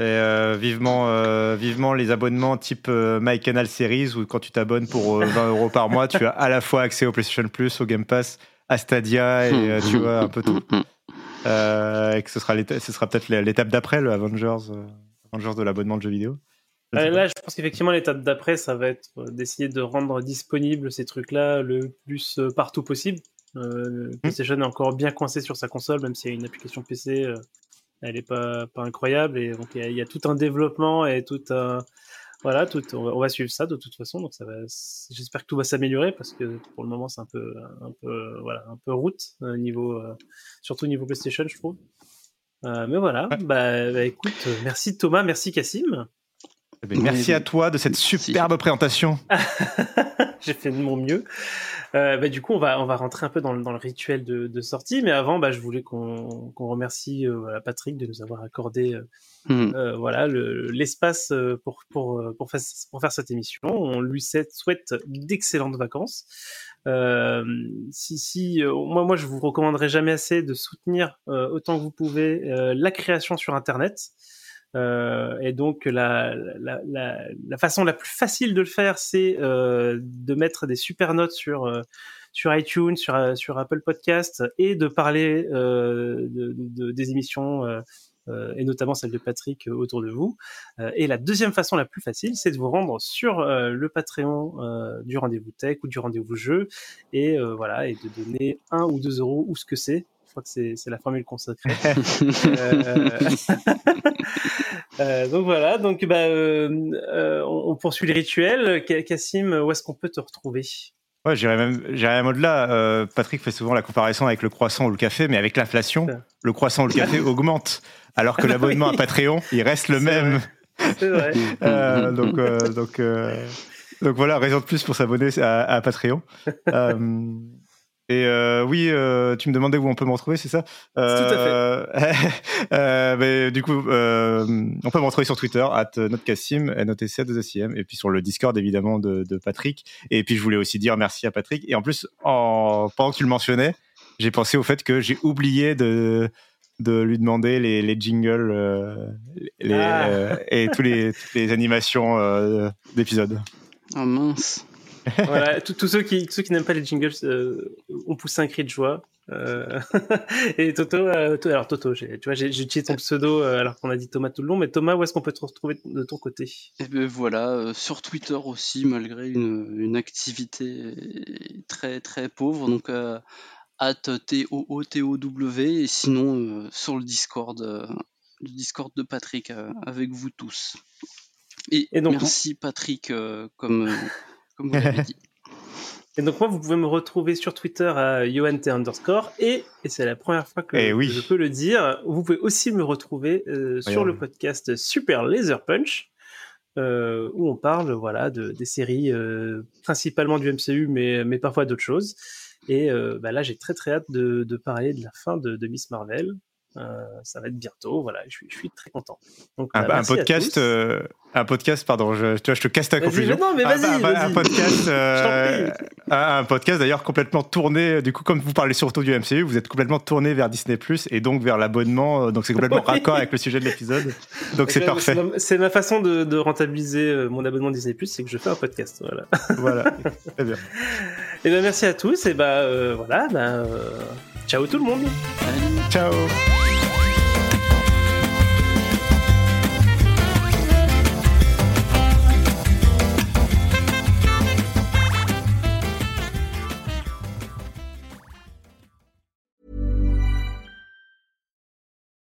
Euh, vivement, euh, vivement les abonnements type euh, My Canal Series où quand tu t'abonnes pour 20 euros par mois, tu as à la fois accès au PlayStation Plus, au Game Pass, à Stadia et tu vois un peu tout. et que ce sera, ce sera peut-être l'étape d'après, le Avengers, Avengers de l'abonnement de jeux vidéo. Là, je pense qu'effectivement, l'étape d'après, ça va être d'essayer de rendre disponibles ces trucs-là le plus partout possible. Euh, hmm. PlayStation est encore bien coincé sur sa console, même s'il y a une application PC, elle est pas, pas incroyable. Et donc, il y, a tout un développement et tout un. Voilà, tout, on, va, suivre ça de toute façon. Donc, ça va, j'espère que tout va s'améliorer parce que pour le moment, c'est un peu, un peu, voilà, un peu route, euh, niveau, surtout niveau PlayStation, je trouve. Mais voilà, bah, bah, écoute, merci Thomas, merci Cassim. Eh ben, merci à toi de cette superbe présentation. [LAUGHS] J'ai fait de mon mieux. Euh, bah, du coup, on va, on va rentrer un peu dans le, dans le rituel de, de, sortie. Mais avant, bah, je voulais qu'on remercie euh, Patrick de nous avoir accordé euh, hmm. voilà, l'espace pour, pour, pour, faire, pour faire cette émission. On lui souhaite d'excellentes vacances. si, si, moi, moi, je vous recommanderais jamais assez de soutenir autant que vous pouvez la création sur Internet. Euh, et donc la, la, la, la, façon la plus facile de le faire, c'est euh, de mettre des super notes sur euh, sur iTunes, sur sur Apple Podcast et de parler euh, de, de, des émissions. Euh, et notamment celle de Patrick autour de vous. et la deuxième façon la plus facile, c'est de vous rendre sur le Patreon du rendez-vous tech ou du rendez-vous jeu, et voilà, et de donner un ou deux euros ou ce que c'est crois que c'est la formule consacrée. [LAUGHS] euh, euh, donc voilà, donc bah, euh, euh, on, poursuit les rituels. Cassim, où est-ce qu'on peut te retrouver? Ouais, j'irais même, même au-delà. Patrick fait souvent la comparaison avec le croissant ou le café, mais avec l'inflation, le croissant ou le café [LAUGHS] augmente, alors que l'abonnement à Patreon, il reste le même. C'est vrai. donc, donc, donc voilà, raison de plus pour s'abonner à, à, Patreon. Et euh, oui, euh, tu me demandais où on peut me retrouver, c'est ça? Euh, Tout à fait. [LAUGHS] Euh, mais, du coup, euh, on peut me retrouver sur Twitter, at notcassim, notc 2 sim et puis sur le Discord évidemment de, de, Patrick. Et puis je voulais aussi dire merci à Patrick. Et en plus, en, pendant que tu le mentionnais, j'ai pensé au fait que j'ai oublié de de lui demander les, les jingles les, ah. et tous les, toutes les animations d'épisodes. Oh mince [LAUGHS] voilà, tous ceux qui, ceux qui n'aiment pas les jingles euh, ont poussé un cri de joie. Euh, [LAUGHS] et Toto, euh, alors Toto, tu vois, j'ai utilisé ton pseudo alors qu'on a dit Thomas tout le long, mais Thomas, où est-ce qu'on peut te retrouver de ton côté? Eh ben voilà, sur Twitter aussi, malgré une, une, activité très très pauvre, donc at t o o t o w et sinon sur le Discord, le Discord de Patrick avec vous tous. Et, et donc, merci Patrick, comme comme vous l'avez dit. [LAUGHS] Et donc moi, vous pouvez me retrouver sur Twitter à yoant underscore et, et c'est la première fois que, eh je peux le dire, vous pouvez aussi me retrouver euh, sur le podcast Super Laser Punch. Euh, où on parle voilà de, des séries euh, principalement du MCU mais mais parfois d'autres choses et euh, bah là j'ai très très hâte de, de parler de la fin de, de Miss Marvel euh, ça va être bientôt. Voilà, je suis, je suis très content. Donc, un, bah, un podcast, euh, un podcast, pardon, je, tu vois, je te casse ta conclusion. Non, mais vas-y, un, vas un, podcast, euh, [LAUGHS] un, podcast d'ailleurs complètement tourné. Du coup, comme vous parlez surtout du MCU, vous êtes complètement tourné vers Disney Plus et donc vers l'abonnement. Donc c'est complètement [LAUGHS] raccord avec le sujet de l'épisode. Donc c'est parfait. C'est ma façon de, de, rentabiliser mon abonnement Disney Plus, c'est que je fais un podcast. Voilà. [LAUGHS] Voilà. Très bien. Et ben merci à tous et bah voilà. Bah, ciao tout le monde. Ciao.